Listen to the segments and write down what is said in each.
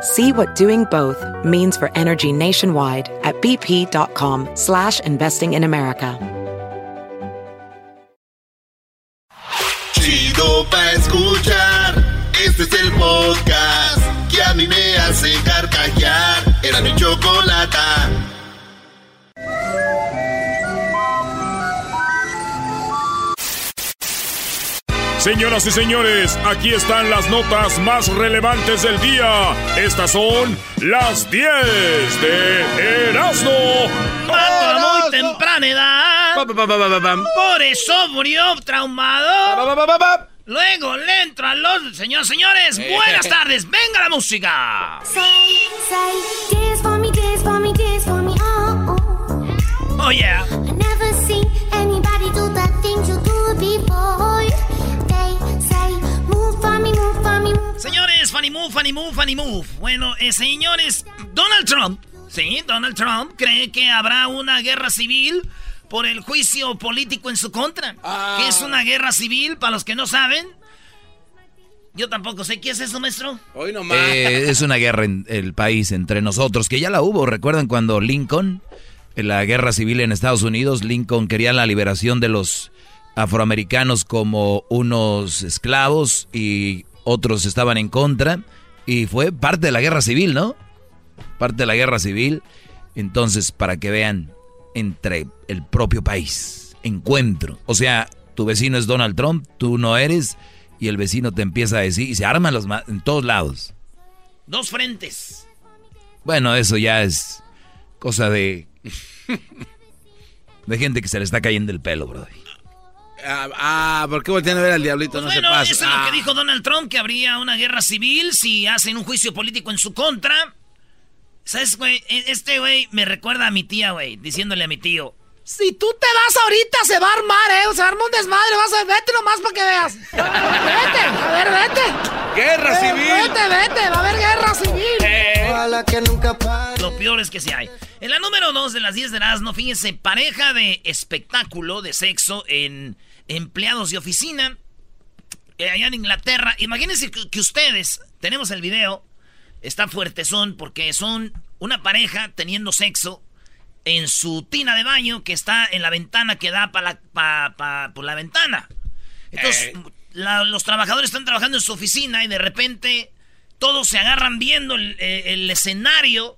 See what doing both means for energy nationwide at bp.com slash investing in America. Chido pa escuchar, este es el podcast que a mí me hace carcajear. Era mi chocolata. Señoras y señores, aquí están las notas más relevantes del día. Estas son las 10 de Erasmo. Mato a muy temprana edad. Por eso murió traumado. Luego le entra a los... Señores, señores, buenas tardes. Venga la música. Oh, yeah. Funny move, funny move, funny move. Bueno, eh, señores, Donald Trump, sí, Donald Trump cree que habrá una guerra civil por el juicio político en su contra. ¿Qué es una guerra civil? Para los que no saben. Yo tampoco sé qué es eso, maestro. Hoy nomás. Eh, es una guerra en el país entre nosotros, que ya la hubo. ¿Recuerdan cuando Lincoln, en la guerra civil en Estados Unidos, Lincoln quería la liberación de los afroamericanos como unos esclavos y otros estaban en contra y fue parte de la guerra civil, ¿no? Parte de la guerra civil. Entonces, para que vean, entre el propio país, encuentro. O sea, tu vecino es Donald Trump, tú no eres, y el vecino te empieza a decir, y se arman los en todos lados. Dos frentes. Bueno, eso ya es cosa de... de gente que se le está cayendo el pelo, brother. Ah, ah, ¿por qué voltean a ver al diablito? no se Bueno, pasa. eso es lo que Ah. dijo Donald Trump, que habría una guerra civil si hacen un juicio político en su contra. ¿Sabes, güey? E- Este güey me recuerda a mi tía, güey, diciéndole a mi tío. Si tú te vas ahorita se va a armar, ¿eh? Se arma un desmadre, vas a vete nomás para que veas. Vete, a ver, vete. ¡Guerra Eh, civil! Vete, vete, va a haber guerra civil. Eh. Ojalá que nunca pare. Lo peor es que sí hay. En la número 2 de las 10 de Erasmo, fíjense, pareja de espectáculo de sexo en empleados de oficina eh, allá en Inglaterra. Imagínense que, que ustedes, tenemos el video, está fuertezón porque son una pareja teniendo sexo en su tina de baño que está en la ventana que da para la, pa- pa- por la ventana. Entonces, la- los trabajadores están trabajando en su oficina y de repente todos se agarran viendo el, eh, el escenario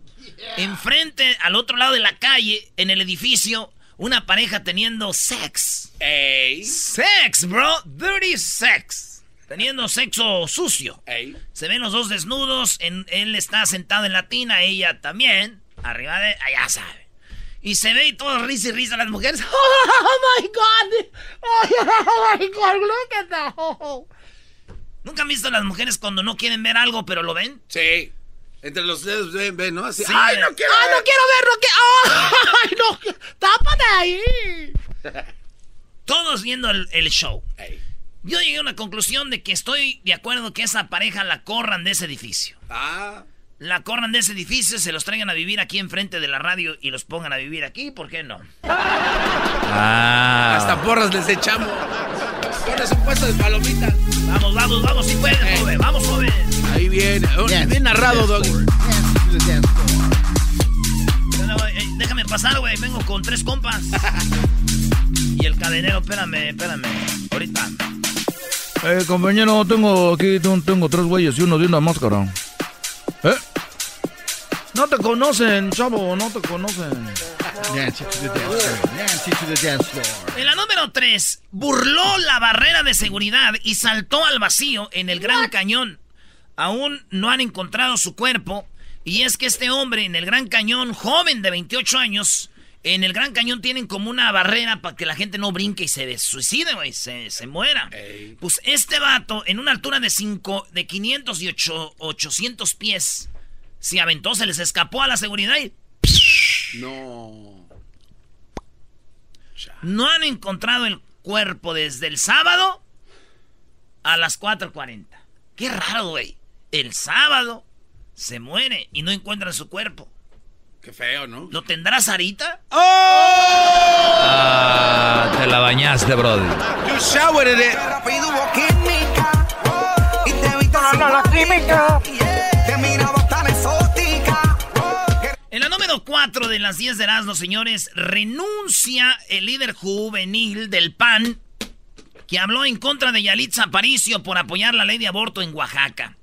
enfrente, al otro lado de la calle, en el edificio, una pareja teniendo sex. Ey. Sex, bro. Dirty sex. Teniendo sexo sucio. Ey. Se ven los dos desnudos. En, él está sentado en la tina, ella también. Arriba de. Allá sabe. Y se ve y todo risa y risa las mujeres. ¡Oh, my God! ¡Oh, my God! ¡Look at that! Oh. ¿Nunca han visto las mujeres cuando no quieren ver algo, pero lo ven? Sí. Entre los dedos ven, ven, ¿no? Así. Sí. ¡Ay, no quiero ¡Ay, ver! no quiero verlo! ¡Ay, no! ¡Tápate ahí! Todos viendo el, el show. Ey. Yo llegué a una conclusión de que estoy de acuerdo que esa pareja la corran de ese edificio. Ah. La corran de ese edificio, se los traigan a vivir aquí enfrente de la radio y los pongan a vivir aquí, ¿por qué no? Ah. Hasta porras les echamos. Pones un puesto de palomitas. Vamos, vamos, vamos, si puedes, joven, vamos, joven. Ahí viene. Oh, Bien narrado, Doggy. No, no, eh, Déjame pasar, güey, vengo con tres compas. Y el cadenero, espérame, espérame. Ahorita. Eh, compañero, tengo aquí tengo, tengo tres güeyes y uno de una máscara. ¿Eh? No te conocen, chavo, no te conocen. En la número 3, burló la barrera de seguridad y saltó al vacío en el Gran Cañón. Aún no han encontrado su cuerpo. Y es que este hombre en el Gran Cañón, joven de 28 años, en el Gran Cañón tienen como una barrera para que la gente no brinque y se suicide, güey, se, se, muera. Pues este vato, en una altura de, cinco, de 500 y 800 pies, se aventó, se les escapó a la seguridad y... No. No han encontrado el cuerpo desde el sábado a las 4.40. Qué raro, güey. El sábado se muere y no encuentran su cuerpo. Qué feo, ¿no? ¿Lo tendrá Sarita? ¡Oh! Ah, te la bañaste, Brody. You showered it. En la número 4 de las 10 de Erasmus, señores, renuncia el líder juvenil del PAN que habló en contra de Yalitza Aparicio por apoyar la ley de aborto en Oaxaca.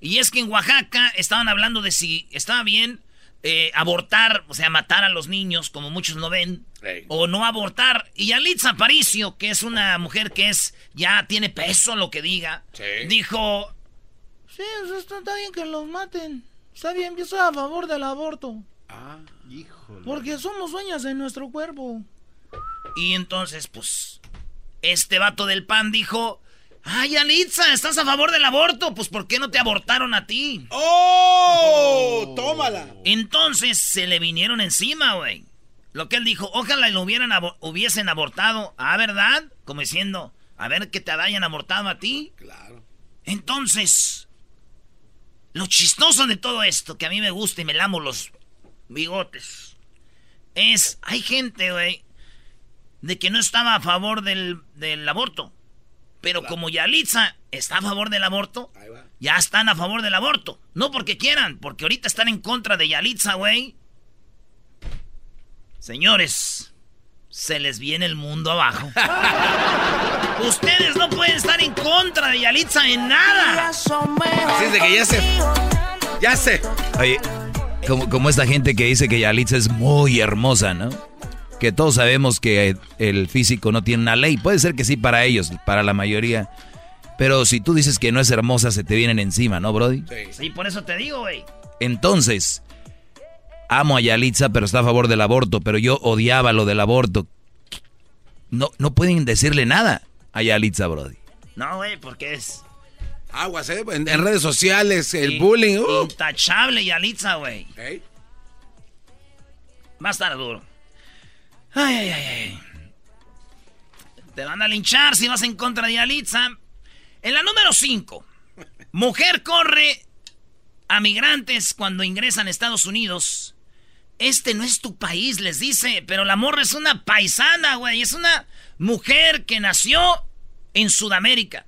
Y es que en Oaxaca estaban hablando de si estaba bien eh, abortar, o sea, matar a los niños, como muchos no ven, o no abortar. Y Yalitza Aparicio, que es una mujer que es ya tiene peso lo que diga, dijo, sí, está bien que los maten. Está bien, yo soy a favor del aborto. Ah, híjole. Porque somos dueñas de nuestro cuerpo. Y entonces, pues, este vato del pan dijo, ay, Alitza, ¿estás a favor del aborto? Pues, ¿por qué no te abortaron a ti? ¡Oh! tómala. Entonces, se le vinieron encima, güey. Lo que él dijo, ojalá lo hubieran hubiesen abortado. Ah, ¿verdad? Como diciendo, a ver que te hayan abortado a ti. Claro. Entonces, lo chistoso de todo esto, que a mí me gusta y me lamo los bigotes, es, hay gente, güey, de que no estaba a favor del, aborto. Pero como Yalitza está a favor del aborto, ya están a favor del aborto. No porque quieran, porque ahorita están en contra de Yalitza, güey. Señores, se les viene el mundo abajo. Ustedes no pueden estar en contra de Yalitza en nada. Así es de que ya sé. Ya sé. Oye, como, como esta gente que dice que Yalitza es muy hermosa, ¿no? Que todos sabemos que el físico no tiene una ley. Puede ser que sí para ellos, para la mayoría. Pero si tú dices que no es hermosa, se te vienen encima, ¿no, Brody? Sí, sí por eso te digo, güey. Entonces, amo a Yalitza, pero está a favor del aborto, pero yo odiaba lo del aborto. No, no pueden decirle nada a Yalitza, Brody. No, güey, porque es... Aguas, ¿eh? En, redes sociales, el bullying. Uh. Intachable Yalitza, güey. Va a estar duro. Ay, ay, ay, ay. Te van a linchar si vas en contra de Yalitza. En la número 5, mujer corre a migrantes cuando ingresan a Estados Unidos este no es tu país, les dice. Pero la morra es una paisana, güey. Es una mujer que nació en Sudamérica.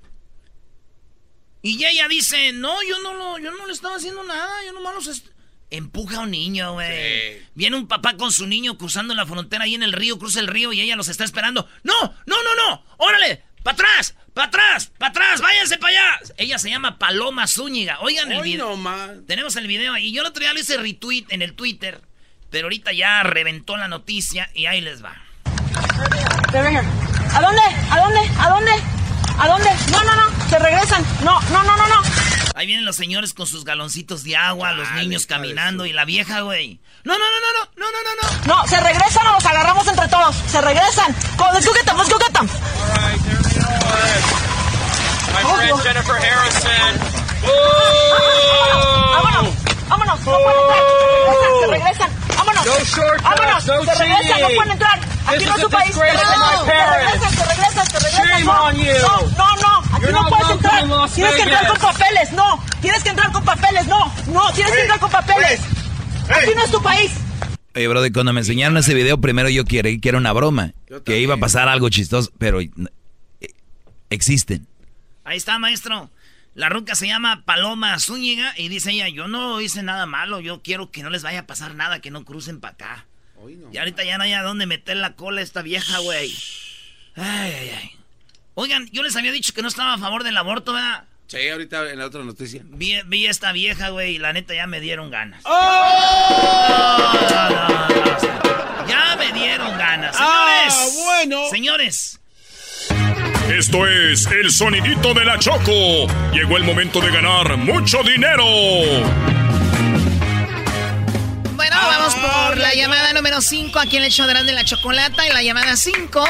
Y ella dice, no, yo no, lo, yo no le estaba haciendo nada. Yo nomás los... Empuja a un niño, güey. Viene un papá con su niño cruzando la frontera ahí en el río, cruza el río y ella los está esperando. No, no, no, no. Órale, para atrás, para atrás, para atrás, váyanse para allá. Ella se llama Paloma Zúñiga. Oigan el video. Tenemos el video y yo el otro día le hice retweet en el Twitter. Pero ahorita ya reventó la noticia y ahí les va. ¿A dónde? ¿A dónde? ¿A dónde? ¿A dónde? No, no, no. Se regresan. No, no, no, no, no. Ahí vienen los señores con sus galoncitos de agua, los niños caminando y la vieja, güey. No, no, no, no, no, no, no, no, no. No, se regresan o los agarramos entre todos. Se regresan. Let's go get them, let's go get them. My friend Jennifer Harrison. Vámonos, vámonos. No pueden Se regresan. ¡Vámonos! No shortcuts, ¡Vámonos! No ¡Se regresan! ¡No pueden entrar! ¡Aquí no es su país! ¡Se regresan! ¡Se regresan! ¡Se regresan! No, no, no! ¡Aquí no puedes entrar! ¡Tienes que entrar con papeles! ¡No! ¡Tienes que entrar con papeles! ¡No! ¡No! ¡Tienes que entrar con papeles! ¡Aquí no es tu país! Oye, brother, cuando me enseñaron ese video, primero yo creí que era una broma. Que iba a pasar algo chistoso, pero eh, existen. Ahí está, maestro. La ruca se llama Paloma Zúñiga y dice ella, yo no hice nada malo, yo quiero que no les vaya a pasar nada, que no crucen para acá. y ahorita ya no hay a dónde meter la cola a esta vieja, güey. Ay, ay, ay. Oigan, yo les había dicho que no estaba a favor del aborto, ¿verdad? Sí, ahorita en la otra noticia. Vi, vi esta vieja, güey, y la neta ya me dieron ganas. ¡Oh! ya me dieron ganas. Ah, Señores. bueno. Señores. Esto es el sonidito de la Choco. Llegó el momento de ganar mucho dinero. Bueno, vamos por la llamada número 5 aquí en el show de Grande la Chocolata. Y la llamada 5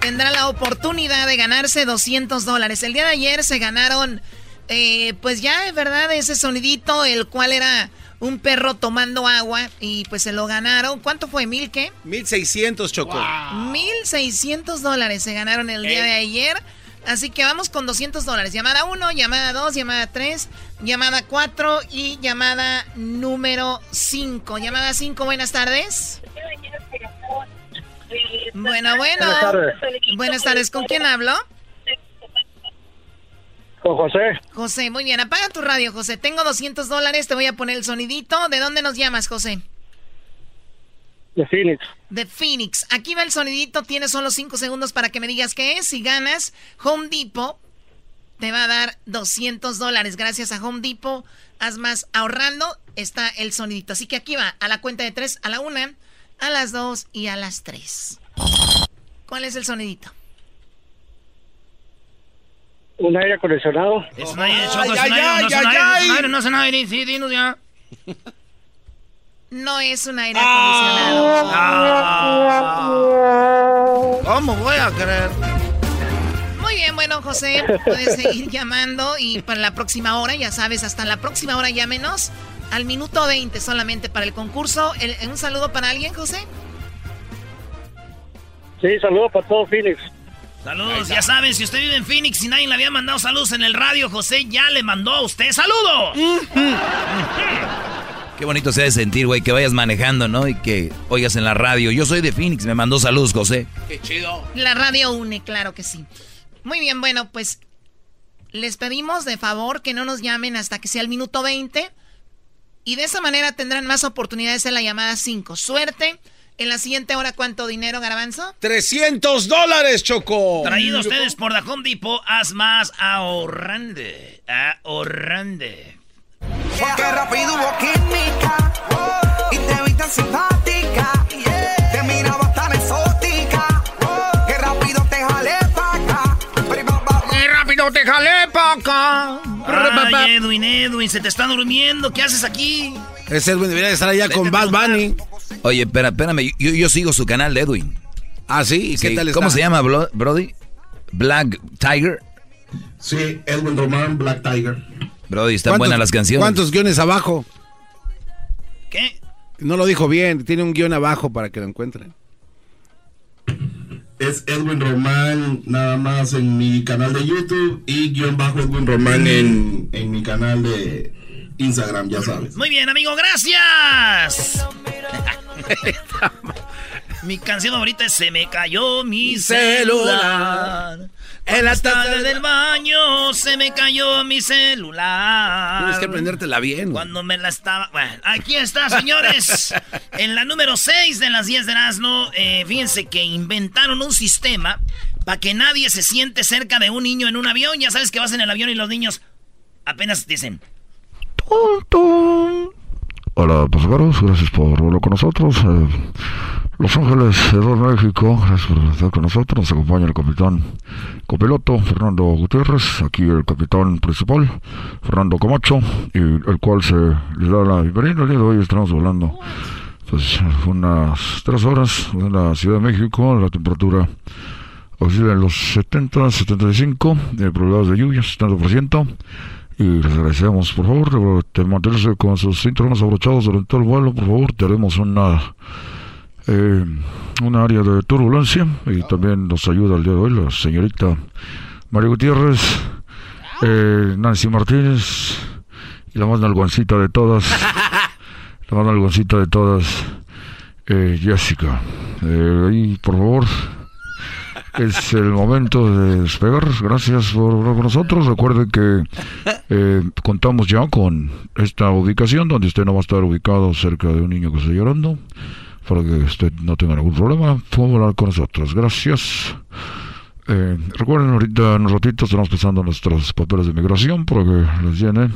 tendrá la oportunidad de ganarse 200 dólares. El día de ayer se ganaron, eh, pues ya, es verdad, ese sonidito, el cual era un perro tomando agua y pues se lo ganaron. ¿Cuánto fue? ¿Mil qué? 1600 chocó. 1.600 dólares se ganaron el día de ayer. Así que vamos con 200 dólares. Llamada 1, llamada 2, llamada 3, llamada 4 y llamada número 5. Llamada 5, buenas tardes. Bueno, bueno. Buenas tardes. Buenas tardes. ¿Con quién hablo? Con José, José, muy bien. Apaga tu radio, José. Tengo 200 dólares. Te voy a poner el sonidito. ¿De dónde nos llamas, José? De Phoenix. de Phoenix. Aquí va el sonidito, tienes solo 5 segundos para que me digas qué es. Si ganas, Home Depot te va a dar 200 dólares. Gracias a Home Depot, haz más ahorrando, está el sonidito. Así que aquí va, a la cuenta de 3, a la 1, a las 2 y a las 3. ¿Cuál es el sonidito? Un aire acondicionado. Es un aire, no es un aire, no es un aire, sí, dinos ya. No es un aire acondicionado. ¿Cómo voy a creer? Muy bien, bueno, José, puedes seguir llamando y para la próxima hora, ya sabes, hasta la próxima hora llámenos al minuto 20 solamente para el concurso. El- ¿Un saludo para alguien, José? Sí, saludos para todo Phoenix. Saludos, ya saben, si usted vive en Phoenix y nadie le había mandado saludos en el radio, José ya le mandó a usted saludos. Qué bonito se debe sentir, güey, que vayas manejando, ¿no? Y que oigas en la radio. Yo soy de Phoenix, me mandó saludos, José. Qué chido. La radio une, claro que sí. Muy bien, bueno, pues les pedimos de favor que no nos llamen hasta que sea el minuto 20 y de esa manera tendrán más oportunidades en la llamada 5. Suerte. En la siguiente hora, ¿cuánto dinero, Garbanzo? 300 dólares, Choco. Traído a ustedes por The Home Depot, haz más ahorrande. Ahorrande. Porque rápido hubo química y te vi tan simpática. Te miraba tan exótica. Que rápido te jalé pa' acá. ¡Qué rápido te jalé pa' acá! Ay, Edwin, Edwin, se te está durmiendo. ¿Qué haces aquí? Ese Edwin debería estar allá con Bad Bunny. Oye, espera, espérame, yo, yo sigo su canal de Edwin. Ah, sí, ¿y qué tal ¿Cómo está? se llama, Brody? Black Tiger. Sí, Edwin Román, Black Tiger. Brody, están ¿Cuántos- buenas las canciones. ¿Cuántos guiones abajo? ¿Qué? No lo dijo bien, tiene un guion abajo para que lo encuentren. Es Edwin Román nada más en mi canal de YouTube y guion bajo Edwin Román en, en mi canal de Instagram, ya sabes. Muy bien, amigo, gracias. mi canción favorita es Se me cayó mi celular. En la tarde del baño se me cayó mi celular. Tienes que aprendértela bien. Cuando me la estaba... Bueno, aquí está, señores. en la número 6 de las 10 de Erasmo, eh, fíjense que inventaron un sistema para que nadie se siente cerca de un niño en un avión. Ya sabes que vas en el avión y los niños apenas dicen... Hola pasajeros, gracias por volar con nosotros. Eh, Los Ángeles, Edor México, gracias por estar con nosotros. Nos acompaña el capitán copiloto Fernando Gutiérrez, aquí el capitán principal Fernando Camacho, y el cual se le da la bienvenida. Hoy estamos volando pues, unas tres horas en la Ciudad de México, la temperatura oscila en los 70, 75, de probabilidades de lluvia, 70%. Y les agradecemos, por favor, de, mantenerse con sus cinturones abrochados durante el vuelo, por favor. Tenemos una, eh, una área de turbulencia y también nos ayuda el día de hoy la señorita María Gutiérrez, eh, Nancy Martínez y la más nalgoncita de todas, la más nalgoncita de todas, eh, Jessica. Eh, ahí, por favor, es el momento de despegar. Gracias por hablar con nosotros. Recuerden que eh, contamos ya con esta ubicación donde usted no va a estar ubicado cerca de un niño que está llorando para que usted no tenga ningún problema. Puede hablar con nosotros. Gracias. Eh, recuerden, ahorita en un ratito estamos pasando nuestros papeles de migración para que los llenen.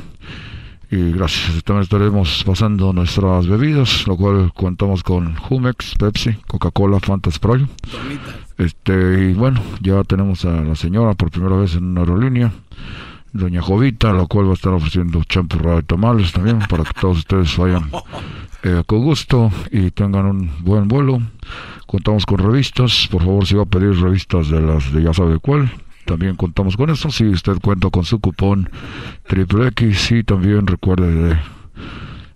Y gracias. También estaremos pasando nuestras bebidas, lo cual contamos con Jumex, Pepsi, Coca-Cola, Fanta Sprite. Este, y bueno, ya tenemos a la señora por primera vez en una aerolínea, Doña Jovita, la cual va a estar ofreciendo champurrada y tamales también para que todos ustedes vayan eh, con gusto y tengan un buen vuelo. Contamos con revistas, por favor si va a pedir revistas de las de ya sabe cuál, también contamos con esto. Si usted cuenta con su cupón triple X y también recuerde de,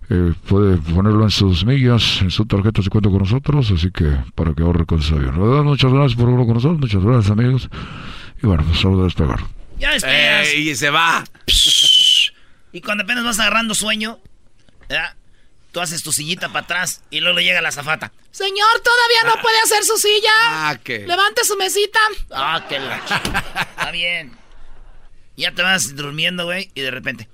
eh, puede ponerlo en sus millas, en su tarjeta si cuenta con nosotros, así que para que ahorre con su avión. Muchas gracias por verlo con nosotros, muchas gracias amigos. Y bueno, pues solo de despegar. Ya despegas. ¡Ey! Se va. Y cuando apenas vas agarrando sueño, ¿verdad? tú haces tu sillita para atrás y luego le llega la zafata. Señor, todavía no puede hacer su silla. Ah, ¿qué? Levante su mesita. Ah, que la Está bien. Ya te vas durmiendo, güey, y de repente.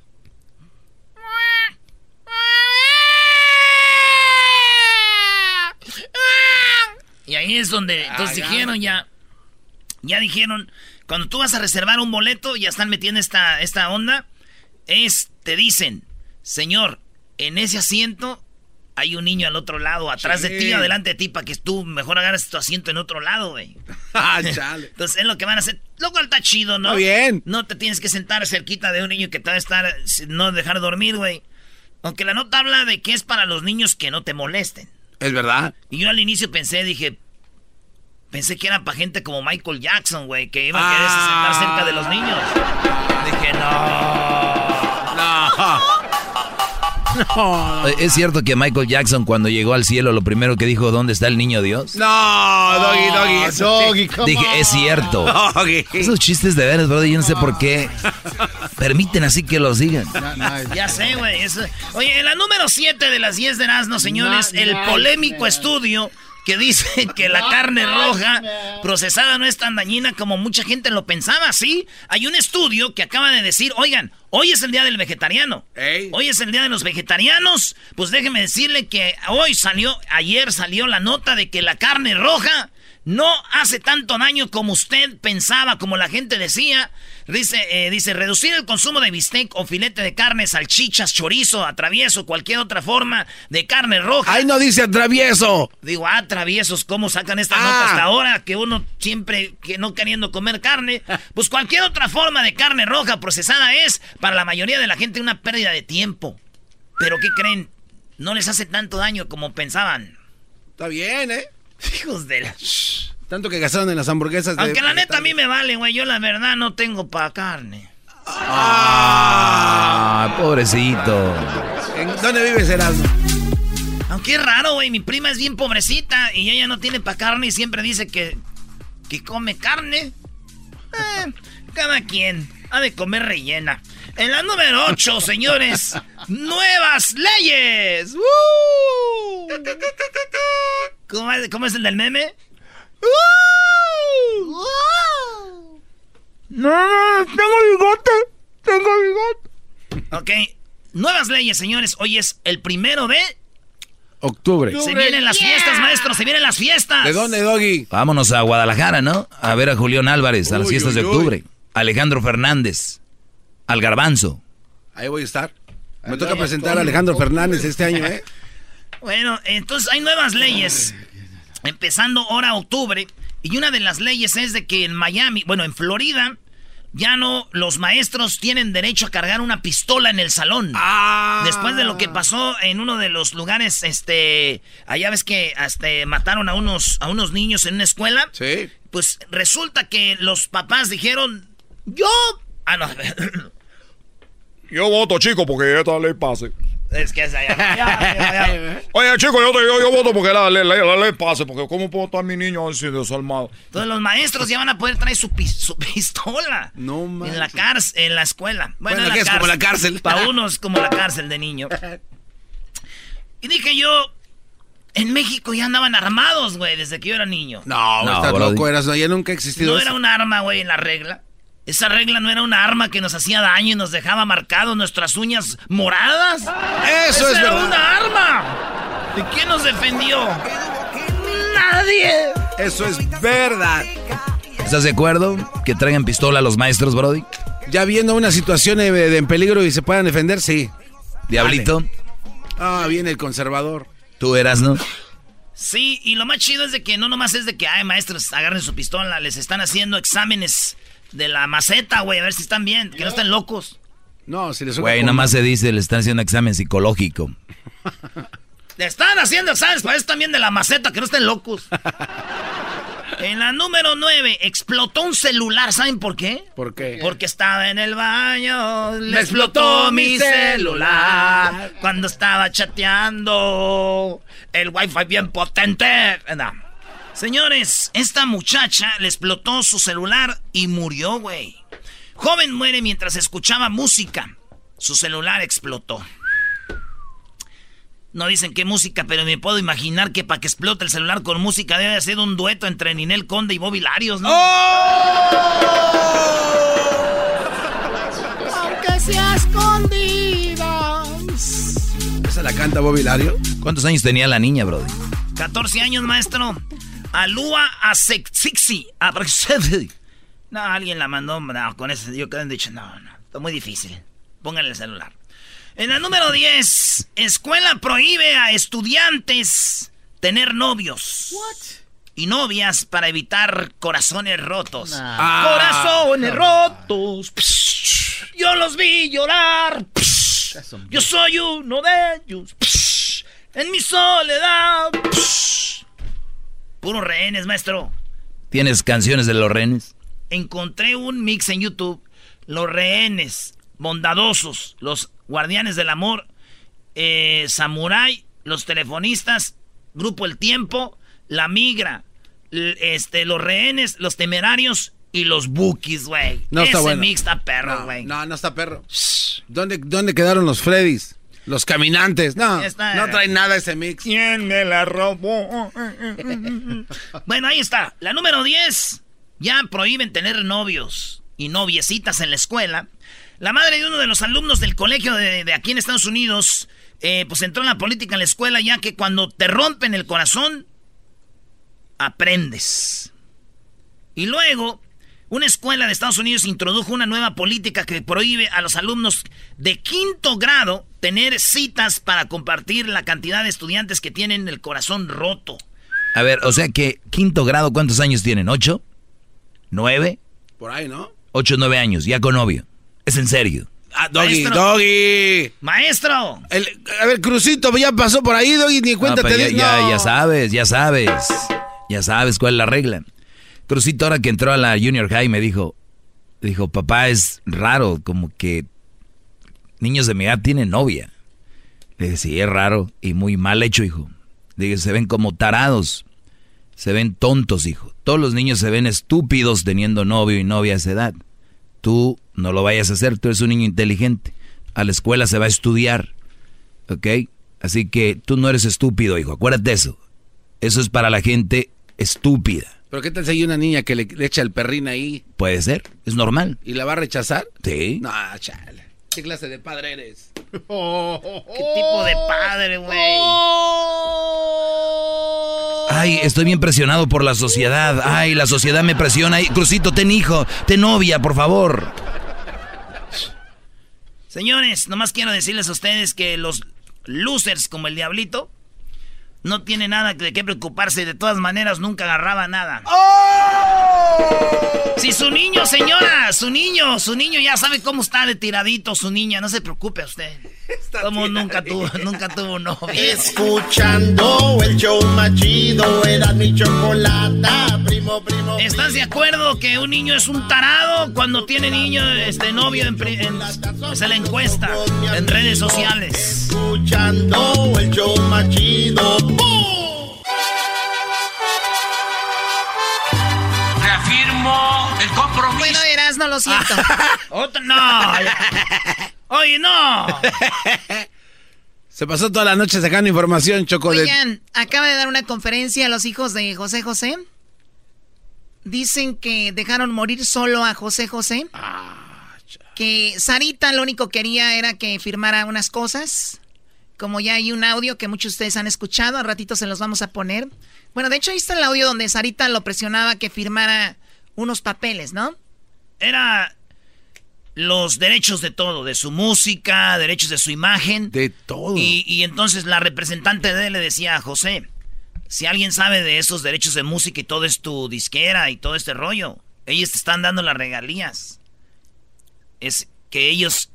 Y ahí es donde. Entonces Ah, ya. dijeron ya. Ya dijeron. Cuando tú vas a reservar un boleto, ya están metiendo esta, esta onda. Es, te dicen, señor, en ese asiento hay un niño al otro lado, atrás de ti, adelante de ti, para que tú mejor agarres tu asiento en otro lado, güey. Ah, chale. Entonces es lo que van a hacer. Lo cual está chido, ¿no? Está bien. No te tienes que sentar cerquita de un niño que te va a estar, no dejar dormir, güey. Aunque la nota habla de que es para los niños que no te molesten. Es verdad. Y yo al inicio pensé, dije, pensé que era para gente como Michael Jackson, güey, que iba a querer Ah. sentar cerca de los niños. Dije, no. No. No. Eh, ¿Es cierto que Michael Jackson cuando llegó al cielo lo primero que dijo, ¿dónde está el niño Dios? No, Doggy, Doggy. eso sí. Dije, es cierto. Doggy. Esos chistes de veras, brother, yo no sé por qué permiten así que los digan. Ya sé, güey. Oye, en la número 7 de las 10 de Erasmo, señores, el polémico estudio que dice que la carne roja procesada no es tan dañina como mucha gente lo pensaba, ¿sí? Hay un estudio que acaba de decir, oigan, hoy es el día del vegetariano. Ey. Hoy es el día de los vegetarianos. Pues déjeme decirle que hoy salió, ayer salió la nota de que la carne roja no hace tanto daño como usted pensaba, como la gente decía. Dice, eh, dice, reducir el consumo de bistec o filete de carne, salchichas, chorizo, atravieso, cualquier otra forma de carne roja. Ay, no dice atravieso. Digo, ah, traviesos, ¿cómo sacan esta Ah. nota hasta ahora? Que uno siempre que no queriendo comer carne. Pues cualquier otra forma de carne roja procesada es, para la mayoría de la gente, una pérdida de tiempo. Pero ¿qué creen? No les hace tanto daño como pensaban. Está bien, ¿eh? Hijos de la... Tanto que gastaron en las hamburguesas. de- Aunque la neta a mí me vale, güey. Yo la verdad no tengo pa' carne. Ah, pobrecito. ¿En dónde vives, Erasmo? Aunque es raro, güey. Mi prima es bien pobrecita y ella no tiene pa' carne y siempre dice que, que come carne. Eh, cada quien ha de comer rellena. En la número 8, señores, nuevas leyes. ¡Uh! ¿Cómo, es, cómo es el del meme? ¡Uh! No, no, tengo bigote. Tengo bigote. Ok, nuevas leyes, señores. Hoy es el primero de... Octubre. Se vienen las fiestas, maestro, se vienen las fiestas. ¿De dónde, Doggy? Vámonos a Guadalajara, ¿no? A ver a Julián Álvarez a las Uy, fiestas de uy. octubre. Alejandro Fernández. Al Garbanzo. Ahí voy a estar. Me toca presentar a Alejandro Fernández este año, ¿eh? Bueno, entonces hay nuevas leyes. Empezando ahora octubre. Y una de las leyes es de que en Miami, bueno, en Florida, ya no, los maestros tienen derecho a cargar una pistola en el salón. Ah. Después de lo que pasó en uno de los lugares, este, allá ves que este, mataron a unos, a unos niños en una escuela. Sí. Pues resulta que los papás dijeron, yo... Ah, no. Yo voto, chico, porque esta ley pase. Es que es allá. ya, ya, ya. Oye, chico, yo, te- yo, yo voto porque la ley, la, la ley pase, porque ¿cómo puedo estar mi niño así desarmado? Entonces los maestros ya van a poder traer su, pis- su pistola. No En la cárcel, en la escuela. Bueno, Bueno, en que es como la cárcel. Para unos como la cárcel de niño. Y dije yo, en México ya andaban armados, güey, desde que yo era niño. No, No, estás Brody. loco, Erasmo. Ya nunca ha existido No eso. era un arma, güey, en la regla. Esa regla no era una arma que nos hacía daño y nos dejaba marcados nuestras uñas moradas. Eso es era verdad. una arma. ¿De quién nos defendió? Nadie. Eso es verdad. ¿Estás de acuerdo que traigan pistola a los maestros, Brody? Ya viendo una situación de- en peligro y se puedan defender, sí. Diablito, Ah, viene el conservador. tú eras, ¿no? Sí, y lo más chido es de que no nomás es de que, ay, maestros, agarren su pistola, les están haciendo exámenes de la maceta, güey, a ver si están bien, que no estén locos. No, si les Güey, nada más se dice, le están haciendo examen psicológico. Le están haciendo exámenes para eso también de la maceta, que no estén locos. en la número 9, explotó un celular, ¿saben por qué? ¿Por qué? Porque estaba en el baño, le explotó mi celular cuando estaba chateando. El wifi bien potente. No. Señores, esta muchacha le explotó su celular y murió, güey. Joven muere mientras escuchaba música. Su celular explotó. No dicen qué música, pero me puedo imaginar que para que explote el celular con música debe ser un dueto entre Ninel Conde y Bobby Larios, ¿no? Aunque sea escondidas. ¿Esa la canta Bobby Lario? ¿Cuántos años tenía la niña, Brody? 14 años, maestro. Alúa a Sexixi. No, alguien la mandó. No, con eso yo creo que han dicho, no, no. Está muy difícil. Pónganle el celular. En la número 10, escuela prohíbe a estudiantes tener novios. Y novias para evitar corazones rotos. Ah. Corazones rotos. Psh, yo los vi llorar. Psh, yo soy uno de ellos. Psh, en mi soledad. Puros rehenes, maestro. ¿Tienes canciones de los renes? Encontré un mix en YouTube. Los rehenes, bondadosos, los guardianes del amor, eh, Samurai, los telefonistas, Grupo El Tiempo, La Migra, este, los rehenes, los temerarios y los bookies, güey. No Ese está bueno. mix está perro, No, güey. No, no está perro. ¿Dónde, ¿Dónde quedaron los Freddys? Los caminantes. No, está. no trae nada ese mix. ¿Quién me la robó? bueno, ahí está. La número 10. Ya prohíben tener novios y noviecitas en la escuela. La madre de uno de los alumnos del colegio de, de aquí en Estados Unidos, eh, pues entró en la política en la escuela, ya que cuando te rompen el corazón, aprendes. Y luego, una escuela de Estados Unidos introdujo una nueva política que prohíbe a los alumnos de quinto grado tener citas para compartir la cantidad de estudiantes que tienen el corazón roto. A ver, o sea que quinto grado, ¿cuántos años tienen? ¿Ocho? ¿Nueve? Por ahí, ¿no? Ocho, nueve años, ya con novio. Es en serio. Ah, Doggy, Maestro. Doggy. ¡Maestro! El- a ver, Crucito, ya pasó por ahí, Doggy, ni cuenta No, te ya, di- ya, ya sabes, ya sabes. Ya sabes cuál es la regla. Crucito ahora que entró a la Junior High me dijo, dijo, papá, es raro, como que niños de mi edad tienen novia. Le dije, sí, es raro y muy mal hecho, hijo. Le dije, se ven como tarados, se ven tontos, hijo. Todos los niños se ven estúpidos teniendo novio y novia a esa edad. Tú no lo vayas a hacer, tú eres un niño inteligente. A la escuela se va a estudiar, ¿ok? Así que tú no eres estúpido, hijo, acuérdate eso. Eso es para la gente estúpida. Pero ¿qué tal si hay una niña que le, le echa el perrín ahí Puede ser, es normal. y la va a rechazar? Sí. No, chale. ¿Qué clase de padre eres? ¿Qué tipo de padre, güey? Ay, estoy bien presionado por la sociedad. Ay, la sociedad me presiona. Ay, Crucito, ten hijo, ten novia, por favor. Señores, nomás quiero decirles a ustedes que los losers como el diablito no tienen nada de qué preocuparse. De todas maneras, nunca agarraba nada. Si su niño, señora, su niño, su niño ya sabe cómo está de tiradito su niña, no se preocupe usted. Como nunca tuvo, nunca tuvo novia. Escuchando el show machido, era mi chocolata, primo, primo. ¿Estás de acuerdo que un niño es un tarado cuando tiene niño, este novio en, pri- en- es la encuesta en redes sociales? Escuchando el show machido. Reafirmo el compromiso. Bueno, Eras, no lo siento. Otra, no. Oye, no. Se pasó toda la noche sacando información, Choco. de- Oigan, acaba de dar una conferencia a los hijos de José José. Dicen que dejaron morir solo a José José. que Sarita lo único que quería era que firmara unas cosas. Como ya hay un audio que muchos de ustedes han escuchado, a ratito se los vamos a poner. Bueno, de hecho ahí está el audio donde Sarita lo presionaba que firmara unos papeles, ¿no? Era los derechos de todo, de su música, derechos de su imagen. De todo. Y, y entonces la representante de él le decía a José, si alguien sabe de esos derechos de música y todo es tu disquera y todo este rollo, ellos te están dando las regalías. Es que ellos...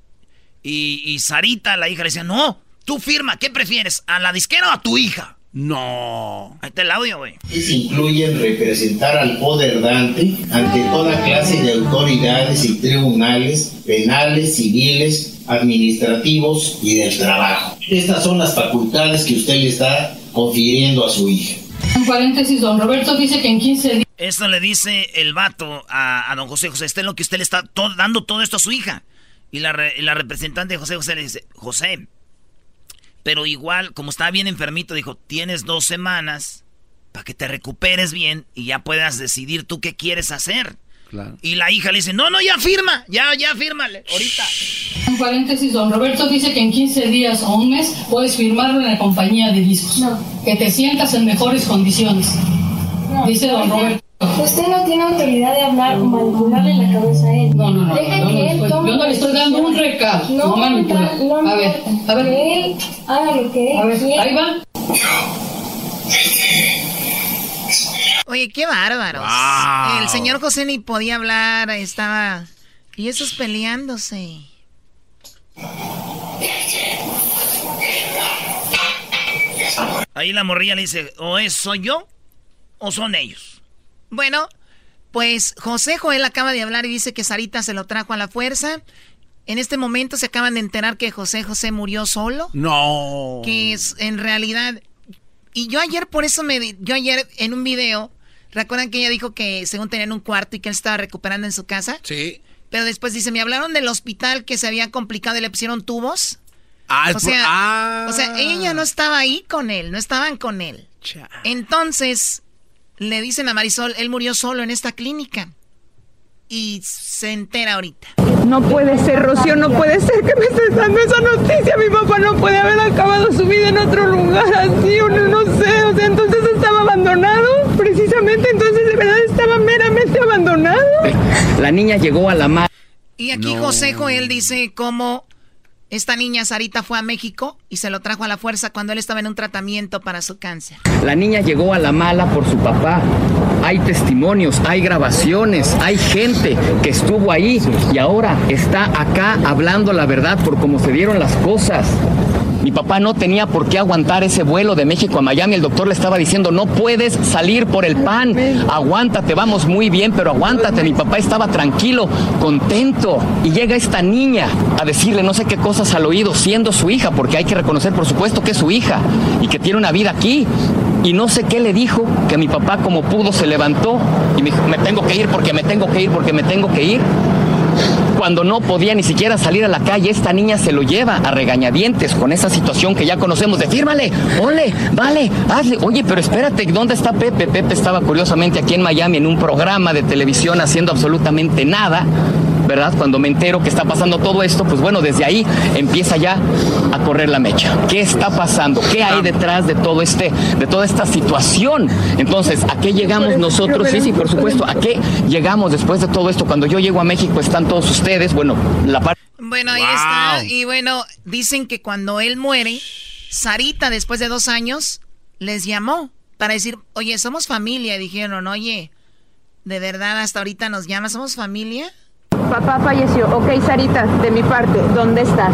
Y, y Sarita, la hija, le decía, no, tú firma, ¿qué prefieres? ¿A la disquera o a tu hija? No. Ahí está el audio, güey. incluyen representar al poder dante ante toda clase de autoridades y tribunales penales, civiles, administrativos y del trabajo. Estas son las facultades que usted le está confiriendo a su hija. En paréntesis, don Roberto dice que en 15 días... Esto le dice el vato a, a don José José, este es lo que usted le está to- dando todo esto a su hija. Y la, re- y la representante de José José le dice, José, pero igual, como está bien enfermito, dijo, tienes dos semanas para que te recuperes bien y ya puedas decidir tú qué quieres hacer. Claro. Y la hija le dice, no, no, ya firma, ya, ya fírmale, ahorita. En paréntesis, don Roberto dice que en 15 días o un mes puedes firmarlo en la compañía de discos. Que te sientas en mejores condiciones. Dice don Roberto. Usted no tiene autoridad de hablar o manipularle la cabeza a él. No, no, no. Deja yo, no que le él estoy, tome yo no le estoy dando un recado. No, No, manipula. no, no a ver, a ver. Que él haga lo que él A ver, quiera. ahí va. Oye, qué bárbaros. Wow. El señor José ni podía hablar, estaba... Y esos peleándose. Ahí la morrilla le dice, o es soy yo o son ellos. Bueno, pues José Joel acaba de hablar y dice que Sarita se lo trajo a la fuerza. En este momento se acaban de enterar que José José murió solo. No. Que es en realidad... Y yo ayer por eso me... Yo ayer en un video... ¿Recuerdan que ella dijo que según tenían un cuarto y que él estaba recuperando en su casa? Sí. Pero después dice, me hablaron del hospital que se había complicado y le pusieron tubos. Ah, o, sea, ah. o sea, ella no estaba ahí con él, no estaban con él. Entonces, le dicen a Marisol, él murió solo en esta clínica. Y se entera ahorita. No puede ser, Rocío, no puede ser que me estés dando esa noticia. Mi papá no puede haber acabado su vida en otro lugar así, o no, no sé. O sea, entonces estaba abandonado, precisamente. Entonces, de verdad, estaba meramente abandonado. La niña llegó a la mar. Y aquí No. José Joel dice cómo esta niña Sarita fue a México y se lo trajo a la fuerza cuando él estaba en un tratamiento para su cáncer. La niña llegó a la mala por su papá. Hay testimonios, hay grabaciones, hay gente que estuvo ahí y ahora está acá hablando la verdad por cómo se dieron las cosas. Mi papá no tenía por qué aguantar ese vuelo de México a Miami. El doctor le estaba diciendo, no puedes salir por el pan. Aguántate, vamos muy bien, pero aguántate. Mi papá estaba tranquilo, contento. Y llega esta niña a decirle no sé qué cosas al oído, siendo su hija, porque hay que reconocer, por supuesto, que es su hija y que tiene una vida aquí. Y no sé qué le dijo, que mi papá como pudo se levantó y me dijo, me tengo que ir porque me tengo que ir porque me tengo que ir. Cuando no podía ni siquiera salir a la calle, esta niña se lo lleva a regañadientes con esa situación que ya conocemos de fírmale, ole, vale, hazle. Oye, pero espérate, ¿dónde está Pepe? Pepe estaba curiosamente aquí en Miami en un programa de televisión haciendo absolutamente nada. ¿Verdad? Cuando me entero que está pasando todo esto, pues bueno, desde ahí empieza ya a correr la mecha. ¿Qué está pasando? ¿Qué hay detrás de todo este, de toda esta situación? Entonces, ¿a qué llegamos nosotros? Sí, sí, por supuesto. ¿A qué llegamos después de todo esto? Cuando yo llego a México están todos ustedes. Bueno, la parte Bueno, ahí está. Y bueno, dicen que cuando él muere, Sarita, después de dos años, les llamó para decir, oye, somos familia. Y dijeron, oye, ¿de verdad hasta ahorita nos llama? ¿Somos familia? Papá falleció. Ok, Sarita, de mi parte, ¿dónde estás?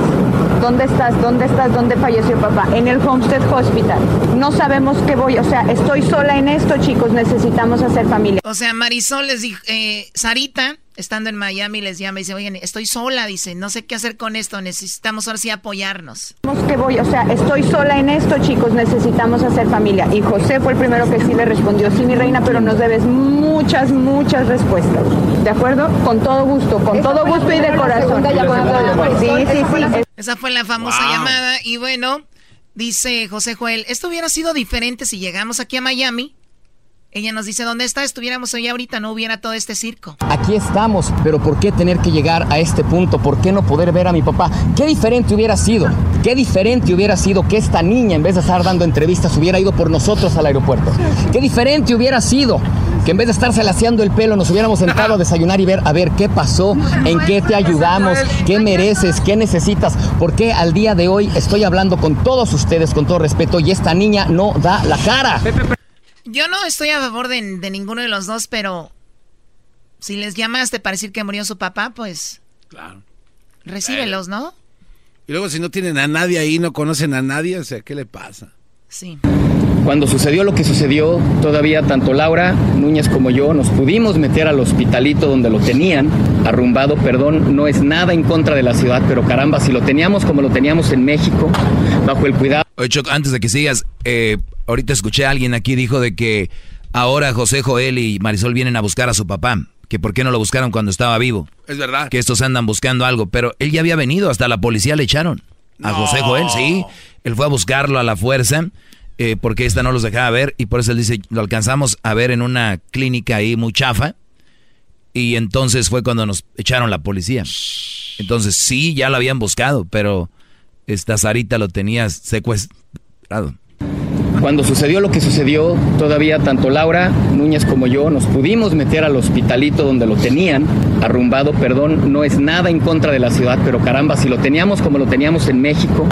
¿Dónde estás? ¿Dónde estás? ¿Dónde falleció papá? En el Homestead Hospital. No sabemos qué voy, o sea, estoy sola en esto, chicos, necesitamos hacer familia. O sea, Marisol les dijo, eh, Sarita, estando en Miami, les llama y dice, oigan, estoy sola, dice, no sé qué hacer con esto, necesitamos ahora sí apoyarnos. Qué voy, o sea, estoy sola en esto, chicos, necesitamos hacer familia. Y José fue el primero que sí le respondió, sí, mi reina, pero nos debes muchas, muchas respuestas. ¿De acuerdo? Con todo gusto, con todo gusto y de corazón. Sí, sí, sí. Esa fue la famosa llamada y bueno, dice José Joel, esto hubiera sido diferente si llegamos aquí a Miami. Ella nos dice, ¿dónde está? Estuviéramos hoy ahorita, no hubiera todo este circo. Aquí estamos, pero ¿por qué tener que llegar a este punto? ¿Por qué no poder ver a mi papá? ¿Qué diferente hubiera sido? ¿Qué diferente hubiera sido que esta niña, en vez de estar dando entrevistas, hubiera ido por nosotros al aeropuerto? ¿Qué diferente hubiera sido que en vez de estarse laseando el pelo nos hubiéramos sentado a desayunar y ver a ver qué pasó, en qué te ayudamos, qué mereces, qué necesitas, porque al día de hoy estoy hablando con todos ustedes con todo respeto y esta niña no da la cara. Yo no estoy a favor de, de ninguno de los dos, pero si les llamaste para decir que murió su papá, pues... Claro. Recíbelos, ¿no? Y luego si no tienen a nadie ahí, no conocen a nadie, o sea, ¿qué le pasa? Sí. Cuando sucedió lo que sucedió, todavía tanto Laura Núñez como yo nos pudimos meter al hospitalito donde lo tenían, arrumbado, perdón, no es nada en contra de la ciudad, pero caramba, si lo teníamos como lo teníamos en México, bajo el cuidado. Oye, Choc, antes de que sigas, eh, ahorita escuché a alguien aquí dijo de que ahora José Joel y Marisol vienen a buscar a su papá, que por qué no lo buscaron cuando estaba vivo. Es verdad. Que estos andan buscando algo, pero él ya había venido, hasta la policía le echaron. A José Joel, sí. Él fue a buscarlo a la fuerza eh, porque esta no los dejaba ver y por eso él dice, lo alcanzamos a ver en una clínica ahí muy chafa y entonces fue cuando nos echaron la policía. Entonces sí, ya lo habían buscado, pero esta Sarita lo tenía secuestrado. Cuando sucedió lo que sucedió, todavía tanto Laura Núñez como yo nos pudimos meter al hospitalito donde lo tenían, arrumbado, perdón, no es nada en contra de la ciudad, pero caramba, si lo teníamos como lo teníamos en México,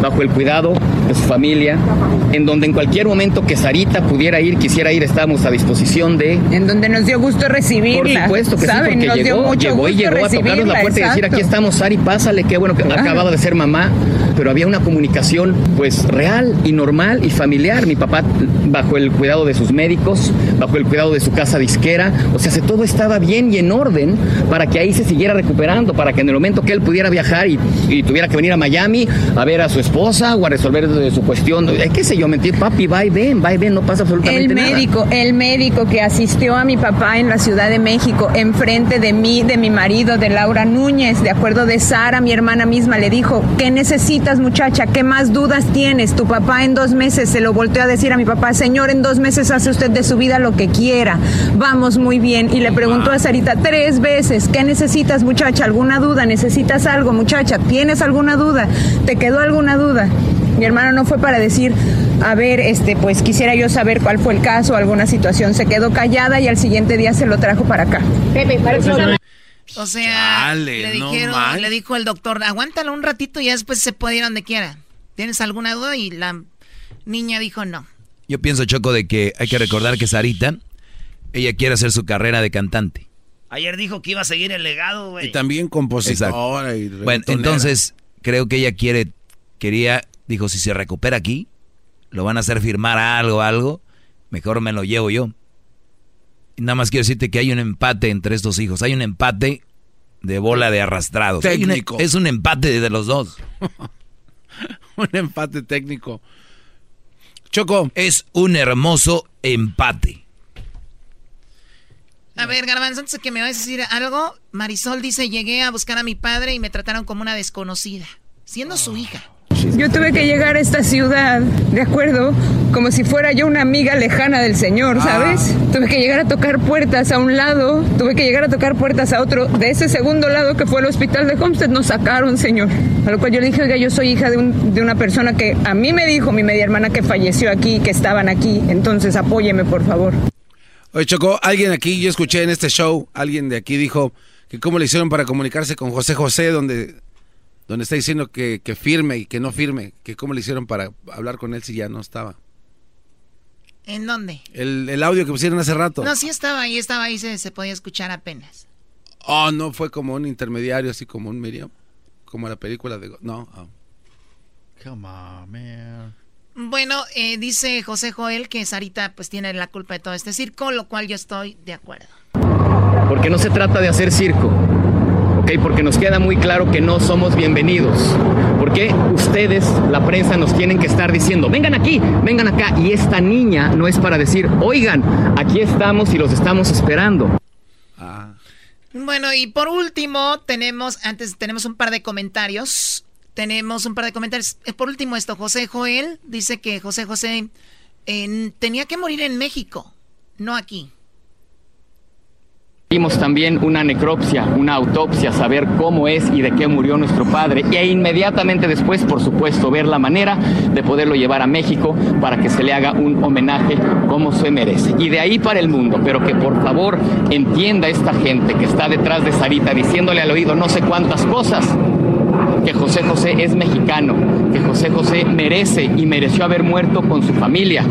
bajo el cuidado de su familia, en donde en cualquier momento que Sarita pudiera ir, quisiera ir, estábamos a disposición de... En donde nos dio gusto recibirla. Por supuesto que ¿saben? sí, Nos porque dio llegó, mucho llegó y llegó a tocarnos la puerta y decir, aquí estamos, Sari, pásale, qué bueno que acababa de ser mamá, pero había una comunicación pues real y normal y familiar. Mi papá bajo el cuidado de sus médicos, bajo el cuidado de su casa disquera, o sea, se- todo estaba bien y en orden para que ahí se siguiera recuperando, para que en el momento que él pudiera viajar y, y tuviera que venir a Miami a ver a su esposa o a resolver de su cuestión, eh, qué sé yo, mentir, papi, va y ven, va y ven, no pasa absolutamente El nada. médico, el médico que asistió a mi papá en la Ciudad de México, enfrente de mí, de mi marido, de Laura Núñez, de acuerdo de Sara, mi hermana misma, le dijo, ¿qué necesitas muchacha? ¿Qué más dudas tienes? Tu papá en dos meses se lo volteó a decir a mi papá, señor, en dos meses hace usted de su vida lo que quiera. Vamos muy bien. Y le preguntó a Sarita tres veces, ¿qué necesitas muchacha? ¿Alguna duda? ¿Necesitas algo muchacha? ¿Tienes alguna duda? ¿Te quedó alguna duda? Mi hermano no fue para decir, a ver, este, pues quisiera yo saber cuál fue el caso, alguna situación. Se quedó callada y al siguiente día se lo trajo para acá. Pepe, para O sea, Chale, le no dijeron, le dijo el doctor, aguántalo un ratito y ya después se puede ir donde quiera. ¿Tienes alguna duda? Y la niña dijo no. Yo pienso, Choco, de que hay que recordar que Sarita, ella quiere hacer su carrera de cantante. Ayer dijo que iba a seguir el legado, güey. Y también compositora y Bueno, entonces creo que ella quiere, quería, dijo, si se recupera aquí, lo van a hacer firmar algo, algo, mejor me lo llevo yo. Y nada más quiero decirte que hay un empate entre estos hijos, hay un empate de bola de arrastrados. Técnico. es un empate de los dos. un empate técnico. Choco. Es un hermoso empate. A ver, Garbanzo, antes de que me vayas a decir algo, Marisol dice, llegué a buscar a mi padre y me trataron como una desconocida, siendo su hija. Yo tuve que llegar a esta ciudad, ¿de acuerdo? Como si fuera yo una amiga lejana del Señor, ¿sabes? Tuve que llegar a tocar puertas a un lado, tuve que llegar a tocar puertas a otro. De ese segundo lado que fue el hospital de Homestead nos sacaron, Señor. A lo cual yo le dije, oiga, yo soy hija de, un- de una persona que a mí me dijo mi media hermana que falleció aquí, que estaban aquí. Entonces apóyeme, por favor. Oye, Choco, alguien aquí, yo escuché en este show, alguien de aquí dijo que cómo le hicieron para comunicarse con José José, donde, donde está diciendo que, que firme y que no firme, que cómo le hicieron para hablar con él si ya no estaba. ¿En dónde? El, el audio que pusieron hace rato. No, sí estaba ahí, estaba ahí, se, se podía escuchar apenas. Oh, no fue como un intermediario, así como un Miriam, como la película de... Go- No. oh. Come on, man. Bueno, eh, dice José Joel que Sarita pues tiene la culpa de todo este circo, lo cual yo estoy de acuerdo. Porque no se trata de hacer circo, ¿ok? Porque nos queda muy claro que no somos bienvenidos. Porque ustedes, la prensa, nos tienen que estar diciendo, vengan aquí, vengan acá. Y esta niña no es para decir, oigan, aquí estamos y los estamos esperando. Bueno, y por último, tenemos, antes tenemos un par de comentarios. Tenemos un par de comentarios. Eh, Por último, esto, José Joel dice que José José eh, tenía que morir en México, no aquí. Vimos también una necropsia, una autopsia, saber cómo es y de qué murió nuestro padre. E inmediatamente después, por supuesto, ver la manera de poderlo llevar a México para que se le haga un homenaje como se merece. Y de ahí para el mundo, pero que por favor entienda esta gente que está detrás de Sarita diciéndole al oído no sé cuántas cosas que José José es mexicano, que José José merece y mereció haber muerto con su familia,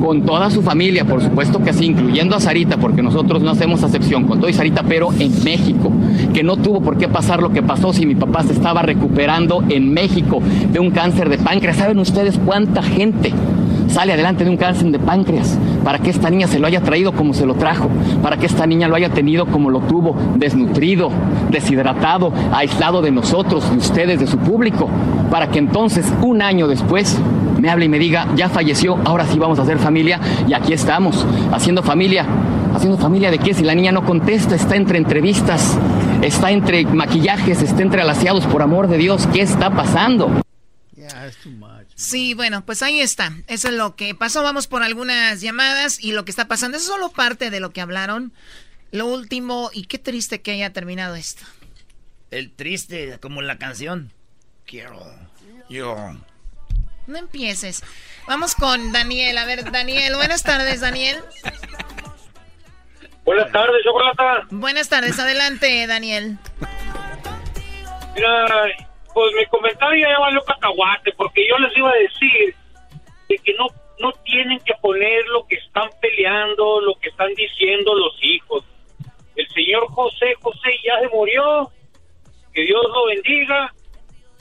con toda su familia, por supuesto que sí, incluyendo a Sarita, porque nosotros no hacemos acepción, con todo y Sarita, pero en México, que no tuvo por qué pasar lo que pasó si mi papá se estaba recuperando en México de un cáncer de páncreas. ¿Saben ustedes cuánta gente sale adelante de un cáncer de páncreas, para que esta niña se lo haya traído como se lo trajo, para que esta niña lo haya tenido como lo tuvo, desnutrido, deshidratado, aislado de nosotros, de ustedes, de su público, para que entonces un año después me hable y me diga, ya falleció, ahora sí vamos a hacer familia y aquí estamos, haciendo familia. ¿Haciendo familia de qué? Si la niña no contesta, está entre entrevistas, está entre maquillajes, está entre alaciados, por amor de Dios, ¿qué está pasando? Sí, bueno, pues ahí está. Eso es lo que pasó. Vamos por algunas llamadas y lo que está pasando. Eso es solo parte de lo que hablaron. Lo último, y qué triste que haya terminado esto. El triste, como la canción. Quiero. Yo. No empieces. Vamos con Daniel. A ver, Daniel. Buenas tardes, Daniel. Buenas tardes, Chocolata. Buenas tardes. Adelante, Daniel. Mira, pues mi comentario ya valió cacahuate, porque yo les iba a decir de que no, no tienen que poner lo que están peleando, lo que están diciendo los hijos. El señor José José ya se murió, que Dios lo bendiga,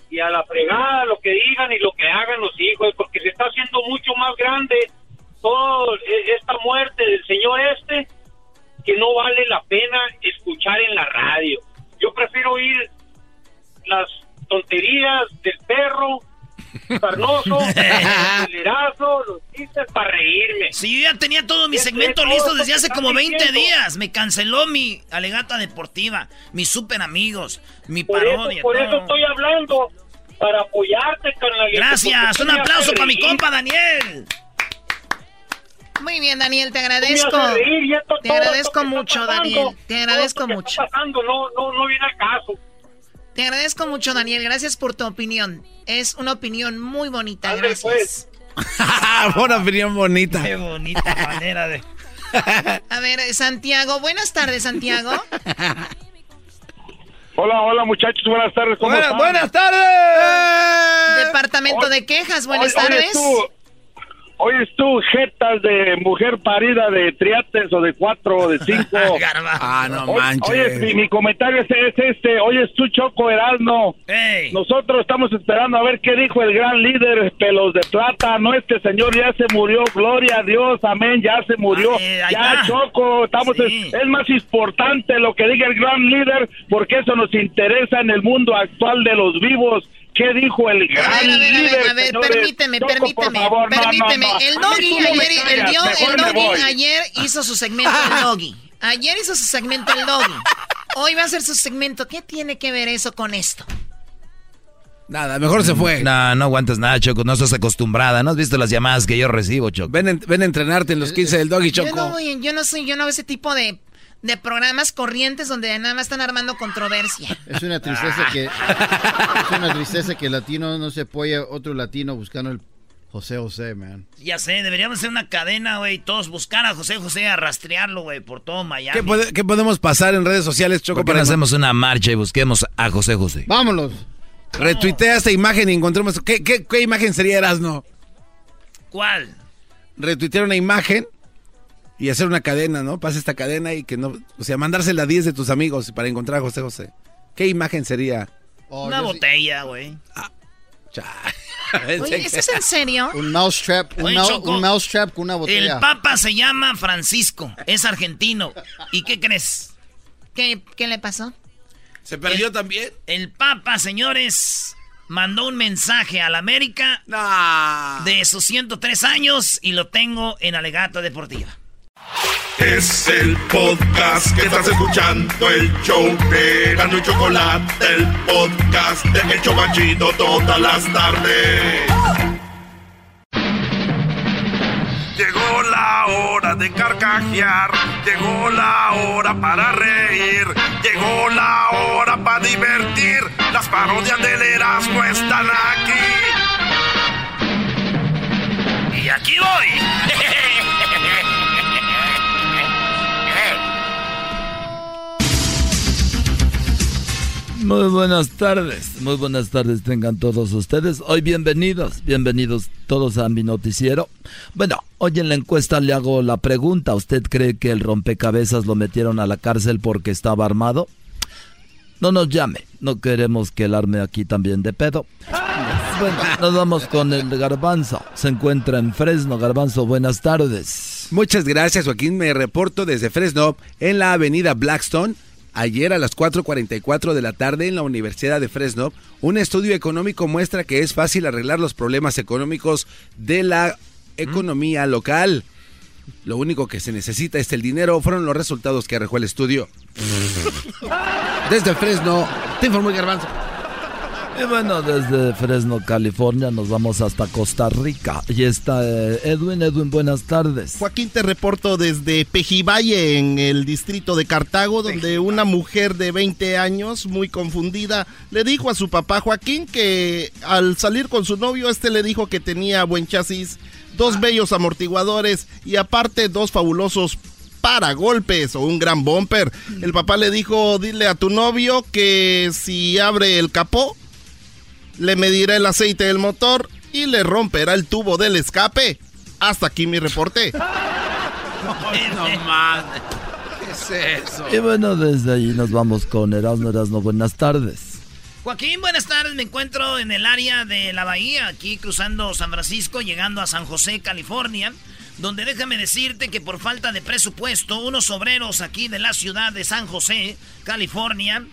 y a la fregada lo que digan y lo que hagan los hijos, porque se está haciendo mucho más grande toda esta muerte del señor este, que no vale la pena escuchar en la radio. Yo prefiero oír las tonterías del perro, carnoso, acelerazo, los chistes para reírme. Sí, yo ya tenía todo mi segmento listo desde hace como 20 días. Me canceló mi alegata deportiva, mis super amigos, mi Por parodia. eso, por todo. eso estoy hablando, para apoyarte, carnal. Gracias, un aplauso para mi compa Daniel. Muy bien, Daniel, te agradezco. reír Te agradezco mucho, pasando, Daniel. Te agradezco mucho. pasando no, no, no viene al caso. Te agradezco mucho, Daniel. Gracias por tu opinión. Es una opinión muy bonita. Gracias. Buena opinión bonita. Qué bonita manera de. A ver, Santiago. Buenas tardes, Santiago. Hola, hola muchachos, buenas tardes. ¿Cómo Buenas, están? buenas tardes. Departamento de quejas. Buenas tardes. Oyes tú, jetas de mujer parida de triates o de cuatro o de cinco. Ah, no Oye, manches. Oye, mi, mi comentario es, es este. Oyes tú, Choco Heraldo. Nosotros estamos esperando a ver qué dijo el gran líder Pelos de Plata. No, este señor ya se murió. Gloria a Dios, amén. Ya se murió. Ah, eh, ya. Choco. Estamos Sí. es, es más importante lo que diga el gran líder porque eso nos interesa en el mundo actual de los vivos. ¿Qué dijo el gran A ver, a ver, a ver, a ver, señores? permíteme, Choco, permíteme, por favor, no, no, permíteme. no. El doggy no ayer, el, dio- el doggy ayer hizo su segmento el doggy. Ayer hizo su segmento el doggy. Hoy va a hacer su segmento. ¿Qué tiene que ver eso con esto? Nada, mejor se fue. No, no aguantas nada, Choco. No estás acostumbrada. ¿No has visto las llamadas que yo recibo, Choco? Ven, en- ven a entrenarte en los 15 del doggy, Yo Choco. no, voy- yo no soy, yo no veo ese tipo de, de programas corrientes donde nada más están armando controversia. Es una tristeza que es una tristeza que el latino no se apoya otro latino buscando el José José, man. Ya sé, deberíamos hacer una cadena, güey. Todos buscar a José José, a rastrearlo, güey, por todo Miami. ¿Qué, puede- qué podemos pasar en redes sociales, Choco? ¿Por qué no hacemos una marcha y busquemos a José José? Vámonos. Retuitea esta imagen y encontremos... ¿Qué, qué, qué imagen sería Erasno? ¿Cuál? Retuitear una imagen y hacer una cadena, ¿no? Pasa esta cadena y que no... O sea, mandársela a 10 de tus amigos para encontrar a José José. ¿Qué imagen sería? Oh, Una sí- botella, güey. Oye, ¿eso es en serio? Un mousetrap, un, Oye, mou- Choco, un mousetrap con una El botella. papa se llama Francisco, es argentino. ¿Y qué crees? ¿Qué, qué le pasó? ¿Se perdió El- también? El papa, señores, mandó un mensaje a la América de sus 103 años y lo tengo en Alegato Deportiva. Es el podcast que estás escuchando, el show de Gano y Chocolate, el podcast de El Chocachito todas las tardes. Llegó la hora de carcajear. Llegó la hora para reír. Llegó la hora para divertir. Las parodias del Erasmo están aquí. Y aquí voy. Muy buenas tardes, muy buenas tardes tengan todos ustedes. Hoy bienvenidos, bienvenidos todos a mi noticiero. Bueno, hoy en la encuesta le hago la pregunta, ¿usted cree que el rompecabezas lo metieron a la cárcel porque estaba armado? No nos llame, no queremos que el arme aquí también de pedo. Bueno, nos vamos con el garbanzo. Se encuentra en Fresno. Garbanzo, buenas tardes. Muchas gracias, Joaquín. Me reporto desde Fresno, en la avenida Blackstone. Ayer a las 4.44 de la tarde en la Universidad de Fresno, un estudio económico muestra que es fácil arreglar los problemas económicos de la economía local. Lo único que se necesita es el dinero, fueron los resultados que arrojó el estudio. Desde Fresno, te informó garbanzo. Y bueno, desde Fresno, California, nos vamos hasta Costa Rica. Y está eh, Edwin. Edwin, buenas tardes. Joaquín, te reporto desde Pejivalle, en el distrito de Cartago, donde una mujer de 20 años, muy confundida, le dijo a su papá Joaquín que al salir con su novio, este le dijo que tenía buen chasis, dos bellos amortiguadores y aparte dos fabulosos paragolpes o un gran bumper. El papá le dijo, dile a tu novio que si abre el capó, le medirá el aceite del motor y le romperá el tubo del escape. Hasta aquí mi reporte. no. ¿Qué es eso? Y bueno, desde ahí nos vamos con Erasmo Erasmo. Buenas tardes. Joaquín, buenas tardes. Me encuentro en el área de la bahía, aquí cruzando San Francisco, llegando a San José, California, donde déjame decirte que por falta de presupuesto, unos obreros aquí de la ciudad de San José, California,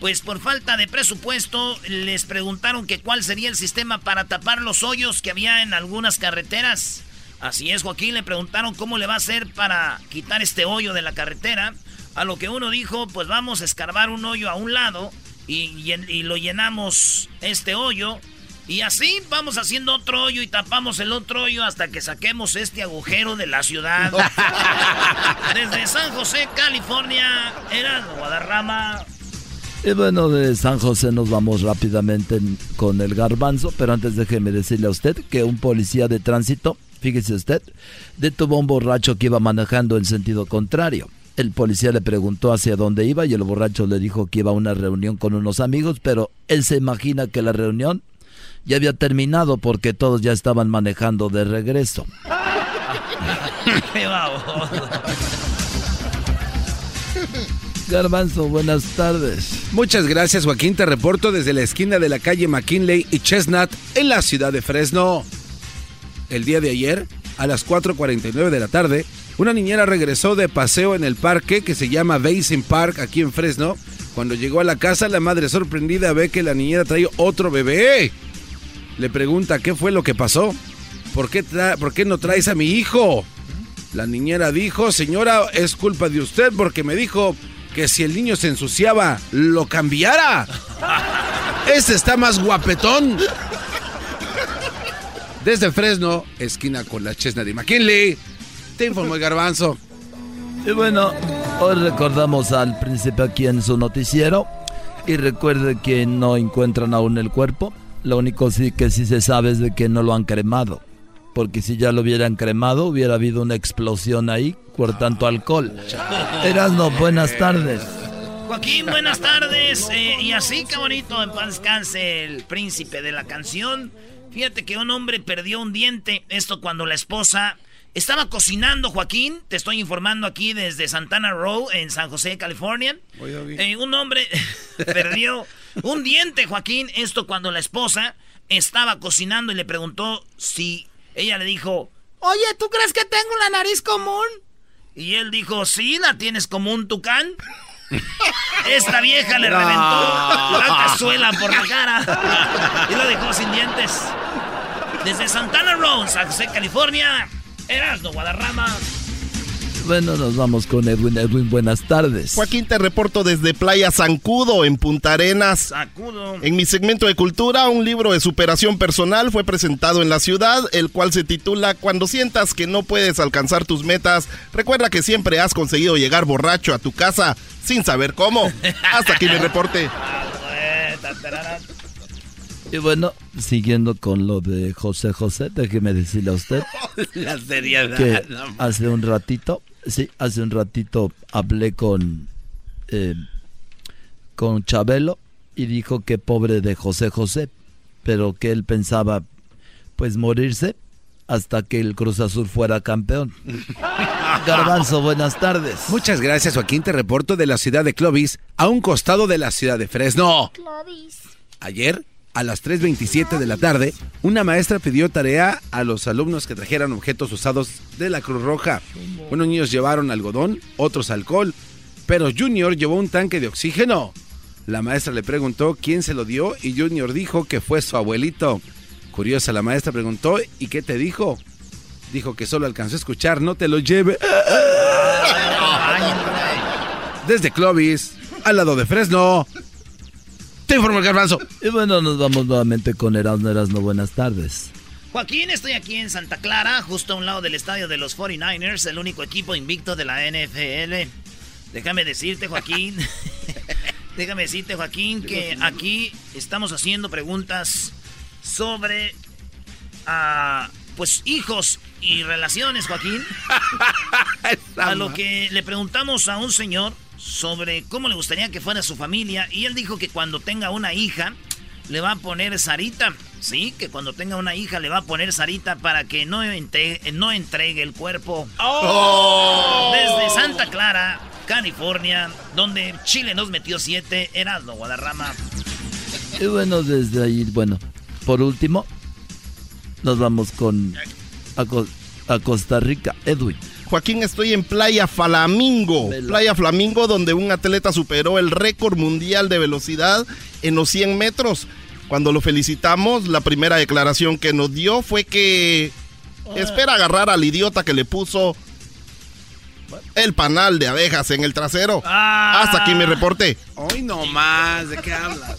pues por falta de presupuesto les preguntaron que cuál sería el sistema para tapar los hoyos que había en algunas carreteras. Así es, Joaquín, le preguntaron cómo le va a hacer para quitar este hoyo de la carretera. A lo que uno dijo, pues vamos a escarbar un hoyo a un lado y, y lo llenamos este hoyo. Y así vamos haciendo otro hoyo y tapamos el otro hoyo hasta que saquemos este agujero de la ciudad. Desde San José, California, era Guadarrama. Y bueno, de San José nos vamos rápidamente con el garbanzo, pero antes déjeme decirle a usted que un policía de tránsito, fíjese usted, detuvo a un borracho que iba manejando en sentido contrario. El policía le preguntó hacia dónde iba y el borracho le dijo que iba a una reunión con unos amigos, pero él se imagina que la reunión ya había terminado porque todos ya estaban manejando de regreso. ¡Qué Garbanzo, buenas tardes. Muchas gracias, Joaquín. Te reporto desde la esquina de la calle McKinley y Chestnut en la ciudad de Fresno. El día de ayer, a las 4:49 de la tarde, una niñera regresó de paseo en el parque que se llama Basin Park aquí en Fresno. Cuando llegó a la casa, la madre sorprendida ve que la niñera trae otro bebé. Le pregunta qué fue lo que pasó. ¿Por qué, ¿Por qué no traes a mi hijo? La niñera dijo, señora, es culpa de usted porque me dijo que si el niño se ensuciaba, lo cambiara. Este está más guapetón. Desde Fresno, esquina con la Chesna de McKinley, te informó el garbanzo. Y bueno, hoy recordamos al príncipe aquí en su noticiero. Y recuerde que no encuentran aún el cuerpo. Lo único sí que sí se sabe es de que no lo han cremado. Porque si ya lo hubieran cremado, hubiera habido una explosión ahí por tanto alcohol. Erasno, buenas tardes. Joaquín, buenas tardes. Eh, y así, qué bonito, en paz descanse el príncipe de la canción. Fíjate que un hombre perdió un diente. Esto cuando la esposa estaba cocinando, Joaquín. Te estoy informando aquí desde Santana Row, en San José, California. Eh, un hombre perdió un diente, Joaquín. Esto cuando la esposa estaba cocinando y le preguntó si ella le dijo, oye, ¿tú crees que tengo la nariz común? Y él dijo, sí, la tienes como un tucán. Esta vieja le reventó la cazuela por la cara y lo dejó sin dientes. Desde Santana Row, San José, California, Erasno Guadarrama. Bueno, nos vamos con Edwin. Edwin, buenas tardes. Joaquín, te reporto desde Playa Zancudo, en Punta Arenas. Sacudo. En mi segmento de cultura, un libro de superación personal fue presentado en la ciudad, el cual se titula Cuando sientas que no puedes alcanzar tus metas, recuerda que siempre has conseguido llegar borracho a tu casa sin saber cómo. Hasta aquí mi reporte. Y bueno, siguiendo con lo de José José, déjeme decirle a usted La seriedad. que hace un ratito, sí, hace un ratito hablé con, eh, con Chabelo y dijo que pobre de José José, pero que él pensaba pues morirse hasta que el Cruz Azul fuera campeón. Garbanzo, buenas tardes. Muchas gracias, Joaquín. Te reporto de la ciudad de Clovis, a un costado de la ciudad de Fresno. Ayer, a las 3.27 de la tarde, una maestra pidió tarea a los alumnos que trajeran objetos usados de la Cruz Roja. Unos niños llevaron algodón, otros alcohol, pero Junior llevó un tanque de oxígeno. La maestra le preguntó quién se lo dio y Junior dijo que fue su abuelito. Curiosa, la maestra preguntó, ¿y qué te dijo? Dijo que solo alcanzó a escuchar, no te lo lleve. Desde Clovis, al lado de Fresno. Te informo el garbanzo. Y bueno, nos vamos nuevamente con Erasmo Erasmo, buenas tardes. Joaquín, estoy aquí en Santa Clara, justo a un lado del estadio de los 49ers, el único equipo invicto de la NFL. Déjame decirte, Joaquín. Déjame decirte, Joaquín, que aquí estamos haciendo preguntas sobre ah, pues hijos y relaciones, Joaquín. A lo que le preguntamos a un señor sobre cómo le gustaría que fuera su familia y él dijo que cuando tenga una hija le va a poner Sarita. Sí, que cuando tenga una hija le va a poner Sarita para que no, entre- no entregue el cuerpo. Oh. Desde Santa Clara, California, donde Chile nos metió siete, Erasmo Guadarrama. Y bueno, desde ahí, bueno, por último, nos vamos con a, a Costa Rica. Edwin. Joaquín, estoy en Playa Flamingo. Playa Flamingo, donde un atleta superó el récord mundial de velocidad en los 100 metros. Cuando lo felicitamos, la primera declaración que nos dio fue que espera agarrar al idiota que le puso el panal de abejas en el trasero. Hasta aquí mi reporte. Hoy no más, ¿de qué hablas?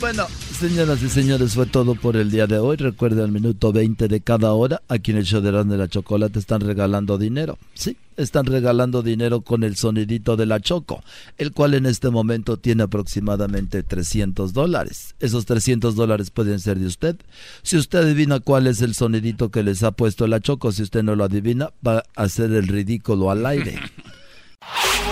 Bueno, señoras y señores, fue todo por el día de hoy. Recuerden al minuto 20 de cada hora, aquí en el de de la Chocolate están regalando dinero. Sí, están regalando dinero con el sonidito de la Choco, el cual en este momento tiene aproximadamente 300 dólares. Esos 300 dólares pueden ser de usted. Si usted adivina cuál es el sonidito que les ha puesto la Choco, si usted no lo adivina, va a hacer el ridículo al aire.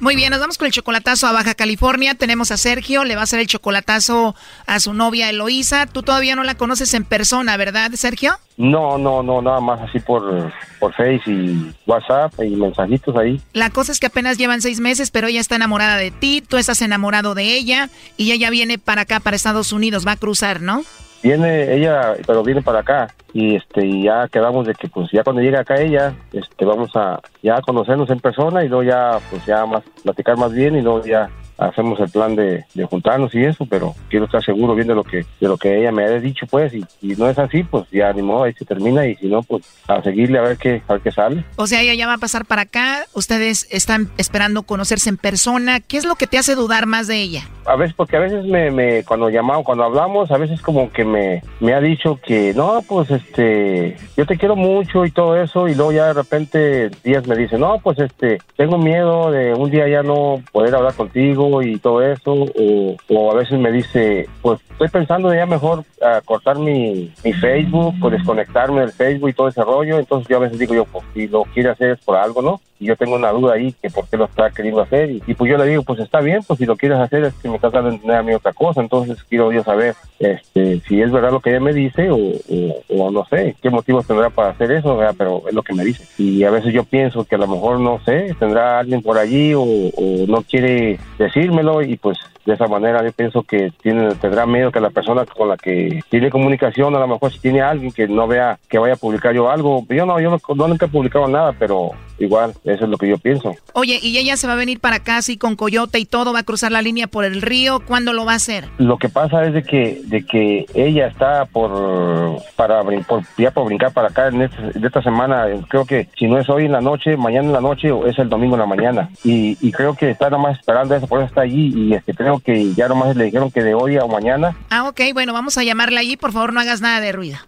Muy bien, nos vamos con el chocolatazo a Baja California. Tenemos a Sergio, le va a hacer el chocolatazo a su novia Eloísa. Tú todavía no la conoces en persona, ¿verdad, Sergio? No, no, no, nada más así por, por Face y WhatsApp y mensajitos ahí. La cosa es que apenas llevan seis meses, pero ella está enamorada de ti, tú estás enamorado de ella y ella viene para acá, para Estados Unidos, va a cruzar, ¿no? Viene ella, pero viene para acá. Y este y ya quedamos de que pues ya cuando llegue acá ella, este vamos a ya conocernos en persona y luego ya pues ya más platicar más bien y luego ya hacemos el plan de, de juntarnos y eso, pero quiero estar seguro bien de lo que de lo que ella me ha dicho pues y si no es así pues ya ni modo ahí se termina y si no pues a seguirle a ver qué a ver qué sale. O sea, ella ya va a pasar para acá, ustedes están esperando conocerse en persona. ¿Qué es lo que te hace dudar más de ella? A veces, porque a veces me, me cuando llamamos, cuando hablamos, a veces como que me, me ha dicho que no, pues este, yo te quiero mucho y todo eso, y luego ya de repente días me dice, no, pues este, tengo miedo de un día ya no poder hablar contigo y todo eso, o, o a veces me dice, pues estoy pensando ya mejor ah, cortar mi, mi Facebook, o desconectarme del Facebook y todo ese rollo, entonces yo a veces digo yo, pues si lo quiere hacer es por algo, ¿no? Y yo tengo una duda ahí que por qué lo está queriendo hacer y, pues yo le digo, pues está bien, pues si lo quieres hacer es que me estás dando a entender a mí otra cosa, entonces quiero yo saber este, si es verdad lo que ella me dice o, no sé qué motivos tendrá para hacer eso, pero es lo que me dice. Y a veces yo pienso que a lo mejor, no sé, tendrá alguien por allí o, no quiere decírmelo y pues de esa manera yo pienso que tiene, tendrá miedo que la persona con la que tiene comunicación, a lo mejor si tiene alguien que no vea que vaya a publicar yo algo, yo no, yo no nunca he publicado nada, pero igual, eso es lo que yo pienso. Oye, ¿y ella se va a venir para acá así con coyote y todo? ¿Va a cruzar la línea por el río? ¿Cuándo lo va a hacer? Lo que pasa es de que, de que ella está por, para, por, ya por brincar para acá en este, de esta semana, creo que si no es hoy en la noche, mañana en la noche o es el domingo en la mañana. Y, y creo que está nomás esperando eso, por eso está allí y este, creo que ya nomás le dijeron que de hoy a mañana. Ah, ok, bueno, vamos a llamarla allí, por favor no hagas nada de ruido.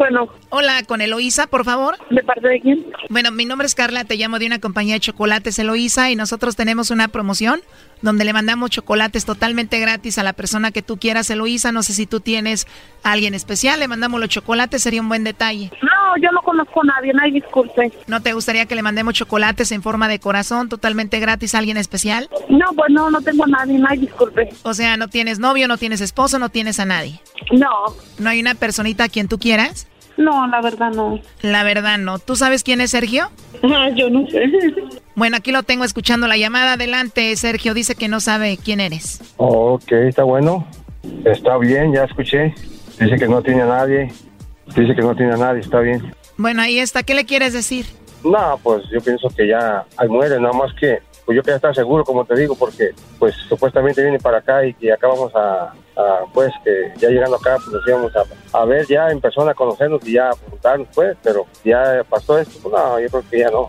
Bueno. Hola, con Eloísa, por favor. ¿De parte de quién? Bueno, mi nombre es Carla, te llamo de una compañía de chocolates Eloísa y nosotros tenemos una promoción donde le mandamos chocolates totalmente gratis a la persona que tú quieras, Eloísa. No sé si tú tienes a alguien especial, le mandamos los chocolates, sería un buen detalle. No, yo no conozco a nadie, nadie disculpe. ¿No te gustaría que le mandemos chocolates en forma de corazón totalmente gratis a alguien especial? No, pues no, no tengo a nadie, nadie disculpe. O sea, no tienes novio, no tienes esposo, no tienes a nadie. No. ¿No hay una personita a quien tú quieras? No, la verdad no. La verdad no. ¿Tú sabes quién es Sergio? Ah, yo no sé. Bueno, aquí lo tengo escuchando la llamada. Adelante, Sergio. Dice que no sabe quién eres. Oh, ok, está bueno. Está bien, ya escuché. Dice que no tiene a nadie. Dice que no tiene a nadie, está bien. Bueno, ahí está. ¿Qué le quieres decir? No, pues yo pienso que ya ahí muere, nada más que pues yo quería estar seguro, como te digo, porque pues supuestamente viene para acá y que acá vamos a, a, pues que ya llegando acá pues nos íbamos a, a, ver ya en persona, a conocernos y ya preguntarnos pues, pero ya pasó esto, pues no, yo creo que ya no.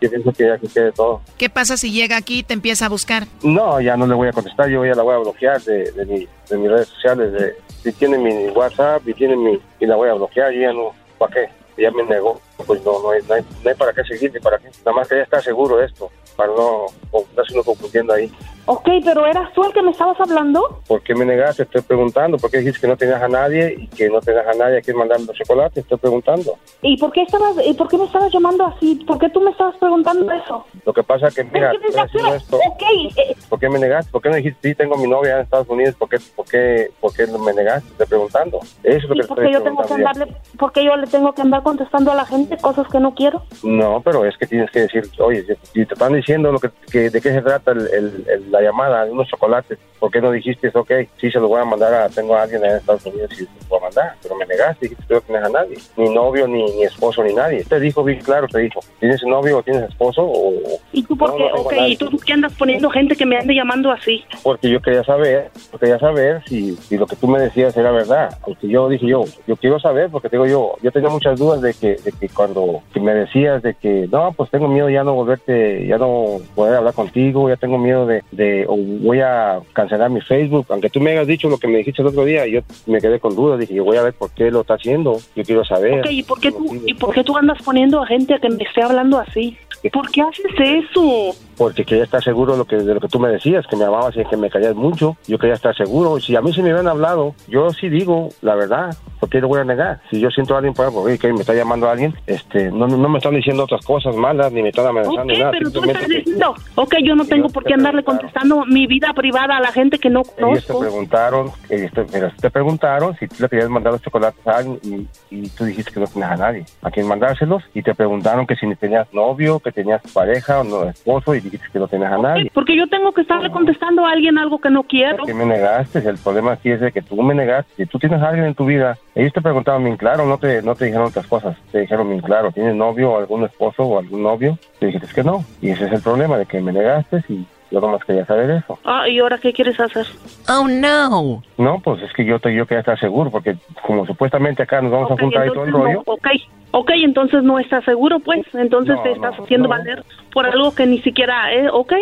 Yo pienso que ya que quede todo. ¿Qué pasa si llega aquí y te empieza a buscar? No, ya no le voy a contestar, yo ya la voy a bloquear de, de, mi, de mis redes sociales, de, si tiene mi WhatsApp y tiene mi, y la voy a bloquear, yo ya no, ¿para qué? Ya me negó, pues no, no hay, no hay, no hay para qué seguir ni para qué, nada más que ya está seguro de esto para no estarse uno confundiendo ahí. Ok, pero ¿eras tú el que me estabas hablando? ¿Por qué me negaste? Estoy preguntando. ¿Por qué dijiste que no tenías a nadie y que no tenías a nadie a quien mandar los chocolates? Estoy preguntando. ¿Y por qué estabas, y por qué me estabas llamando así? ¿Por qué tú me estabas preguntando eso? Lo que pasa es que, mira, ¿Qué esto, okay, eh, ¿por qué me negaste? ¿Por qué no dijiste, sí, tengo mi novia en Estados Unidos? ¿Por qué, por qué, por qué me negaste? Estoy preguntando. Eso es lo que porque estoy yo tengo que andarle, porque yo le tengo que andar contestando a la gente cosas que no quiero. No, pero es que tienes que decir, oye, si te están diciendo lo que, que de qué se trata el, el, el, la llamada, unos chocolates, ¿por qué no dijiste, ok, sí se lo voy a mandar a, tengo a alguien en Estados Unidos y se lo voy a mandar? Pero me negaste, dijiste que no tienes a nadie, ni novio, ni, ni esposo, ni nadie. Te dijo bien claro, te dijo, ¿tienes novio o tienes esposo? O, ¿Y tú por qué? No, no ok, ¿y tú qué andas poniendo gente que me ande llamando así? Porque yo quería saber, quería saber si, si lo que tú me decías era verdad. Porque yo dije yo, yo quiero saber, porque digo yo, yo tenía muchas dudas de que, de que cuando que me decías de que, no, pues tengo miedo ya no volverte, ya no poder hablar contigo, ya tengo miedo de, de o voy a cancelar mi Facebook, aunque tú me hayas dicho lo que me dijiste el otro día, yo me quedé con dudas, dije, yo voy a ver por qué lo está haciendo, yo quiero saber. Ok, ¿y por qué tú, ¿y por qué tú andas poniendo a gente a que me esté hablando así? ¿Por qué haces eso? Porque quería estar seguro de lo que, de lo que tú me decías, que me amabas y que me callas mucho. Yo quería estar seguro. Si a mí se me hubieran hablado, yo sí digo la verdad. ¿Por qué lo voy a negar? Si yo siento a alguien, por ejemplo, que me está llamando a alguien, este, no, no me están diciendo otras cosas malas, ni me están amenazando, okay, ni nada. pero tú me estás diciendo, ok, yo no tengo por qué andarle contestando mi vida privada a la gente que no conozco. Ellos te preguntaron, ellos te, te, preguntaron si tú le querías mandar los chocolates a alguien y, y tú dijiste que no tenías a nadie a quien mandárselos y te preguntaron que si tenías novio, que tenías pareja o no esposo y dijiste que no tenías a nadie. Porque yo tengo que estarle contestando a alguien algo que no quiero. ¿Por qué me negaste? El problema aquí es de que tú me negaste. Si tú tienes a alguien en tu vida, ellos te preguntaban bien claro, no te, no te dijeron otras cosas. Te dijeron bien claro, ¿tienes novio o algún esposo o algún novio? Te dijiste que no. Y ese es el problema, de que me negaste y yo nomás quería saber eso. Ah, ¿y ahora qué quieres hacer? Oh, no. No, pues es que yo, te, yo quería estar seguro, porque como supuestamente acá nos vamos okay, a juntar y todo el rollo. No, ok, ok, entonces no estás seguro, pues. Entonces no, te estás no, haciendo no. valer por algo que ni siquiera es, ok.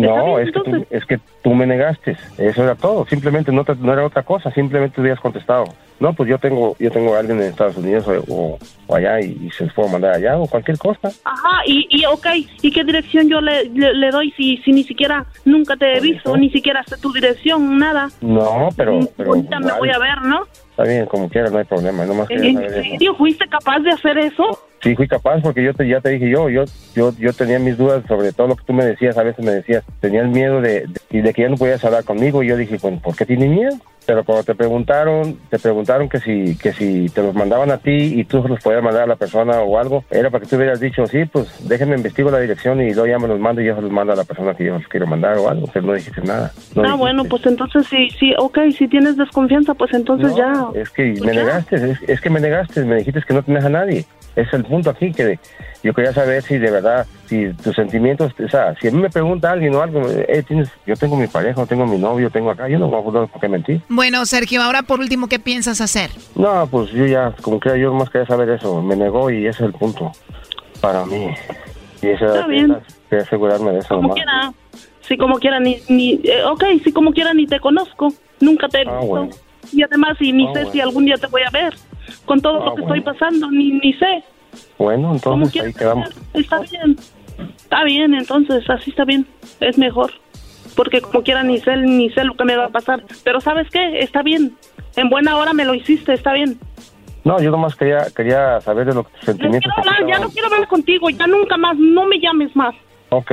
No, es, que tú, es que tú me negaste. Eso era todo. Simplemente no, te, no era otra cosa. Simplemente hubieras contestado. no, pues yo tengo yo tengo a alguien en Estados Unidos o, o allá y, y se les puedo mandar allá o cualquier cosa. Ajá, y, y ok, ¿y qué dirección yo le, le, le doy si, si ni siquiera nunca te he visto, ni siquiera sé tu dirección, nada? No, pero... pero Ahorita me voy a ver, ¿no? Está bien, como quiera, no hay problema. Nomás ¿En serio fuiste capaz de hacer eso? Sí, fui capaz porque yo te, ya te dije yo, yo, yo, yo tenía mis dudas sobre todo lo que tú me decías, a veces me decías, tenía el miedo de, de, de que ya no podías hablar conmigo y yo dije, bueno, ¿por qué tienes miedo? Pero cuando te preguntaron, te preguntaron que si, que si te los mandaban a ti y tú los podías mandar a la persona o algo, era para que tú hubieras dicho, sí, pues déjenme investigo la dirección y luego ya me los mando y yo se los mando a la persona que yo los quiero mandar o algo, pero no dijiste nada. No ah, dijiste. bueno, pues entonces sí, sí, ok, si tienes desconfianza, pues entonces No, ya. Es que Pues me ya. negaste, es, es que me negaste, me dijiste que no tenías a nadie. Es el punto aquí, que yo quería saber si de verdad, si tus sentimientos, o sea, si a mí me pregunta alguien o algo, eh, tienes, yo tengo mi pareja, tengo mi novio, tengo acá, yo no voy a por qué mentir. Bueno, Sergio, ahora por último, ¿qué piensas hacer? No, pues yo ya, como que yo más quería saber eso, me negó y ese es el punto para mí. Y ese Está bien. quería asegurarme de eso Como nomás. quiera, si como quiera, ni, ni eh, ok, si como quiera ni te conozco, nunca te he Ah, visto. bueno. Y además, y ni Ah, sé bueno. si algún día te voy a ver, con todo Ah, lo que bueno. estoy pasando, ni, ni sé. Bueno, entonces ahí quedamos. Está bien, está bien, entonces así está bien, es mejor. Porque como quiera ni sé, ni sé lo que me va a pasar. Pero ¿sabes qué? Está bien. En buena hora me lo hiciste, está bien. No, yo nomás quería, quería saber de los tus No sentimientos. quiero que hablar, ya no quiero hablar contigo, ya nunca más, no me llames más. Ok.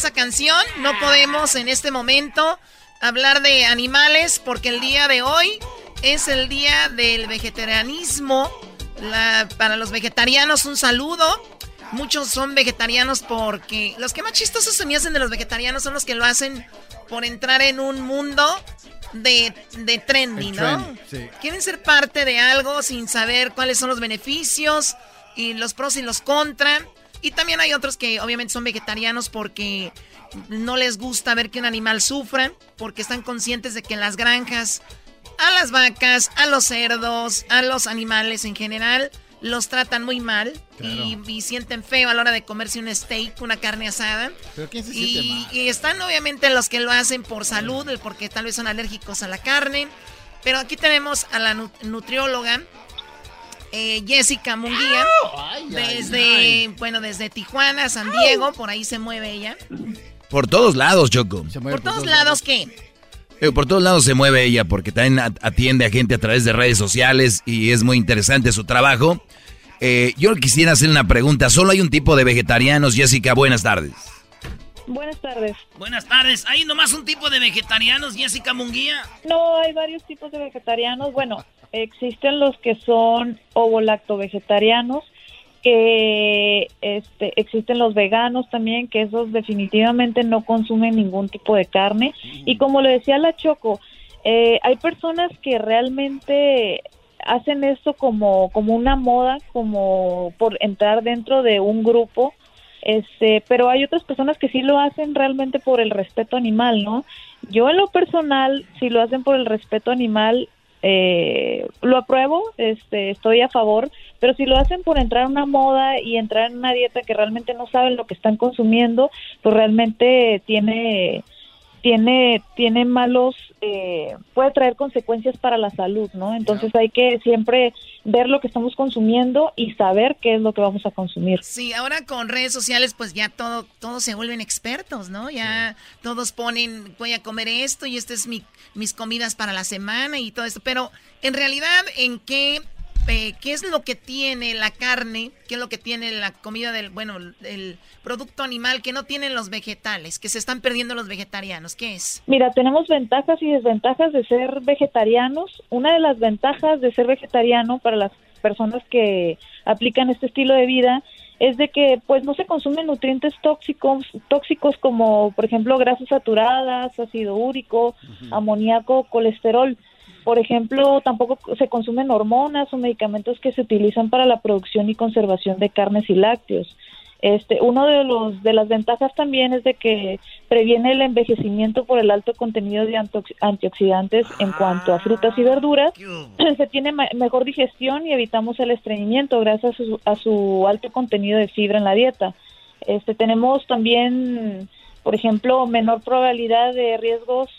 esa canción. No podemos en este momento hablar de animales porque el día de hoy es el día del vegetarianismo. La- para los vegetarianos un saludo. Muchos son vegetarianos porque los que más chistosos se me hacen de los vegetarianos son los que lo hacen por entrar en un mundo de, de trendy, ¿no? trend, sí. Quieren ser parte de algo sin saber cuáles son los beneficios y los pros y los contra. Y también hay otros que obviamente son vegetarianos porque no les gusta ver que un animal sufra, porque están conscientes de que en las granjas a las vacas, a los cerdos, a los animales en general, los tratan muy mal y, y sienten feo a la hora de comerse un steak, una carne asada. ¿Pero quién se Y, siente mal? y están obviamente los que lo hacen por salud, porque tal vez son alérgicos a la carne. Pero aquí tenemos a la nu- nutrióloga eh, Jessica Munguía. desde, bueno, desde Tijuana, San Diego, por ahí se mueve ella. Por todos lados, Choco. Por todos lados, ¿qué? Eh, Por todos lados se mueve ella porque también at- atiende a gente a través de redes sociales y es muy interesante su trabajo. Eh, yo quisiera hacer una pregunta. ¿Solo hay un tipo de vegetarianos, Jessica? Buenas tardes. Buenas tardes. Buenas tardes. ¿Hay nomás un tipo de vegetarianos, Jessica Munguía? No, hay varios tipos de vegetarianos. Bueno, existen los que son ovo-lacto vegetarianos, que este, existen los veganos también, que esos definitivamente no consumen ningún tipo de carne. Y como le decía la Choco, eh, hay personas que realmente hacen esto como, como una moda, como por entrar dentro de un grupo. Este, pero hay otras personas que sí lo hacen realmente por el respeto animal, ¿no? Yo en lo personal, si lo hacen por el respeto animal, eh, lo apruebo, este, estoy a favor, pero si lo hacen por entrar a una moda y entrar en una dieta que realmente no saben lo que están consumiendo, pues realmente tiene tiene tiene malos eh, puede traer consecuencias para la salud, ¿no? Entonces hay que siempre ver lo que estamos consumiendo y saber qué es lo que vamos a consumir. Sí, ahora con redes sociales pues ya todo todos se vuelven expertos, ¿no? Ya todos ponen voy a comer esto y este es mi mis comidas para la semana y todo esto, pero en realidad en qué eh, qué es lo que tiene la carne, qué es lo que tiene la comida del, bueno, el producto animal que no tienen los vegetales, que se están perdiendo los vegetarianos. ¿Qué es? Mira, tenemos ventajas y desventajas de ser vegetarianos. Una de las ventajas de ser vegetariano para las personas que aplican este estilo de vida es de que pues no se consumen nutrientes tóxicos tóxicos como por ejemplo grasas saturadas, ácido úrico, amoníaco, colesterol. Por ejemplo, tampoco se consumen hormonas o medicamentos que se utilizan para la producción y conservación de carnes y lácteos. Este, uno de los de las ventajas también es de que previene el envejecimiento por el alto contenido de antioxidantes en cuanto a frutas y verduras. Se tiene mejor digestión y evitamos el estreñimiento gracias a su, alto contenido de fibra en la dieta. Este, tenemos también, por ejemplo, menor probabilidad de riesgos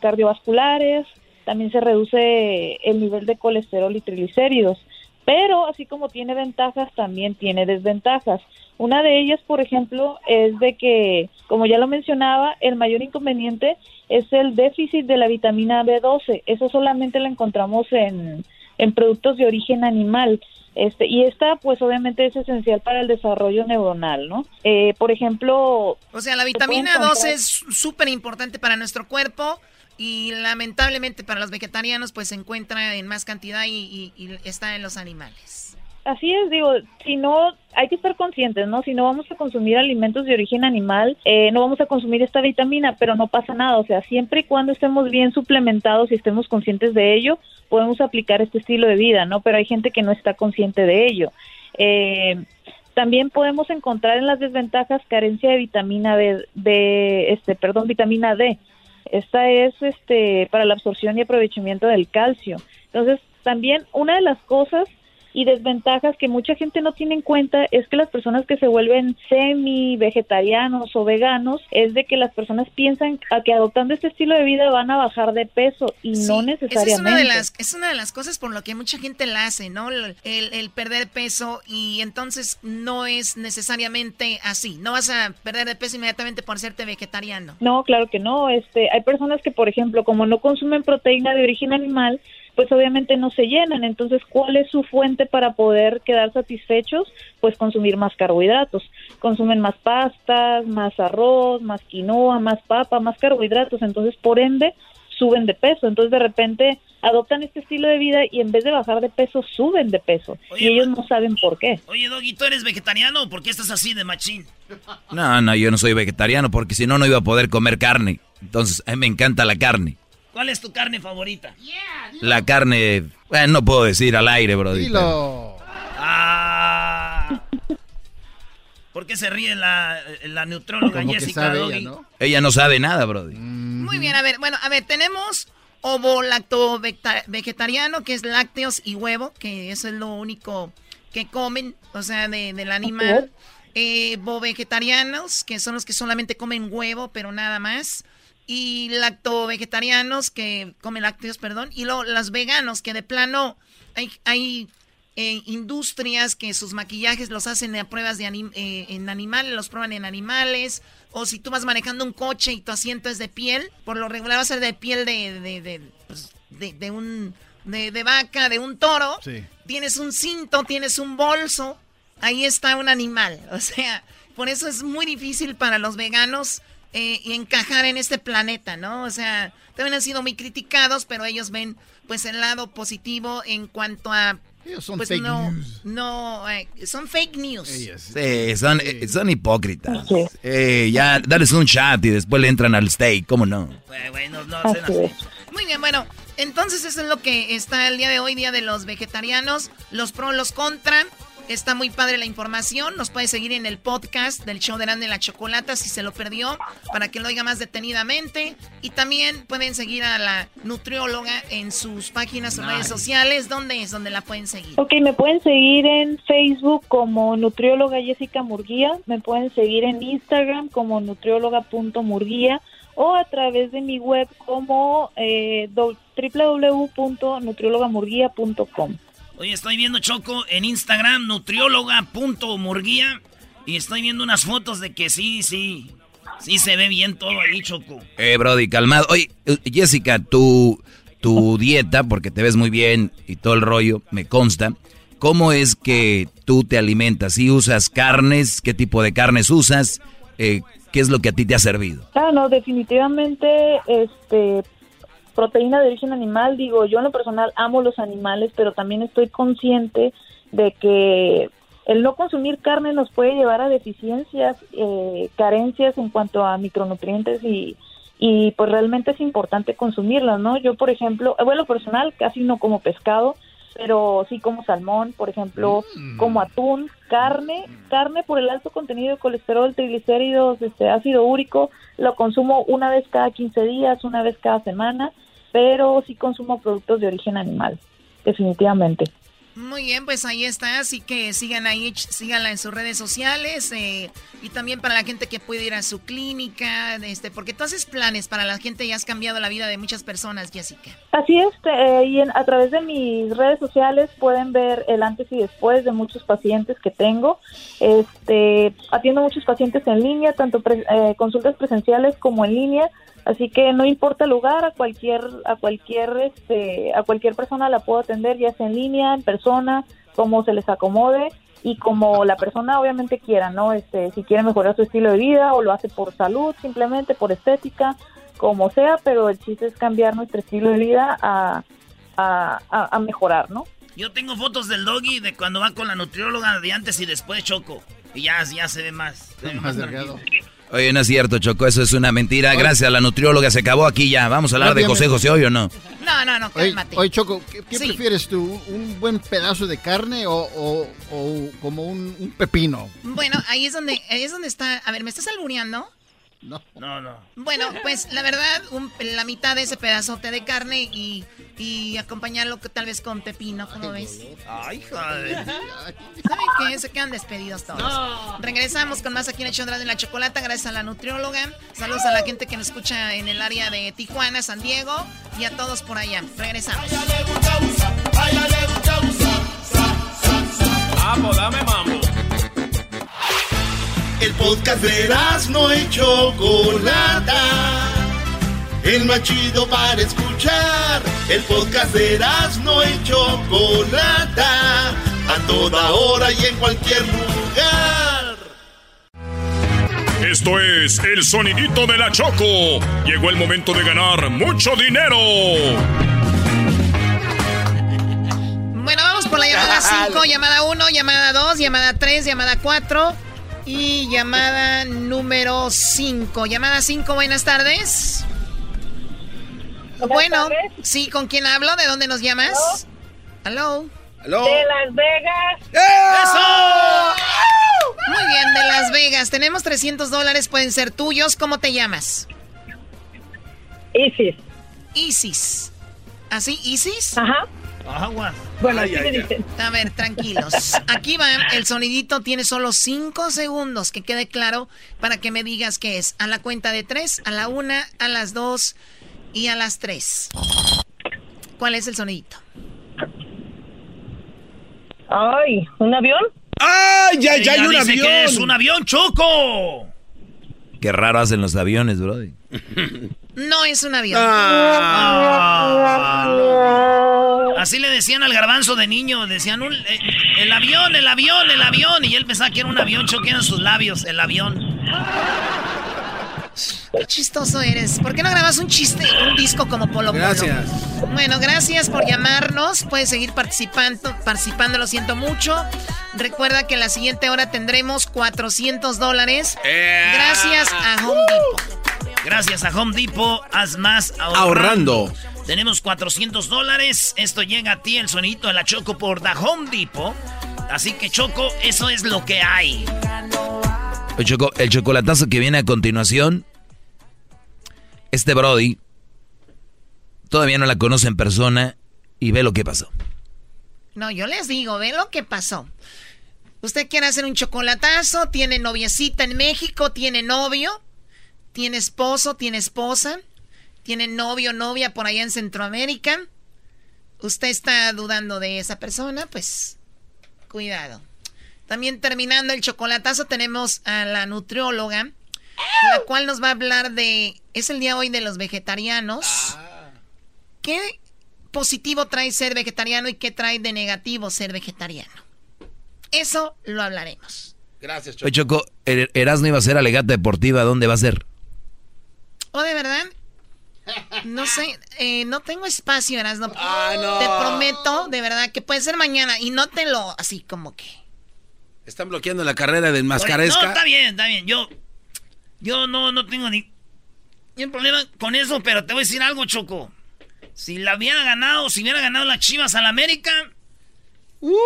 cardiovasculares. También se reduce el nivel de colesterol y triglicéridos. Pero así como tiene ventajas, también tiene desventajas. Una de ellas, por ejemplo, es de que, como ya lo mencionaba, el mayor inconveniente es el déficit de la vitamina B12. Eso solamente lo encontramos en, en productos de origen animal. Este, y esta, pues obviamente es esencial para el desarrollo neuronal, ¿no? Eh, por ejemplo... O sea, la vitamina 12 es súper importante para nuestro cuerpo y lamentablemente para los vegetarianos pues se encuentra en más cantidad y, está en los animales. Así es, digo, si no, hay que estar conscientes, ¿no? Si no vamos a consumir alimentos de origen animal, eh, no vamos a consumir esta vitamina, pero no pasa nada, o sea, siempre y cuando estemos bien suplementados y estemos conscientes de ello, podemos aplicar este estilo de vida, ¿no? Pero hay gente que no está consciente de ello. Eh, también podemos encontrar en las desventajas carencia de vitamina de, este, perdón, vitamina D. Esta es este para la absorción y aprovechamiento del calcio. Entonces, también una de las cosas y desventajas que mucha gente no tiene en cuenta es que las personas que se vuelven semi vegetarianos o veganos es de que las personas piensan a que adoptando este estilo de vida van a bajar de peso y no necesariamente. es una de las es una de las cosas por lo que mucha gente la hace, ¿no? El, el, perder peso y entonces no es necesariamente así. No vas a perder de peso inmediatamente por serte vegetariano. No, claro que no. Este, hay personas que por ejemplo, como no consumen proteína de origen animal, pues obviamente no se llenan. Entonces, ¿cuál es su fuente para poder quedar satisfechos? Pues consumir más carbohidratos. Consumen más pastas, más arroz, más quinoa, más papa, más carbohidratos. Entonces, por ende, suben de peso. Entonces, de repente, adoptan este estilo de vida y en vez de bajar de peso, suben de peso. y ellos no saben por qué. Oye, Doggy, ¿tú eres vegetariano o por qué estás así de machín? No, no, yo no soy vegetariano porque si no, no iba a poder comer carne. Entonces, a mí me encanta la carne. ¿Cuál es tu carne favorita? La carne, bueno, no puedo decir al aire, bro. Dilo. Ah. ¿Por qué se ríe la, la neutróloga Jessica ella, ¿no? ella, ¿no? sabe nada, bro. Muy bien, a ver, bueno, a ver, tenemos ovo lacto vegetariano, que es lácteos y huevo, que eso es lo único que comen, o sea, del animal. Eh, vegetarianos, que son los que solamente comen huevo, pero nada más y lacto vegetarianos que comen lácteos, perdón, y luego los veganos que de plano hay, hay eh, industrias que sus maquillajes los hacen a pruebas de eh, en animales, los prueban en animales, o si tú vas manejando un coche y tu asiento es de piel, por lo regular va a ser de piel de, de, de, pues, de un de, vaca, de un toro, tienes un cinto, tienes un bolso, ahí está un animal, o sea, por eso es muy difícil para los veganos eh, y encajar en este planeta, ¿no? O sea, también han sido muy criticados, pero ellos ven pues el lado positivo en cuanto a son pues fake no, news. no, eh, son fake news. sí, son, eh, son hipócritas. ya, darles un chat y después le entran al steak, ¿cómo no? Bueno, no, Muy bien, bueno, entonces eso es lo que está el día de hoy, día de los vegetarianos, los pro, los contra. Está muy padre la información. Nos puede seguir en el podcast del show de Grande la Chocolata si se lo perdió, para que lo oiga más detenidamente. Y también pueden seguir a la nutrióloga en sus páginas o redes sociales. ¿Dónde es donde la pueden seguir? Ok, me pueden seguir en Facebook como nutrióloga Jessica Murguía. Me pueden seguir en Instagram como nutrióloga.murguía o a través de mi web como eh, www.nutriólogamurguía.com. Oye, estoy viendo Choco en Instagram, nutrióloga.murguía. Y estoy viendo unas fotos de que sí, sí. Sí se ve bien todo ahí, Choco. Eh, Brody, calmado. Oye, eh, Jessica, tu, tu dieta, porque te ves muy bien y todo el rollo, me consta. ¿Cómo es que tú te alimentas? ¿Si usas carnes? ¿Qué tipo de carnes usas? Eh, ¿Qué es lo que a ti te ha servido? Ah, no, definitivamente, este, proteína de origen animal, digo, yo en lo personal amo los animales, pero también estoy consciente de que el no consumir carne nos puede llevar a deficiencias, eh, carencias en cuanto a micronutrientes y, y pues realmente es importante consumirlas, ¿no? Yo, por ejemplo, bueno, personal casi no como pescado, pero sí como salmón, por ejemplo, Mm. como atún, carne, carne por el alto contenido de colesterol, triglicéridos, este ácido úrico, lo consumo una vez cada 15 días, una vez cada semana, pero sí consumo productos de origen animal, definitivamente. Muy bien, pues ahí está, así que sigan ahí, síganla en sus redes sociales eh, y también para la gente que puede ir a su clínica, este, porque tú haces planes para la gente y has cambiado la vida de muchas personas, Jessica. Así es, eh, y en- a través de mis redes sociales pueden ver el antes y después de muchos pacientes que tengo. Este, atiendo muchos pacientes en línea, tanto pre- eh, consultas presenciales como en línea, así que no importa el lugar, a cualquier a cualquier este, a cualquier persona la puedo atender, ya sea en línea, en persona, como se les acomode y como la persona obviamente quiera, ¿no? Este, si quiere mejorar su estilo de vida o lo hace por salud, simplemente por estética, como sea, pero el chiste es cambiar nuestro estilo de vida a, a, a- a mejorar, ¿no? Yo tengo fotos del doggy de cuando va con la nutrióloga de antes y después Choco. Y ya, ya se ve más. se ve Más delgado. Oye, no es cierto, Choco, eso es una mentira. Gracias a la nutrióloga se acabó aquí ya. ¿Vamos a hablar de José José hoy o no? No, no, no, Oye, cálmate. oye, Choco, ¿qué, qué Sí. prefieres tú? ¿Un buen pedazo de carne o, o- o como un, un pepino? Bueno, ahí es donde, ahí es donde está. A ver, ¿me estás albureando? No. No, no. Bueno, pues la verdad, un- la mitad de ese pedazote de carne y, y acompañarlo que tal vez con pepino, ¿cómo ves? Ay, joder. ¿Saben qué? Se quedan despedidos todos. Regresamos con más aquí en el show de la chocolata, gracias a la nutrióloga. Saludos a la gente que nos escucha en el área de Tijuana, San Diego y a todos por allá. Regresamos. Vamos, dame mambo. El podcast de no y Chocolata. El más chido para escuchar. El podcast de no y Chocolata. A toda hora y en cualquier lugar. Esto es el sonidito de la Choco. Llegó el momento de ganar mucho dinero. Bueno, vamos por la llamada 5, llamada 1, llamada 2, llamada 3, llamada 4 y llamada número 5. Llamada 5, buenas tardes. bueno, sí, ¿con quién hablo? ¿De dónde nos llamas? Hello. Hello. De Las Vegas. ¡Eso! Muy bien, de Las Vegas. Tenemos 300 dólares, pueden ser tuyos. ¿Cómo te llamas? Isis. Isis. ¿Así, Isis? Ajá. Agua. Bueno, así me dicen. A ver, tranquilos. Aquí va, el sonidito tiene solo 5 segundos, que quede claro, para que me digas qué es. A la cuenta de 3, a la 1, a las 2 y a las 3. ¿Cuál es el sonidito? Ay, ¿un avión? ¡Ay, ya, ya hay un dice avión! que es un avión, Choco. Qué raro hacen los aviones, brody. No es un avión. Ah, no. Así le decían al garbanzo de niño, decían un, eh, el avión, el avión, el avión, y él pensaba que era un avión, Choco, eran sus labios, el avión. Qué chistoso eres. ¿Por qué no grabas un chiste, un disco como Polo Polo? Gracias. Bueno, gracias por llamarnos. Puedes seguir participando, participando, lo siento mucho. Recuerda que en la siguiente hora tendremos 400 dólares. Gracias a Home Depot. Gracias a Home Depot, haz más ahorrando. Ahorrando. Tenemos 400 dólares. Esto llega a ti, el sonidito de la Choco por The Home Depot. Así que, Choco, eso es lo que hay. El, choco- el chocolatazo que viene a continuación. Este Brody todavía no la conoce en persona y ve lo que pasó. No, yo les digo, ve lo que pasó. Usted quiere hacer un chocolatazo, tiene noviecita en México, tiene novio, tiene esposo, tiene esposa, tiene novio, novia por allá en Centroamérica. Usted está dudando de esa persona, pues cuidado. También terminando el chocolatazo tenemos a la nutrióloga, la cual nos va a hablar de... Es el día hoy de los vegetarianos. ¿Qué, positivo trae ser vegetariano y qué trae de negativo ser vegetariano. Eso lo hablaremos. Gracias, Choco. Oye, Choco, er-, Erasmo iba a ser alegata deportiva, ¿dónde va a ser? ¿O de verdad? No sé, eh, no tengo espacio, Erasmo. Ah, no. Te prometo, de verdad, que puede ser mañana y no te lo así como que. Están bloqueando la carrera del mascaresca. No, está bien, está bien. Yo, yo no, no tengo ni, ni un problema con eso, pero te voy a decir algo, Choco. Si la hubiera ganado, si hubiera ganado las Chivas al América. Uh,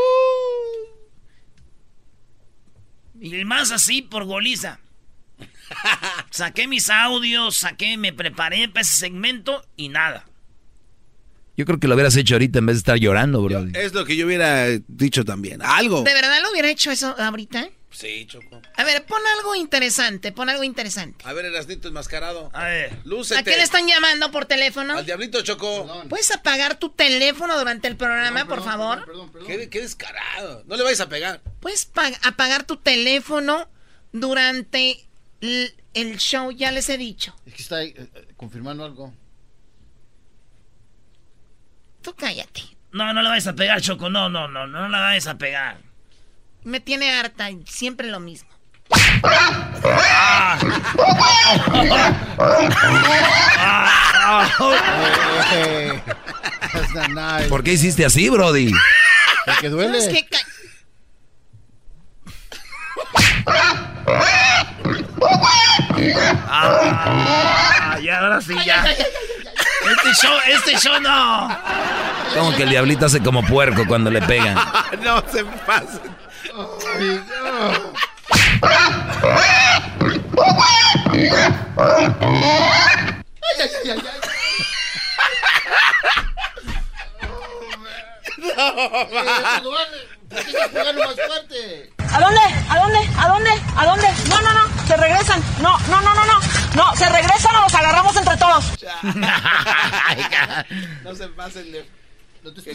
y más así por goliza. saqué mis audios, saqué, me preparé para ese segmento y nada. Yo creo que lo hubieras hecho ahorita en vez de estar llorando, bro. es lo que yo hubiera dicho también. Algo. ¿De verdad lo hubiera hecho eso ahorita? Sí, Choco. A ver, pon algo interesante, pon algo interesante. A ver, Erasnito enmascarado. A ver. Lúcete. ¿A qué le están llamando por teléfono? Al diablito, Choco. ¿Puedes apagar tu teléfono durante el programa, por favor? Perdón, perdón, ¿Qué, qué, descarado. No le vais a pegar. ¿Puedes apagar tu teléfono durante el, show? Ya les he dicho. Es que está eh, eh, confirmando algo. Tú cállate. No, no le vais a pegar, Choco. No, no, no, no la vais a pegar. Me tiene harta y siempre lo mismo. ¿Por qué hiciste así, Brody? Porque duele. es que ah, ya, ahora sí, ya. Este show, este show no. Como que el diablito hace como puerco cuando le pegan. no se pasen. ¿A dónde? ¿A dónde? ¿A dónde? ¿A dónde? No, no, no. Se regresan. No, no, no, no, no. No, se regresan o los agarramos entre todos. no se pasen de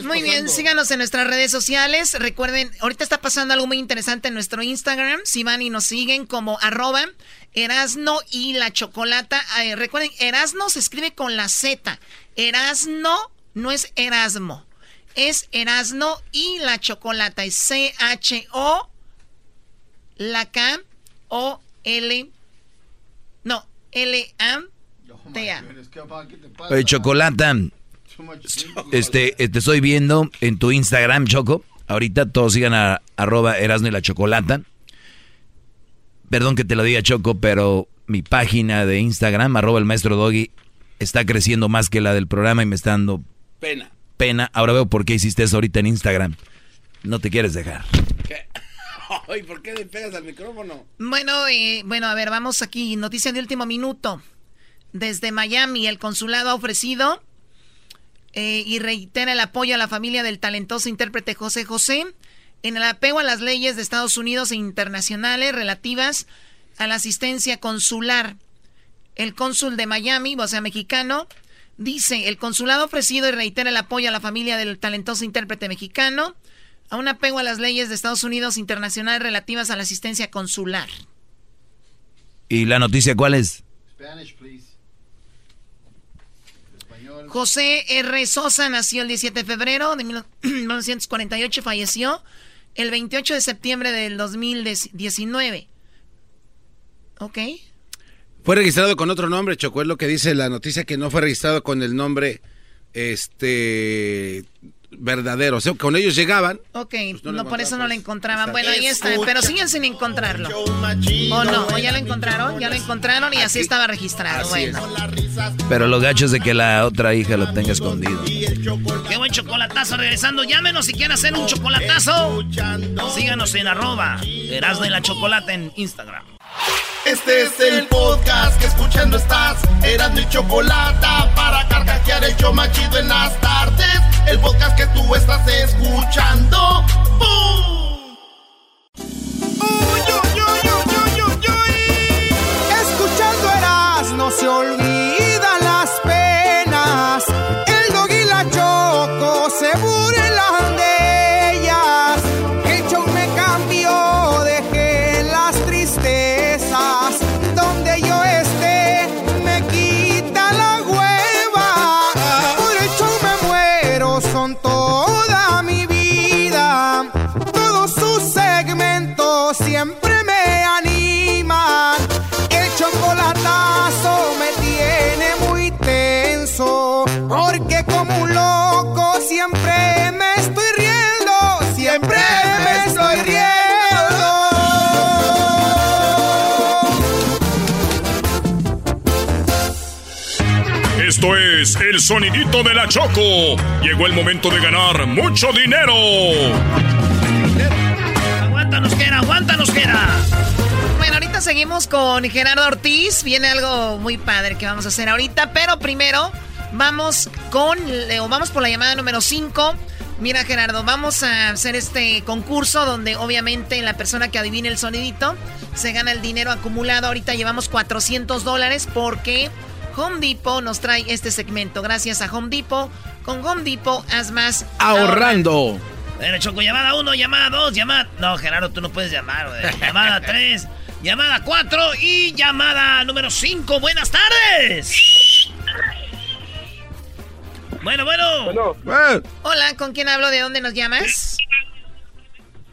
muy bien, síganos en nuestras redes sociales. Recuerden, ahorita está pasando algo muy interesante en nuestro Instagram. Si van y nos siguen como arroba Erasno y la Chocolata. recuerden, Erasno se escribe con la Z. Erasno no es Erasmo. Es Erasno y la Chocolata. Es C-H-O, la K, O, L. No, L-A-T-A. Oye, Chocolata. Este, te estoy viendo en tu Instagram, Choco. Ahorita todos sigan a arroba Erasno y la Chocolata. Perdón que te lo diga, Choco, pero mi página de Instagram, arroba el maestro Doggy, está creciendo más que la del programa y me está dando pena. Pena. Ahora veo por qué hiciste eso ahorita en Instagram. No te quieres dejar. ¿Por qué le pegas al micrófono? Bueno, eh, bueno, a ver, vamos aquí. Noticia de último minuto. Desde Miami, el consulado ha ofrecido eh, y reitera el apoyo a la familia del talentoso intérprete José José en el apego a las leyes de Estados Unidos e internacionales relativas a la asistencia consular. El cónsul de Miami, o sea, mexicano, dice, el consulado ha ofrecido y reitera el apoyo a la familia del talentoso intérprete mexicano a un apego a las leyes de Estados Unidos internacionales relativas a la asistencia consular. ¿Y la noticia cuál es? Spanish, please. José R. Sosa nació el 17 de febrero de 1948 y falleció el 28 de septiembre del 2019. ¿Ok? Fue registrado con otro nombre, Chocó, es lo que dice la noticia que no fue registrado con el nombre este verdadero. O sea, con ellos llegaban. Ok, pues no, por eso no lo encontraban. Bueno, ahí está, pero siguen sin encontrarlo. O no, o ya lo encontraron, ya lo encontraron y así estaba registrado. bueno. Pero lo gacho es de que la otra hija lo tenga escondido. Qué buen chocolatazo. Regresando, llámenos si quieren hacer un chocolatazo. Síganos en arroba Erasmo y la Chocolata en Instagram. Este es el podcast que escuchando estás. Eran mi chocolate para carcajear el yo machido en las tardes. El podcast que tú estás escuchando. ¡Bum! Uy, uy, uy, uy, uy, uy, Escuchando eras, no se olvida el sonidito de la Choco. Llegó el momento de ganar mucho dinero. Aguántanos, Jera, aguántanos, Jera. Bueno, ahorita seguimos con Gerardo Ortiz. Viene algo muy padre que vamos a hacer ahorita, pero primero vamos con, o vamos por la llamada número 5. Mira, Gerardo, vamos a hacer este concurso donde obviamente la persona que adivine el sonidito se gana el dinero acumulado. Ahorita llevamos 400 dólares porque Home Depot nos trae este segmento. Gracias a Home Depot. Con Home Depot haz más Ahorrando. Bueno, Choco, llamada 1, llamada 2, llamada... No, Gerardo, tú no puedes llamar, güey. Llamada 3, llamada 4 y llamada número 5. Buenas tardes. Bueno, bueno. Hola, ¿con quién hablo? ¿De dónde nos llamas?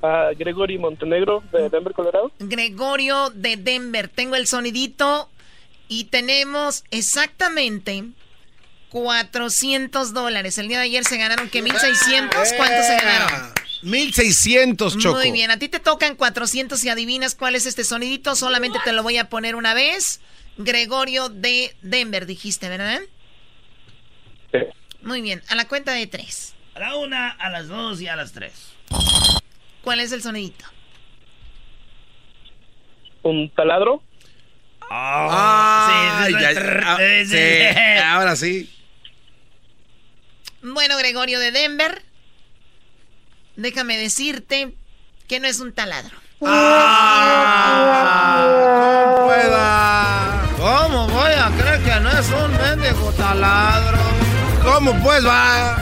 a Gregory Montenegro de Denver, Colorado. Gregorio de Denver. Tengo el sonidito y tenemos exactamente 400 dólares. El día de ayer se ganaron que 1600. ¿Cuántos se ganaron? 1600, Choco. Muy bien, a ti te tocan 400 y adivinas cuál es este sonidito. Solamente te lo voy a poner una vez. Gregorio de Denver, dijiste, ¿verdad? Muy bien, a la cuenta de tres. A la una, a las dos y a las tres. ¿Cuál es el sonidito? Un taladro. Ah, sí, ya- ah, sí, sí. ahora sí. Bueno, Gregorio de Denver, déjame decirte que no es un taladro. ¿Cómo voy a creer que no es un mendigo taladro? ¿Cómo pues va?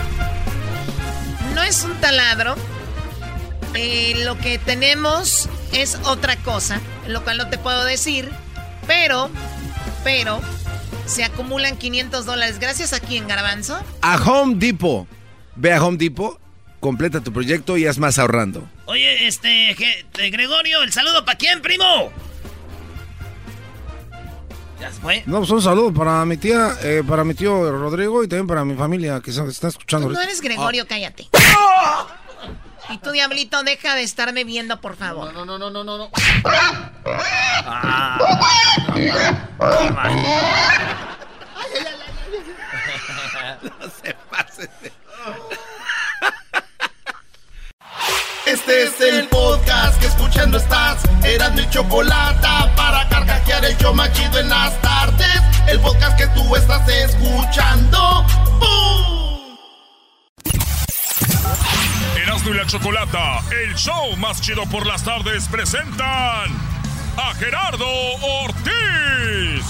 No es un taladro. Eh, lo que tenemos es otra cosa, lo cual no te puedo decir, pero, pero, se acumulan 500 dólares. Gracias a quién, Garbanzo. A Home Depot. Ve a Home Depot, completa tu proyecto y haz más ahorrando. Oye, este, eh, Gregorio, ¿el saludo para quién, primo? ¿Ya se fue? No, pues un saludo para mi tía, eh, para mi tío Rodrigo y también para mi familia que se está escuchando. Tú no eres Gregorio, cállate. Y tú, Diablito, deja de estarme viendo, por favor. No, no, no, no, no, no. Ah. no se pase. Este es el podcast que escuchando estás. Eran mi chocolate para carcajear el yo machido en las tardes. El podcast que tú estás escuchando. Erasmo y la Chocolata, el show más chido por las tardes, presentan a Gerardo Ortiz.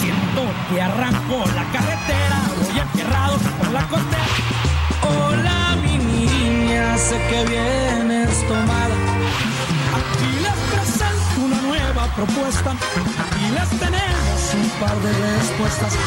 Siento que arranco la carretera, voy aterrado por la costera. Hola, mi niña, sé que vienes tomada. Aquí les presento una nueva propuesta. Aquí les tenemos un par de respuestas.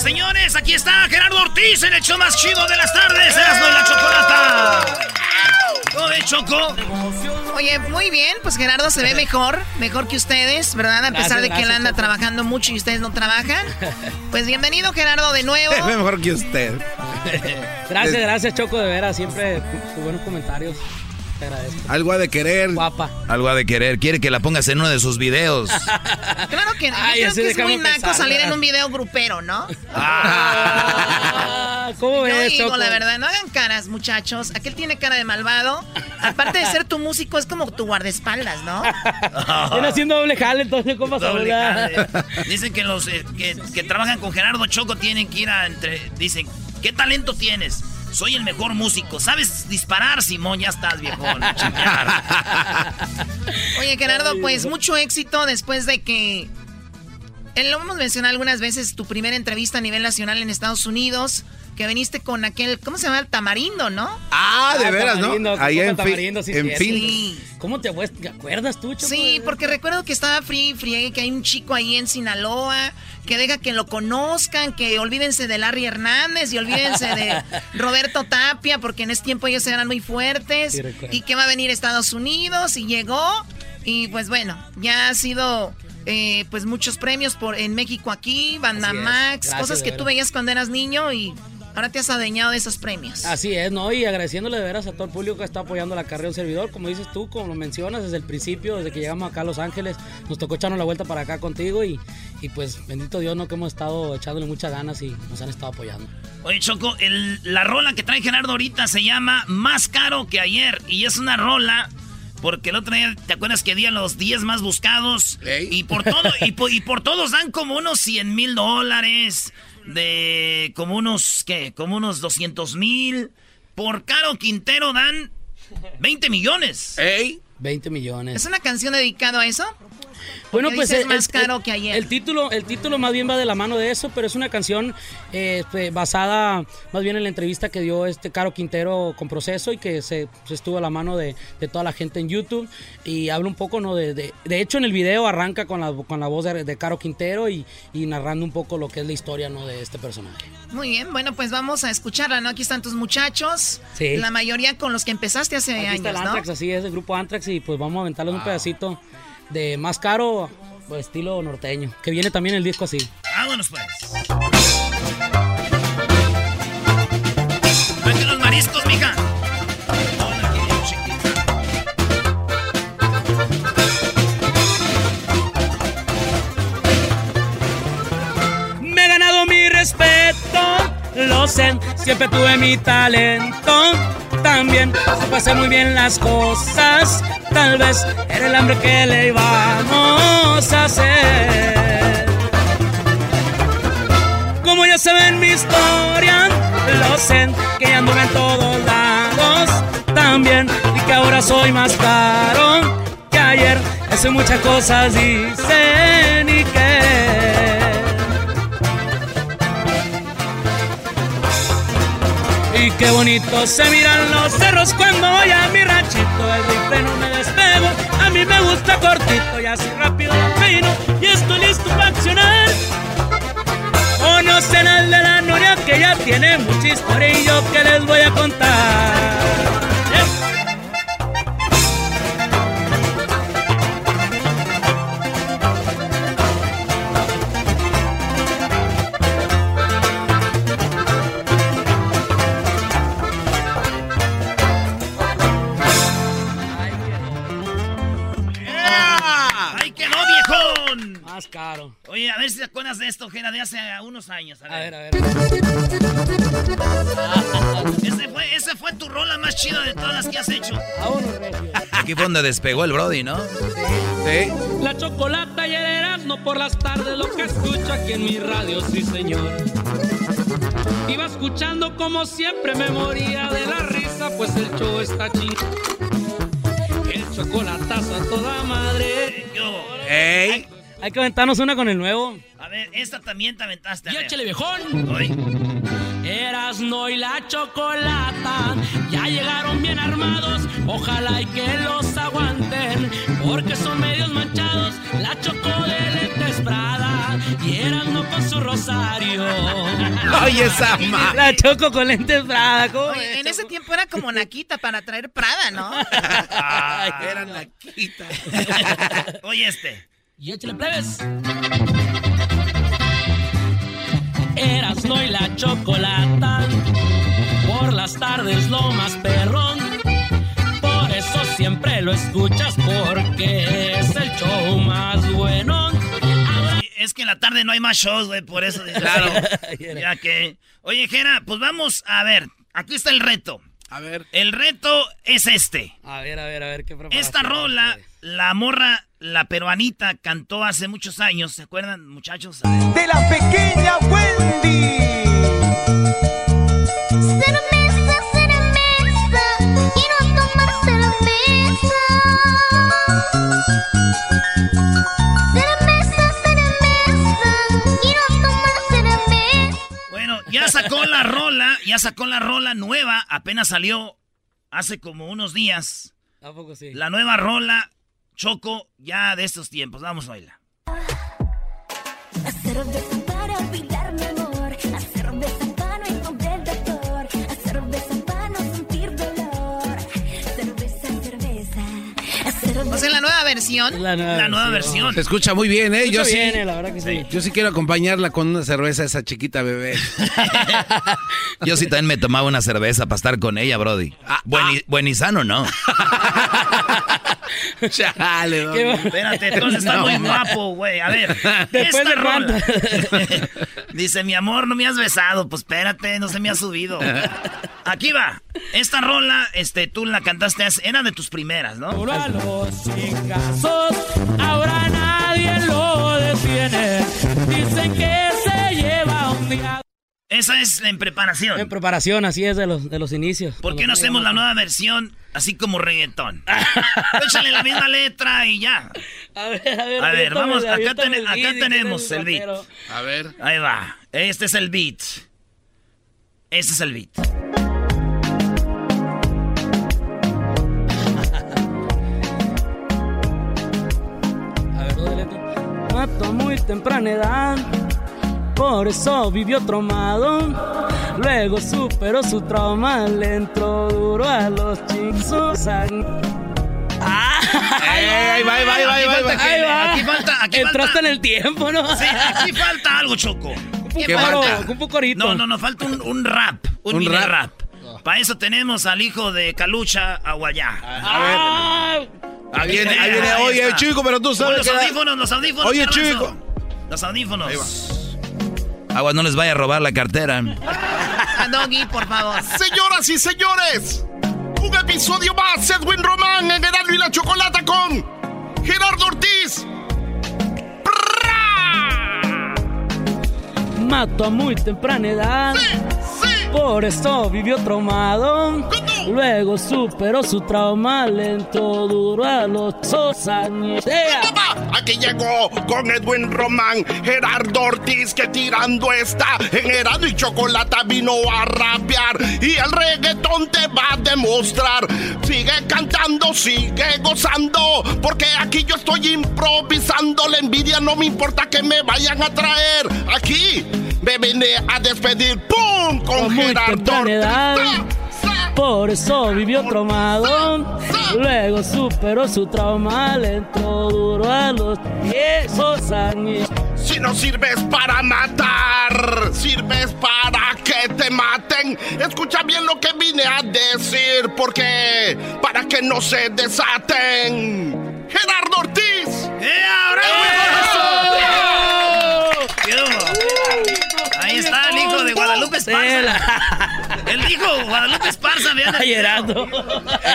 Señores, aquí está Gerardo Ortiz en el show más chido de las tardes. Erasmo y la Chocolata. ¿Cómo ves, Choco? Oye, muy bien, pues Gerardo se ve mejor, mejor que ustedes, ¿verdad? A pesar Gracias, de que él anda Choco. trabajando mucho y ustedes no trabajan. Pues bienvenido, Gerardo, de nuevo. Ve mejor que usted. Gracias, gracias, Choco, de veras. Siempre tus buenos comentarios. Te agradezco. Algo ha de querer. Guapa. Algo ha de querer. Quiere que la pongas en uno de sus videos. Claro que no. Yo creo que es muy naco salir en un video grupero, ¿no? Ah, ¿Cómo Yo ves, digo, Choco? la verdad, no hagan caras, muchachos. Aquel tiene cara de malvado. Aparte de ser tu músico, es como tu guardaespaldas, ¿no? Viene haciendo doble jale, entonces, ¿cómo vas a Doble jale. Dicen que los eh, que, que trabajan con Gerardo Choco tienen que ir a entre. Dicen, ¿qué talento tienes? Soy el mejor músico. ¿Sabes disparar, Simón? Ya estás, viejón. Chingar. Oye, Gerardo, pues mucho éxito después de que Eh, lo hemos mencionado algunas veces, tu primera entrevista a nivel nacional en Estados Unidos, que viniste con aquel, ¿cómo se llama? El tamarindo, ¿no? Ah, de veras, ¿no? Ahí en, tamarindo, sí, en sí. fin. ¿Cómo te, acuerdas tú, Choco? Sí, porque recuerdo que estaba free friegue que hay un chico ahí en Sinaloa que deja que lo conozcan, que olvídense de Larry Hernández y olvídense de Roberto Tapia, porque en ese tiempo ellos eran muy fuertes Sí, y que va a venir a Estados Unidos y llegó y pues bueno, ya ha sido eh, pues muchos premios por en México aquí, Banda. Max, cosas que tú veías cuando eras niño y ahora te has adueñado de esos premios. Así es, ¿no? Y agradeciéndole de veras a todo el público que está apoyando la carrera de un servidor. Como dices tú, como lo mencionas desde el principio, desde que llegamos acá a Los Ángeles, nos tocó echarnos la vuelta para acá contigo y, y pues bendito Dios, ¿no? Que hemos estado echándole muchas ganas y nos han estado apoyando. Oye, Choco, el- la rola que trae Gerardo ahorita se llama Más caro que ayer. Y es una rola porque el otro día, ¿te acuerdas que di a los 10 más buscados? Y por todo, y por, y por todos dan como unos 100 mil dólares, de como unos, ¿qué? Como unos 200 mil. Por Caro Quintero dan 20 millones. ¿Ey? 20 millones. ¿Es una canción dedicada a eso? Bueno, Porque pues el- más el- caro que ayer. El título, el título más bien va de la mano de eso, pero es una canción eh, pues, basada más bien en la entrevista que dio este Caro Quintero con Proceso y que se, se estuvo a la mano de, de toda la gente en YouTube y habla un poco, ¿no? De, de, de hecho en el video arranca con la, con la voz de, de Caro Quintero y, y narrando un poco lo que es la historia, ¿no? De este personaje. Muy bien, bueno, pues vamos a escucharla, ¿no? Aquí están tus muchachos. Sí. La mayoría con los que empezaste hace Aquí está el años, ¿no? Antrax, así es, el grupo Antrax y pues vamos a aventarles un pedacito de más caro, pues, estilo norteño, que viene también el disco así. Vámonos pues. Vete los mariscos, mija. Me he ganado mi respeto, lo sé, siempre tuve mi talento. También supe hacer muy bien las cosas. Tal vez era el hambre que le íbamos a hacer. Como ya saben mi historia, lo sé, que ya anduve en todos lados. También, y que ahora soy más caro que ayer. Hace muchas cosas dicen qué bonito se miran los cerros cuando voy a mi ranchito. El rifle no me despego, a mí me gusta cortito y así rápido lo peino. Y estoy listo para accionar. Conocen al de la noria que ya tiene mucha historia y yo que les voy a contar. Ver si te acuerdas de esto, Gena, de hace unos años. A ver, a ver. Ese fue, esa fue tu rola más chida de todas las que has hecho. Aquí fue donde despegó el Brody, ¿no? Sí. La chocolata y el Erasmo por las tardes, lo que escucho aquí en mi radio, sí señor. Iba escuchando como siempre me moría de la risa, pues el show está ching. El chocolatazo a toda madre. Ey. Hay que aventarnos una con el nuevo. A ver, esta también te aventaste. a Y ver. échale, viejón. Erasno y la chocolata ya llegaron bien armados. Ojalá y que los aguanten, porque son medios manchados. La choco de lentes Prada y Erasno con su rosario. Oye, esa ma- La choco con lentes Prada. ¿cómo Oye, en ese tiempo era como Naquita para traer Prada, ¿no? Era Naquita. Oye, este. Y échale plebes. Erasno y la chocolata. Por las tardes lo más perrón. Por eso siempre lo escuchas porque es el show más bueno. Es que en la tarde no hay más shows, güey, por eso. dices, Claro. Ya que. Oye, Jera, pues vamos a ver. Aquí está el reto. A ver. El reto es este. A ver, a ver, a ver qué Esta rola, la morra, la peruanita, cantó hace muchos años. ¿Se acuerdan, muchachos? De la pequeña Wendy. Quiero Bueno, ya sacó la rola, ya sacó la rola nueva, apenas salió hace como unos días. ¿A poco sí? La nueva rola, Choco, ya de estos tiempos. Vamos a bailar. Hacer beso para olvidar mi amor. Hacer beso para no encontrar doctor. Hacer beso para no sentir dolor. Cerveza, cerveza. Hacer O sea, la nueva versión. La nueva, La nueva versión. Se escucha muy bien, ¿eh? Yo sí. bien, eh, la verdad que sí. Yo sí quiero acompañarla con una cerveza a esa chiquita bebé. Yo sí también me tomaba una cerveza para estar con ella, Brody. buen, y, buen y sano, ¿no? Chale, va- Espérate, entonces está No, muy ma. guapo, güey. A ver. Después de rola. Dice, mi amor, no me has besado. Pues espérate, no se me ha subido. Aquí va. Esta rola, este, tú la cantaste, era de tus primeras, ¿no? Duro a los chingazos, ahora nadie lo detiene. Dicen que se lleva un día. Esa es en preparación. En preparación, así es de los, de los inicios. ¿Por qué no hacemos la nueva versión así como reggaetón? Échale la misma letra y ya. A ver, a ver, A ver, vamos, acá, ten- el acá tenemos el beat. A ver. Ahí va. Este es el beat. Este es el beat. A ver, dos de letra. Mató a muy temprana edad, por eso vivió traumado. Luego superó su trauma, le entró duro a los chicos. Ahí va, aquí falta- aquí Entraste falta- en el tiempo, ¿no? Sí, aquí falta algo, Choco. ¿Qué Claro, falta? Un pocorito. No, no, nos falta un, un rap. Un, Un mini rap. rap. Para eso tenemos al hijo de Calucha, Aguayá. Ah, Ahí viene, ahí viene. Oye, chico, pero tú sabes los que... audífonos, los audífonos. Oye, chico. Los audífonos. Agua, no les vaya a robar la cartera. A Doggy, por favor. Señoras y señores, un episodio más, Edwin Román en Heraldo y la Chocolata con Gerardo Ortiz. Mató a muy temprana edad. Por eso vivió traumado. Luego superó su trauma, le entró duro a los dos años. Aquí llegó con Edwin Román, Gerardo Ortiz, que tirando está en Heraldo y Chocolata vino a rapear y el reggaetón te va a demostrar. Sigue cantando, sigue gozando, porque aquí yo estoy improvisando. La envidia no me importa que me vayan a traer. Aquí me vine a despedir, ¡pum! Con Gerardo. Por eso vivió traumado. Luego superó su trauma, le entró duro a los 10 años. Si no sirves para matar, sirves para que te maten. Escucha bien lo que vine a decir, porque para que no se desaten. Gerardo Ortiz. ¡Eh, ahora, güey! ¿Qué hubo? Ahí está el hijo de Guadalupe Esparza. El hijo de Guadalupe Esparza, vean el.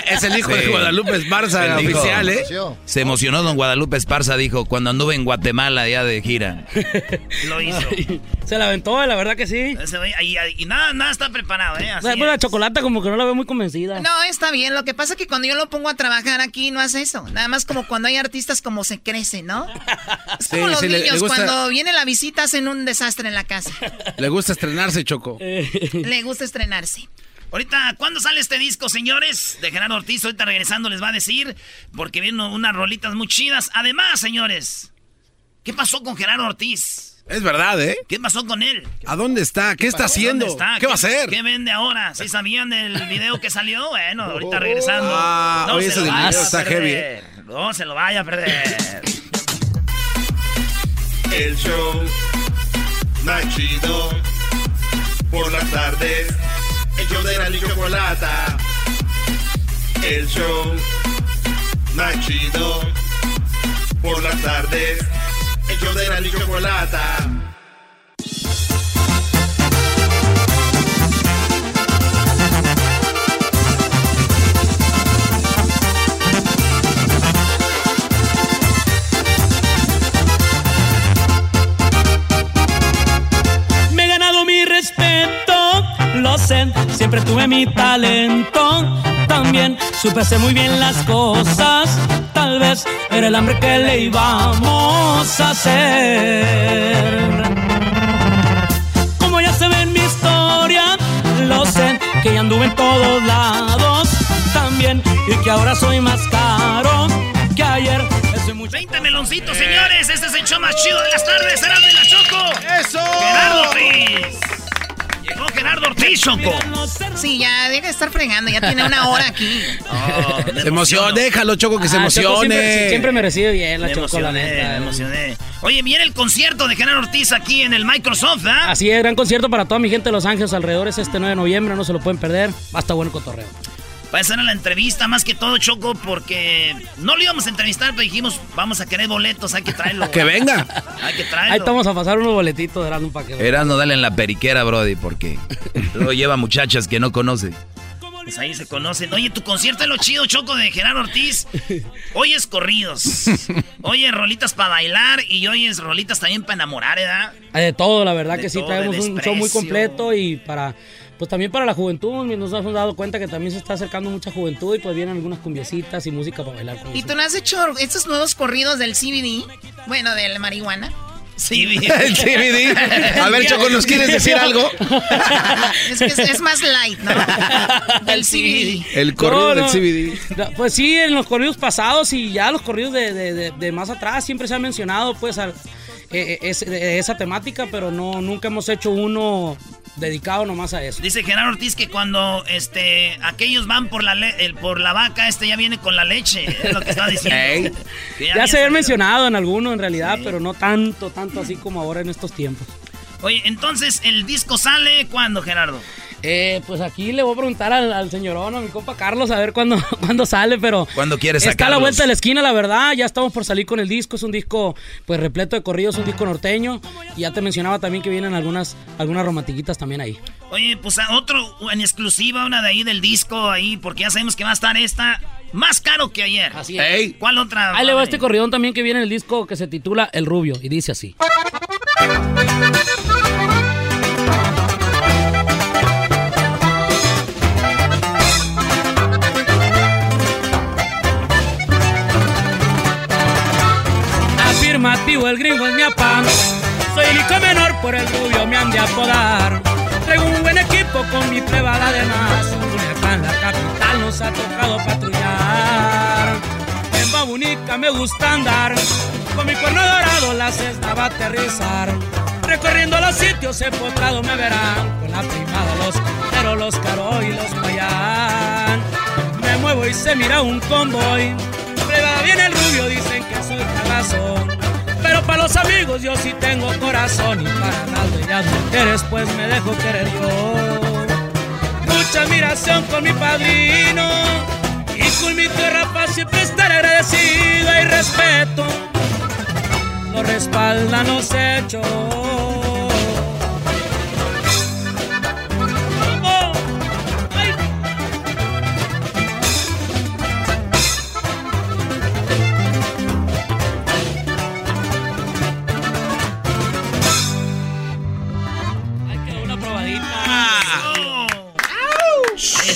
Es el hijo de. Guadalupe Esparza, dijo- oficial, ¿eh? Se emocionó don Guadalupe Esparza, dijo, cuando anduve en Guatemala ya de gira. Lo hizo. Ay, se la aventó, la verdad que sí. Y nada, nada está preparado, ¿eh? Así O sea, pues la es. chocolata como que no la veo muy convencida. No, está bien. Lo que pasa es que cuando yo lo pongo a trabajar aquí no hace eso. Nada más como cuando hay artistas como se crece, ¿no? Es como Sí, los sí, le- le niños, gusta- cuando viene la visita hacen un desastre en la casa. Le gusta estrenarse, Choco. Le gusta Ahorita, ¿cuándo sale este disco, señores? De Gerardo Ortiz. Ahorita regresando les va a decir, porque vienen unas rolitas muy chidas. Además, señores, ¿qué pasó con Gerardo Ortiz? Es verdad, ¿eh? ¿Qué pasó con él? ¿A dónde está? ¿Qué está pasó? haciendo? ¿Dónde está? ¿Qué va a hacer? ¿Qué vende ahora? ¿Sí sabían del video que salió? Bueno, ahorita regresando. Ah, oye, se ese lo vaya video a está perder. heavy, ¿eh? No se lo vaya a perder. El show más chido por las tardes. El show de la y chocolata. El show más por las tardes. El show de la y chocolata. Lo sé, siempre tuve mi talento. También supe hacer muy bien las cosas. Tal vez era el hambre que le íbamos a hacer. Como ya se ven mis todos lados también y que ahora soy más caro que ayer. Ese muchacho- 20 meloncitos, señores. Este es el show más chido de las tardes. Será de la Choco. ¡Eso! Gerardo Ortiz. Llegó Gerardo Ortiz, Choco. Sí, ya deja de estar fregando, ya tiene una hora aquí. Oh, Se emociona, déjalo, Choco, que se Ah, Choco emocione. Siempre, siempre me recibe bien la Me Choco, la emocioné, neta. me emocioné. Oye, viene el concierto de Gerardo Ortiz aquí en el Microsoft, ¿ah? Así es, gran concierto para toda mi gente de Los Ángeles alrededores este 9 de noviembre, no se lo pueden perder. Basta bueno cotorreo. Va a ser la entrevista más que todo, Choco, porque no lo íbamos a entrevistar, pero dijimos, vamos a querer boletos, hay que traerlo. Que venga. Hay que traerlo. Ahí estamos a pasar unos boletitos de Erasmo para que... Erasmo, dale en la periquera, Brody, porque luego lleva muchachas que no conoce. Pues ahí se conocen. Oye, tu concierto es lo chido, Choco, de Gerardo Ortiz. Oyes corridos. Oyes rolitas para bailar y oyes rolitas también para enamorar, ¿verdad? Hay de todo, la verdad De que sí, traemos un show muy completo y para... Pues también para la juventud, nos hemos dado cuenta que también se está acercando mucha juventud y pues vienen algunas cumbiecitas y música para bailar con ¿Y eso. tú no has hecho estos nuevos corridos del CBD? Bueno, del marihuana. Sí, El CBD. A ver, Choco, ¿nos quieres decir algo? Es que es, es más light, ¿no? Del CBD. El correo No, del no. CBD. No, Pues sí, en los corridos pasados y ya los corridos de, de- de- de más atrás siempre se ha mencionado pues al- eh, es- eh, esa temática, pero no nunca hemos hecho uno dedicado nomás a eso. Dice Gerardo Ortiz que cuando este aquellos van por la le- el- por la vaca, este ya viene con la leche. Es lo que está diciendo. Que Ya había se salido. mencionado en alguno en realidad, pero no tanto, tanto así como ahora en estos tiempos. Oye, entonces, ¿el disco sale cuándo, Gerardo? Eh, pues aquí le voy a preguntar al, al señorón, a mi compa Carlos, a ver cuándo, cuándo sale, pero... ¿Cuándo quieres Está a la vuelta de la esquina, la verdad. Ya estamos por salir con el disco. Es un disco, pues, repleto de corridos, un disco norteño. Y ya te mencionaba también que vienen algunas, algunas romantiquitas también ahí. Oye, pues a otro en exclusiva, una de ahí del disco ahí, porque ya sabemos que va a estar esta más caro que ayer. Así es. ¿Cuál otra? Ahí le va este corridón también que viene en el disco que se titula El Rubio. Y dice así. Afirmativo, el gringo es mi apán. Soy el menor, por el rubio me han de apodar. Traigo un buen equipo con mi plebada además. Culiacán, la capital, nos ha tocado patrullar. En Babunica me gusta andar. Con mi cuerno dorado la cesna va a aterrizar. Recorriendo los sitios empotrados me verán. Con la primada, los pero los caro y los payán. Me muevo y se mira un convoy. Plebada viene el rubio, dicen que soy cagazón. Pero para los amigos yo sí tengo corazón. Y para las bellas mujeres pues me dejo querer yo. Mucha admiración con mi padrino. Y con mi tierra para siempre estar agradecido y respeto. Lo respaldan los hechos.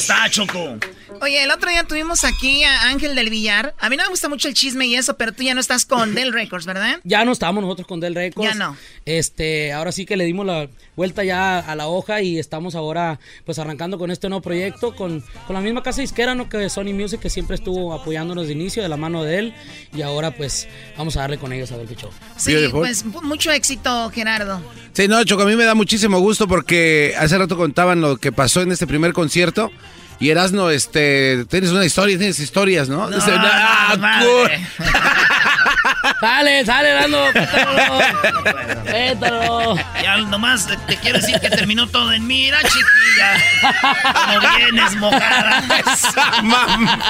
Está, Choco. Oye, el otro día tuvimos aquí a Ángel del Villar. A mí no me gusta mucho el chisme y eso, pero tú ya no estás con Del Records, ¿verdad? Ya no estamos nosotros con Del Records. Ya no. Este, ahora sí que le dimos la vuelta ya a la hoja y estamos ahora pues arrancando con este nuevo proyecto con, con la misma casa disquera, ¿no? Que Sony Music que siempre estuvo apoyándonos de inicio de la mano de él y ahora pues vamos a darle con ellos a ver qué show. Sí, pues mu- mucho éxito, Gerardo. Sí, no, Choco, a mí me da muchísimo gusto porque hace rato contaban lo que pasó en este primer concierto. Y Erasno, este, tienes una historia, tienes historias, ¿no? Dice, "Ah, madre. Sale, sale, dando. Pétalo. Ya nomás te, te quiero decir que terminó todo en mira, chiquilla. Como vienes mojada.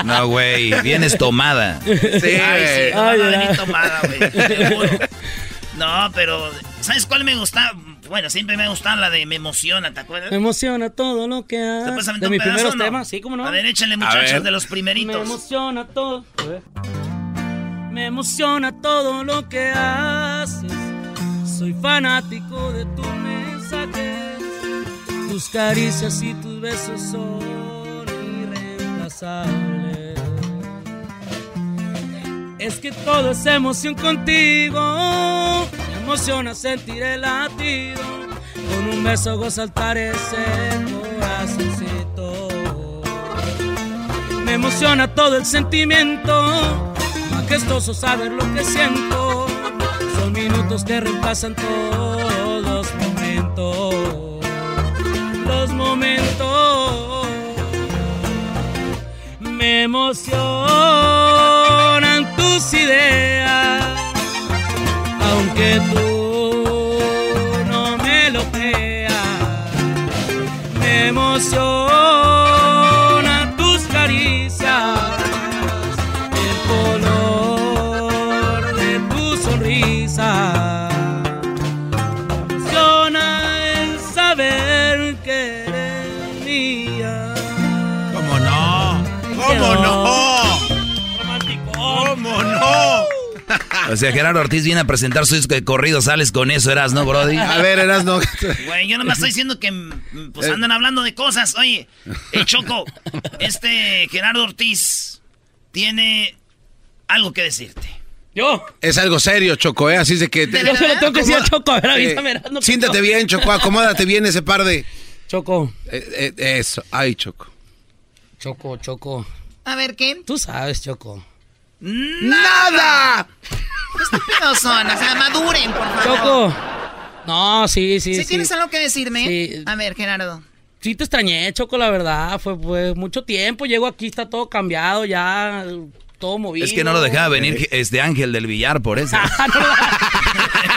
No, güey, vienes tomada. Sí, Ay, sí, Ay, no tomada, güey. No, pero ¿sabes cuál me gusta? Bueno, siempre me gusta la de Me emociona, ¿te acuerdas? Me emociona todo lo que ¿Te haces. De mis pedazo, primeros no? temas, sí, cómo no. A ver, échale, A muchachos, de los Me primeritos. emociona todo. Me emociona todo lo que haces. Soy fanático de tus mensajes. Tus caricias y tus besos son irreemplazables. Es que todo es emoción contigo. Me emociona sentir el latido. Con un beso hago saltar ese corazoncito. Me emociona todo el sentimiento, majestuoso saber lo que siento. Son minutos que reemplazan todos los momentos, los momentos. Me emocionan tus ideas, aunque tú no me lo creas. Me emociona O sea, Gerardo Ortiz viene a presentar su disco de corrido, sales con eso, eras, ¿no, Brody? A ver, eras, no. Güey, yo nomás estoy diciendo que pues Eh. andan hablando de cosas. Oye, el Choco, este Gerardo Ortiz tiene algo que decirte. Yo. Es algo serio, Choco, ¿eh? Así es de que... Yo se lo tengo que decir a Choco, a ver, Eh, avísame. Erasmo, siéntate bien, Choco, acomódate bien ese par de... Choco. Eh, eh, eso, ay, Choco. Choco, Choco. A ver, ¿qué? Tú sabes, Choco. ¡Nada! Estúpidos son, o sea, maduren, por favor. Choco. No, sí, sí, Si sí. tienes algo que decirme, Sí. a ver, Gerardo. Sí te extrañé, Choco, la verdad. Fue, fue mucho tiempo. Llego aquí, está todo cambiado, ya todo movido. Es que no lo dejaba venir este Ángel del Villar por eso.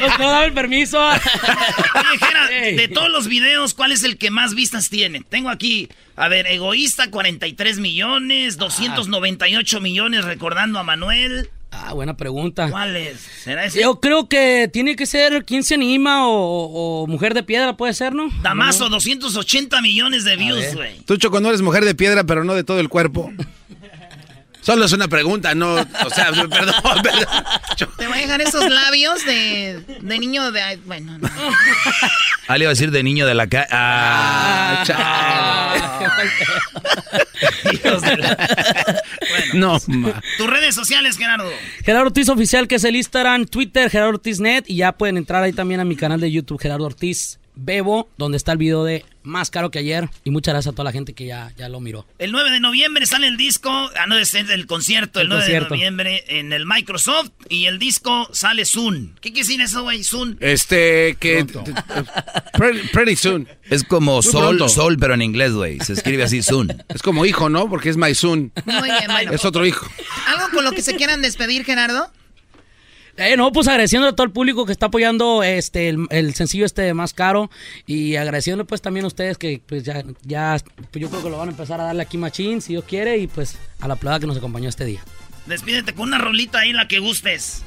No, no daba el permiso. Oye, de todos los videos, ¿cuál es el que más vistas tiene? Tengo aquí, a ver, Egoísta, 43 millones, 298 millones recordando a Manuel. Ah, buena pregunta. ¿Cuál es? ¿Será ese? Yo creo que tiene que ser ¿Quién se anima? O, o Mujer de Piedra, puede ser, ¿no? Damaso, 280 millones de views, güey. Tú, Choco, no eres mujer de piedra, pero no de todo el cuerpo. Solo es una pregunta, no... O sea, perdón, perdón. Te voy a dejar esos labios de, de niño de... Bueno, no. Ah, le iba a decir de niño de la calle. Ah, No, ma. Tus redes sociales, Gerardo. Gerardo Ortiz Oficial, que es el Instagram, Twitter, Gerardo Ortiz Net. Y ya pueden entrar ahí también a mi canal de YouTube, Gerardo Ortiz Bebo, donde está el video de Más Caro que Ayer. Y muchas gracias a toda la gente que ya, ya lo miró. El 9 de noviembre sale el disco, ah, no, es el concierto, el, El 9 concierto. de noviembre en el Microsoft y el disco sale soon. ¿Qué quiere decir eso, güey? Soon. Este, que... Pretty, pretty soon. Es como Muy sol, pronto. sol, pero en inglés, güey. Se escribe así, soon. Es como hijo, ¿no? Porque es my son. Muy bien, bueno. Es otro hijo. ¿Algo con lo que se quieran despedir, Gerardo? Eh, no, pues agradeciendo a todo el público que está apoyando este el, sencillo este de más caro y agradeciendo pues también a ustedes que pues ya, ya pues yo creo que lo van a empezar a darle aquí machín si Dios quiere y pues a la plada que nos acompañó este día. Despídete con una rolita ahí, la que gustes.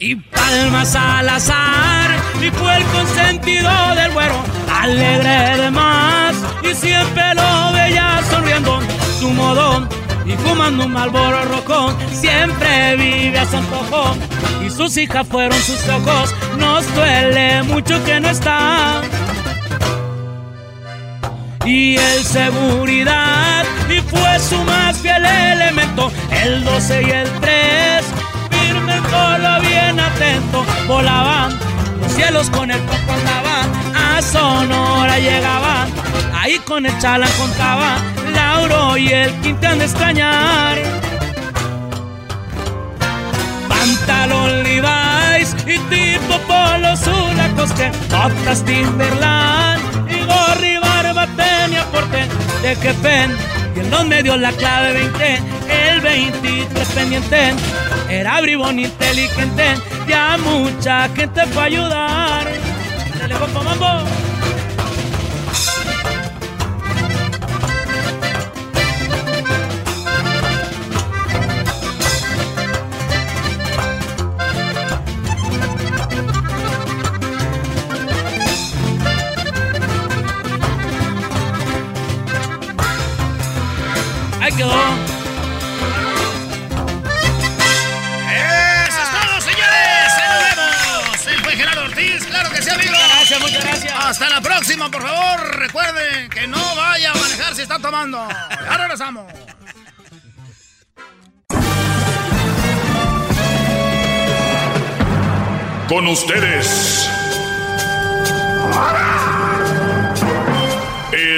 Y palmas al azar, y fue el consentido del güero, alegre de más, y siempre lo veía sonriendo, su modo, y fumando un malboro rojo, siempre vive a su antojo, y sus hijas fueron sus ojos, nos duele mucho que no está. Y el seguridad, y fue su más fiel elemento, el 12 y el 3, firme el colo bien atento, volaban los cielos con el coco andaban, a Sonora llegaban, ahí con el chalán contaban, Lauro y el Quintan de extrañar. Pantalón Levi's y tipo polo Lacoste, botas Timberland y gorri barba tenía porte de jefe. Y en los medios la clave 20, el 23 pendiente. Era bribón inteligente, ya mucha gente ¡Eso es todo, señores! ¡Nos vemos! Él fue Gerardo Ortiz, claro que sí, amigo. Muchas gracias, muchas gracias. Hasta la próxima, por favor. Recuerden que no vaya a manejar si está tomando. Ya regresamos. Con ustedes. ¡Ara!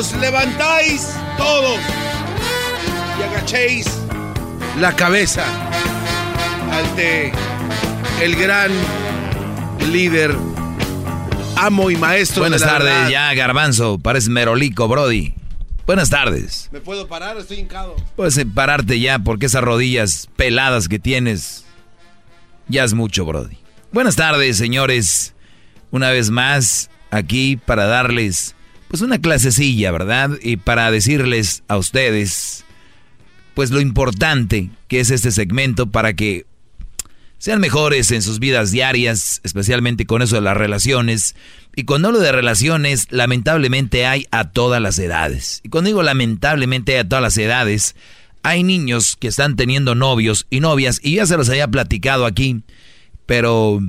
Os levantáis todos y agachéis la cabeza ante el gran líder, amo y maestro. Buenas de la tardes, verdad. ya Garbanzo, pareces merolico, Brody. Buenas tardes. ¿Me puedo parar? Estoy hincado. Puedes pararte ya porque esas rodillas peladas que tienes ya es mucho, Brody. Buenas tardes, señores. Una vez más aquí para darles pues una clasecilla, ¿verdad? Y para decirles a ustedes pues lo importante que es este segmento para que sean mejores en sus vidas diarias, especialmente con eso de las relaciones. Y cuando hablo de relaciones, lamentablemente hay a todas las edades. Y cuando digo lamentablemente hay a todas las edades, hay niños que están teniendo novios y novias, y ya se los había platicado aquí, pero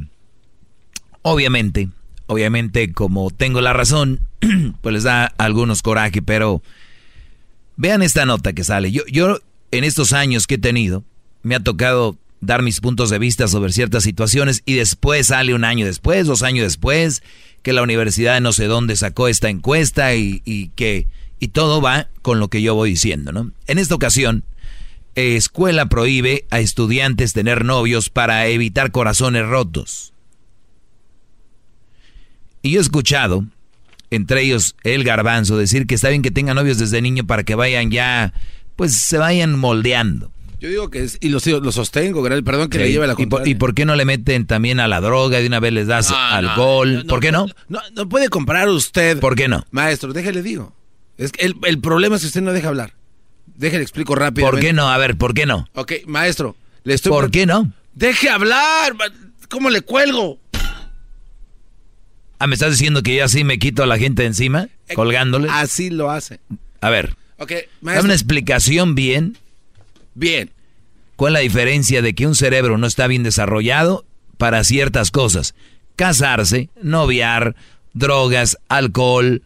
obviamente, obviamente como tengo la razón, pues les da algunos coraje, pero vean esta nota que sale. Yo, yo en estos años que he tenido, me ha tocado dar mis puntos de vista sobre ciertas situaciones y después sale un año después, dos años después, que la universidad no sé dónde sacó esta encuesta y, y que y todo va con lo que yo voy diciendo, ¿no? En esta ocasión, eh, escuela prohíbe a estudiantes tener novios para evitar corazones rotos. Y yo he escuchado, entre ellos el garbanzo, decir que está bien que tengan novios desde niño para que vayan ya, pues se vayan moldeando. Yo digo que es, y lo, lo sostengo, perdón que le lleve la ¿Y por, contraria. y por qué no le meten también a la droga y de una vez les das No, alcohol? no, ¿Por qué no? No, no puede comprar usted. ¿Por qué no? Maestro, déjele digo. Es que el, el problema es que usted no deja hablar. Déjele explico rápido. ¿Por qué no? A ver, ¿por qué no? Ok, maestro, le estoy... ¿Por qué no? Deje hablar. ¿Cómo le cuelgo? Ah, ¿me estás diciendo que yo así me quito a la gente de encima? Colgándole. Así lo hace. A ver, Ok, dame una explicación bien. Bien. ¿Cuál es la diferencia de que un cerebro no está bien desarrollado para ciertas cosas? Casarse, noviar, drogas, alcohol,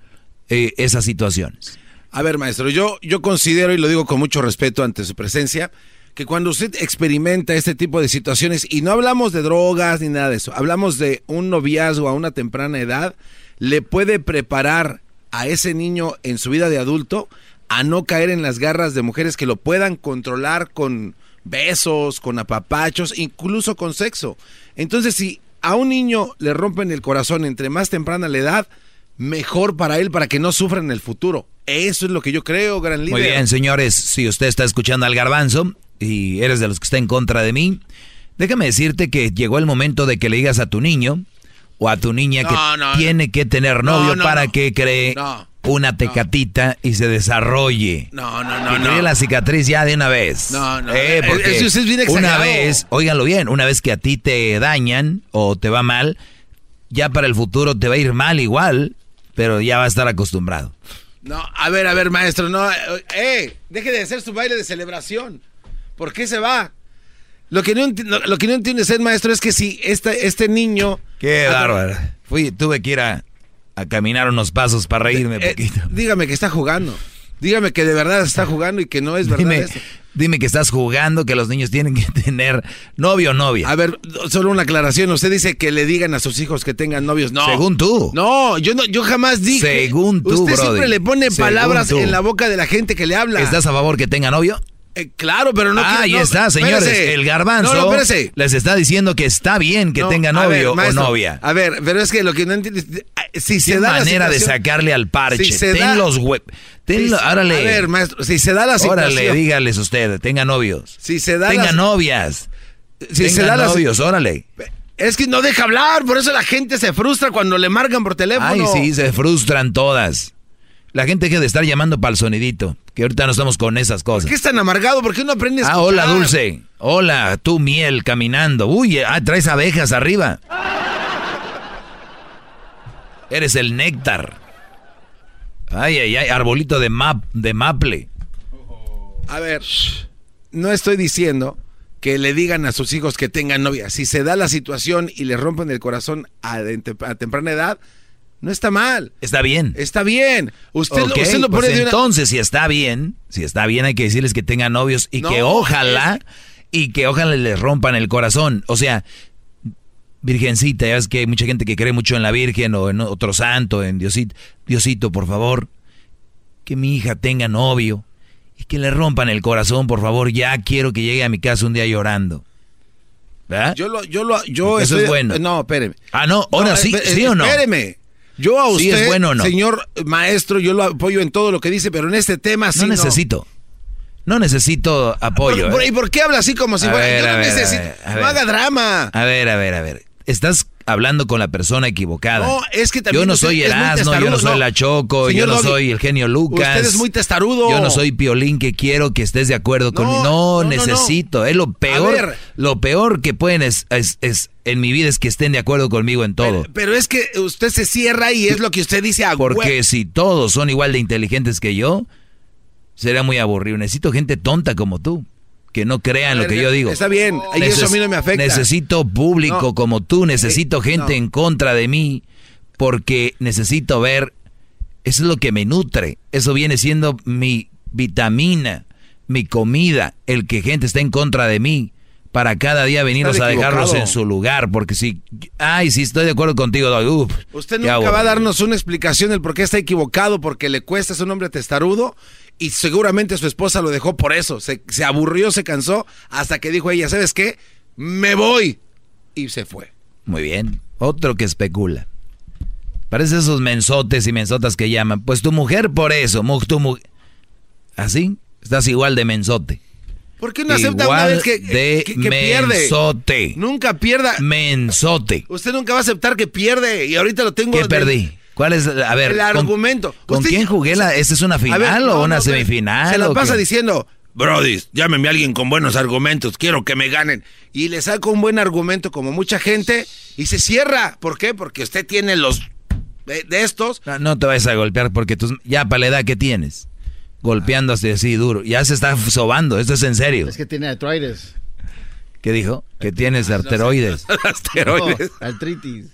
eh, esas situaciones. A ver, maestro, yo, yo considero, y lo digo con mucho respeto ante su presencia, que cuando usted experimenta este tipo de situaciones, y no hablamos de drogas ni nada de eso, hablamos de un noviazgo a una temprana edad, le puede preparar a ese niño en su vida de adulto a no caer en las garras de mujeres que lo puedan controlar con besos, con apapachos, incluso con sexo. Entonces, si a un niño le rompen el corazón entre más temprana la edad, mejor para él, para que no sufra en el futuro. Eso es lo que yo creo, gran líder. Muy bien, señores, si usted está escuchando al garbanzo y eres de los que está en contra de mí, déjame decirte que llegó el momento de que le digas a tu niño o a tu niña No, que no, tiene que tener novio No, no, para que cree una tecatita y se desarrolle. No, no, no, que no. la cicatriz ya de una vez. No, no. Eh, porque eso es bien una vez, óiganlo bien, una vez que a ti te dañan o te va mal, ya para el futuro te va a ir mal igual, pero ya va a estar acostumbrado. No, a ver, a ver, maestro, no, eh, eh, deje de hacer su baile de celebración. ¿Por qué se va? Lo que no, lo, que no entiende usted, maestro, es que si este, este niño... Qué Ah, bárbaro. Fui, tuve que ir a, a caminar unos pasos para reírme eh, poquito. dígame que está jugando. Dígame que de verdad está jugando y que no es verdad Dime, eso. dime que estás jugando, que los niños tienen que tener novio o novia. A ver, solo una aclaración. Usted dice que le digan a sus hijos que tengan novios. No. Según tú. No, yo no, yo jamás dije. Según tú, Usted brody. siempre le pone palabras en la boca de la gente que le habla. ¿Estás a favor que tenga novio? Eh, claro, pero no. ah, ahí no, está, señores. espérese. El garbanzo No, no, espérese. les está diciendo que está bien que tenga ver, novio maestro, o novia. A ver, pero es que lo que no entiendes. Si se da la manera de situación- sacarle al parche. Si ten da- los hue... ten si- lo- órale. A ver, maestro, si se da la situación. Órale, dígales usted, tenga novios. Si se da tenga la- novias. Si tenga se da la- novios, órale. Es que no deja hablar, por eso la gente se frustra cuando le marcan por teléfono. Ay, sí, se frustran todas. La gente deja de estar llamando para el sonidito, que ahorita no estamos con esas cosas. ¿Por qué es tan amargado? ¿Por qué no aprendes a Ah, hola? Dulce. Hola, tú, miel, caminando. Uy, ah, traes abejas arriba. Eres el néctar. Ay, ay, ay, arbolito de, map, de maple. A ver, no estoy diciendo que le digan a sus hijos que tengan novia. Si se da la situación y le rompen el corazón a, a temprana edad, no está mal. Está bien. Está bien. Usted, Ok, lo, usted lo pone pues de una... entonces, si está bien, si está bien, hay que decirles que tengan novios y No, que ojalá, y que ojalá les rompan el corazón. O sea, Virgencita, ya ves que hay mucha gente que cree mucho en la Virgen o en otro santo, en Diosito. Diosito, por favor, que mi hija tenga novio y que le rompan el corazón, por favor. Ya quiero que llegue a mi casa un día llorando. ¿Verdad? Yo lo, yo lo, yo eso estoy- es bueno. No, espéreme. Ah, no, ahora No, sí, sí o no. Espéreme. Yo a Sí, usted, es bueno o no. señor maestro, yo lo apoyo en todo lo que dice, pero en este tema sí no necesito. No necesito apoyo. Por- por- ¿eh? ¿Y por qué habla así como si fuera? yo no necesito. no haga drama. A ver, a ver, a ver. Estás hablando con la persona equivocada. No, es que también Yo no soy Erasmo, yo no soy no. la Choco, Señor yo no soy el genio Lucas. usted es muy testarudo. Yo no soy Piolín que quiero que estés de acuerdo conmigo. no, necesito. Es lo peor. Lo peor que pueden es, es- es- en mi vida es que estén de acuerdo conmigo en todo. Pero es que usted se cierra y es lo que usted dice a Porque si todos son igual de inteligentes que yo, será muy aburrido. Necesito gente tonta como tú, que no crean lo que yo digo. está bien, y eso a mí no me afecta. Necesito público No. como tú, necesito gente no. en contra de mí, porque necesito ver, eso es lo que me nutre, eso viene siendo mi vitamina, mi comida, el que gente esté en contra de mí. Para cada día venirnos Está a dejarlos en su lugar, porque si, ay, si estoy de acuerdo contigo, uf, Usted nunca va a darnos una explicación del por qué está equivocado, porque le cuesta, es un hombre testarudo y seguramente su esposa lo dejó por eso. Se, se aburrió, se cansó, hasta que dijo ella, ¿sabes qué? Me voy. Y se fue. Muy bien. Otro que especula. Parece esos mensotes y mensotas que llaman. Pues tu mujer por eso. mu- tu mu- ¿Así? Estás igual de mensote. ¿Por qué no acepta una vez que, de que- que pierde? mensote. Nunca pierda. Mensote. Usted nunca va a aceptar que pierde y ahorita lo tengo. ¿Qué perdí? ¿Cuál es? A ver. El ¿con- argumento. ¿Con, Usted- quién jugué la? ¿Esta es una A final ver, o no, una no, semifinal? Se la pasa qué? diciendo, Brody, llámeme a alguien con buenos argumentos, quiero que me ganen. Y le saca un buen argumento como mucha gente y se cierra. ¿Por qué? Porque usted tiene los de, de estos. No, no te vayas a golpear porque tú, ya para la edad que tienes, golpeándose así duro, ya se está sobando, esto es en serio. Es que tiene artritis. ¿Qué dijo? Que tienes arteroides. Asteroides. No, artritis.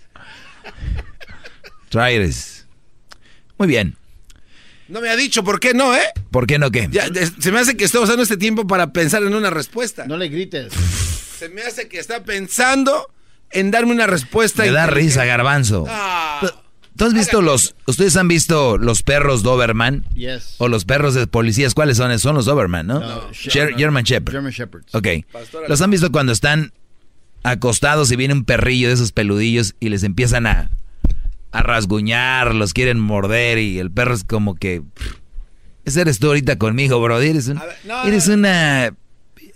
Artritis. Muy bien. No me ha dicho por qué no, ¿eh? ¿Por qué no qué? Ya, se me hace que está usando este tiempo para pensar en una respuesta. No le grites. Se me hace que está pensando en darme una respuesta. Me da risa, garbanzo. Ah. ¿Tú has visto los, ustedes han visto los perros Doberman? Yes. O los perros de policías, ¿cuáles son? Son los Doberman, ¿no? No, Sher- German Shepherd. German Shepherds. Ok. ¿Los han visto cuando están acostados y viene un perrillo de esos peludillos y les empiezan a, a rasguñar, los quieren morder y el perro es como que... Ese eres tú ahorita conmigo, bro. Eres, un- eres una...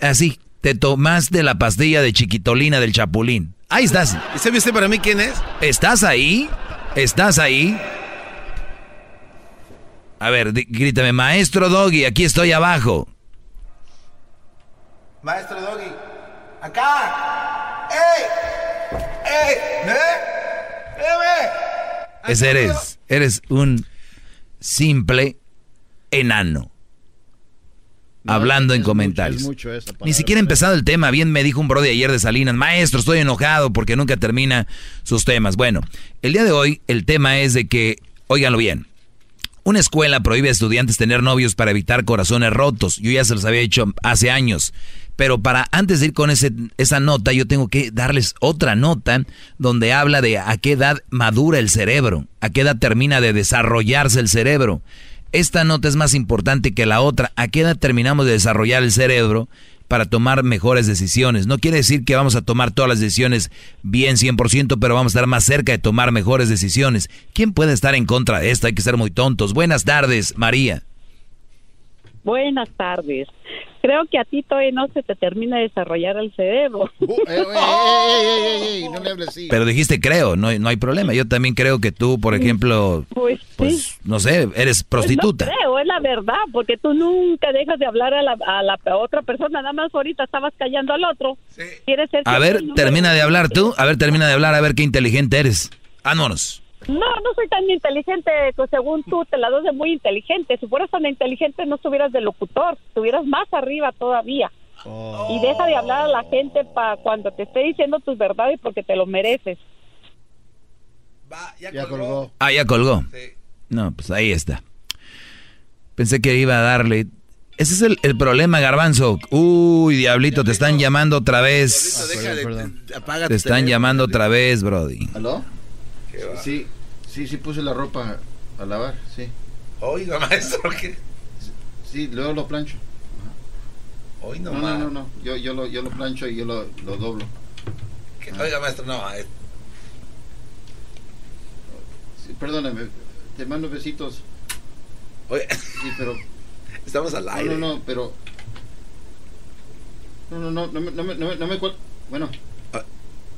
Así, te tomaste la pastilla de chiquitolina del chapulín. Ahí estás. ¿Y sabe usted para mí quién es? ¿Estás ahí? ¿Estás ahí? A ver, grítame, maestro Doggy, aquí estoy abajo. Maestro Doggy. Acá. ¡Ey! ¡Ey! ¿Me ve? ¿Me ve? Ese eres. Eres un simple enano. Hablando en comentarios. mucho Ni siquiera he empezado el tema. Bien me dijo un brody ayer de Salinas. Maestro, estoy enojado porque nunca termina sus temas. Bueno, el día de hoy el tema es de que, óiganlo bien, una escuela prohíbe a estudiantes tener novios para evitar corazones rotos. Yo ya se los había dicho hace años. Pero para antes de ir con ese, esa nota, yo tengo que darles otra nota donde habla de a qué edad madura el cerebro, a qué edad termina de desarrollarse el cerebro. Esta nota es más importante que la otra. ¿A qué edad terminamos de desarrollar el cerebro para tomar mejores decisiones? No quiere decir que vamos a tomar todas las decisiones bien 100%, pero vamos a estar más cerca de tomar mejores decisiones. ¿Quién puede estar en contra de esto? Hay que ser muy tontos. Buenas tardes, María. Buenas tardes. Creo que a ti todavía no se te termina de desarrollar el cerebro. no le hables así. Pero dijiste creo, no, no hay problema. Yo también creo que tú, por ejemplo, Pues, pues, no sé, eres prostituta. No creo, es la verdad, porque tú nunca dejas de hablar a la, a la otra persona, nada más ahorita estabas callando al otro. ¿Quieres ser A ver, termina de hablar tú. A ver, termina de hablar, a ver qué inteligente eres. Vámonos. No, no soy tan inteligente, pues, según tú, te la doy de muy inteligente. Si fueras tan inteligente, no estuvieras de locutor, estuvieras más arriba todavía. Y deja de hablar a la gente para cuando te esté diciendo tus verdades porque te lo mereces. Ya colgó. Ah, ya colgó. No, pues ahí está. Pensé que iba a darle. Ese es el, el problema, Garbanzo. Uy, diablito, te están llamando otra vez. Apaga Te tu están llamando otra vez, Brody. ¿Aló? Sí, sí, sí puse la ropa a lavar, sí. Oiga, maestro, ¿qué? Sí, luego lo plancho. Hoy No, no, no, no. Yo, yo, lo, yo lo plancho y yo lo, lo doblo. Oiga, maestro, no. eh, Sí, perdóname, te mando besitos. Oye, Sí, pero... estamos al aire. No, no, no, pero... No, no, no, no, me- no, me- no, me- no me Bueno. Ah.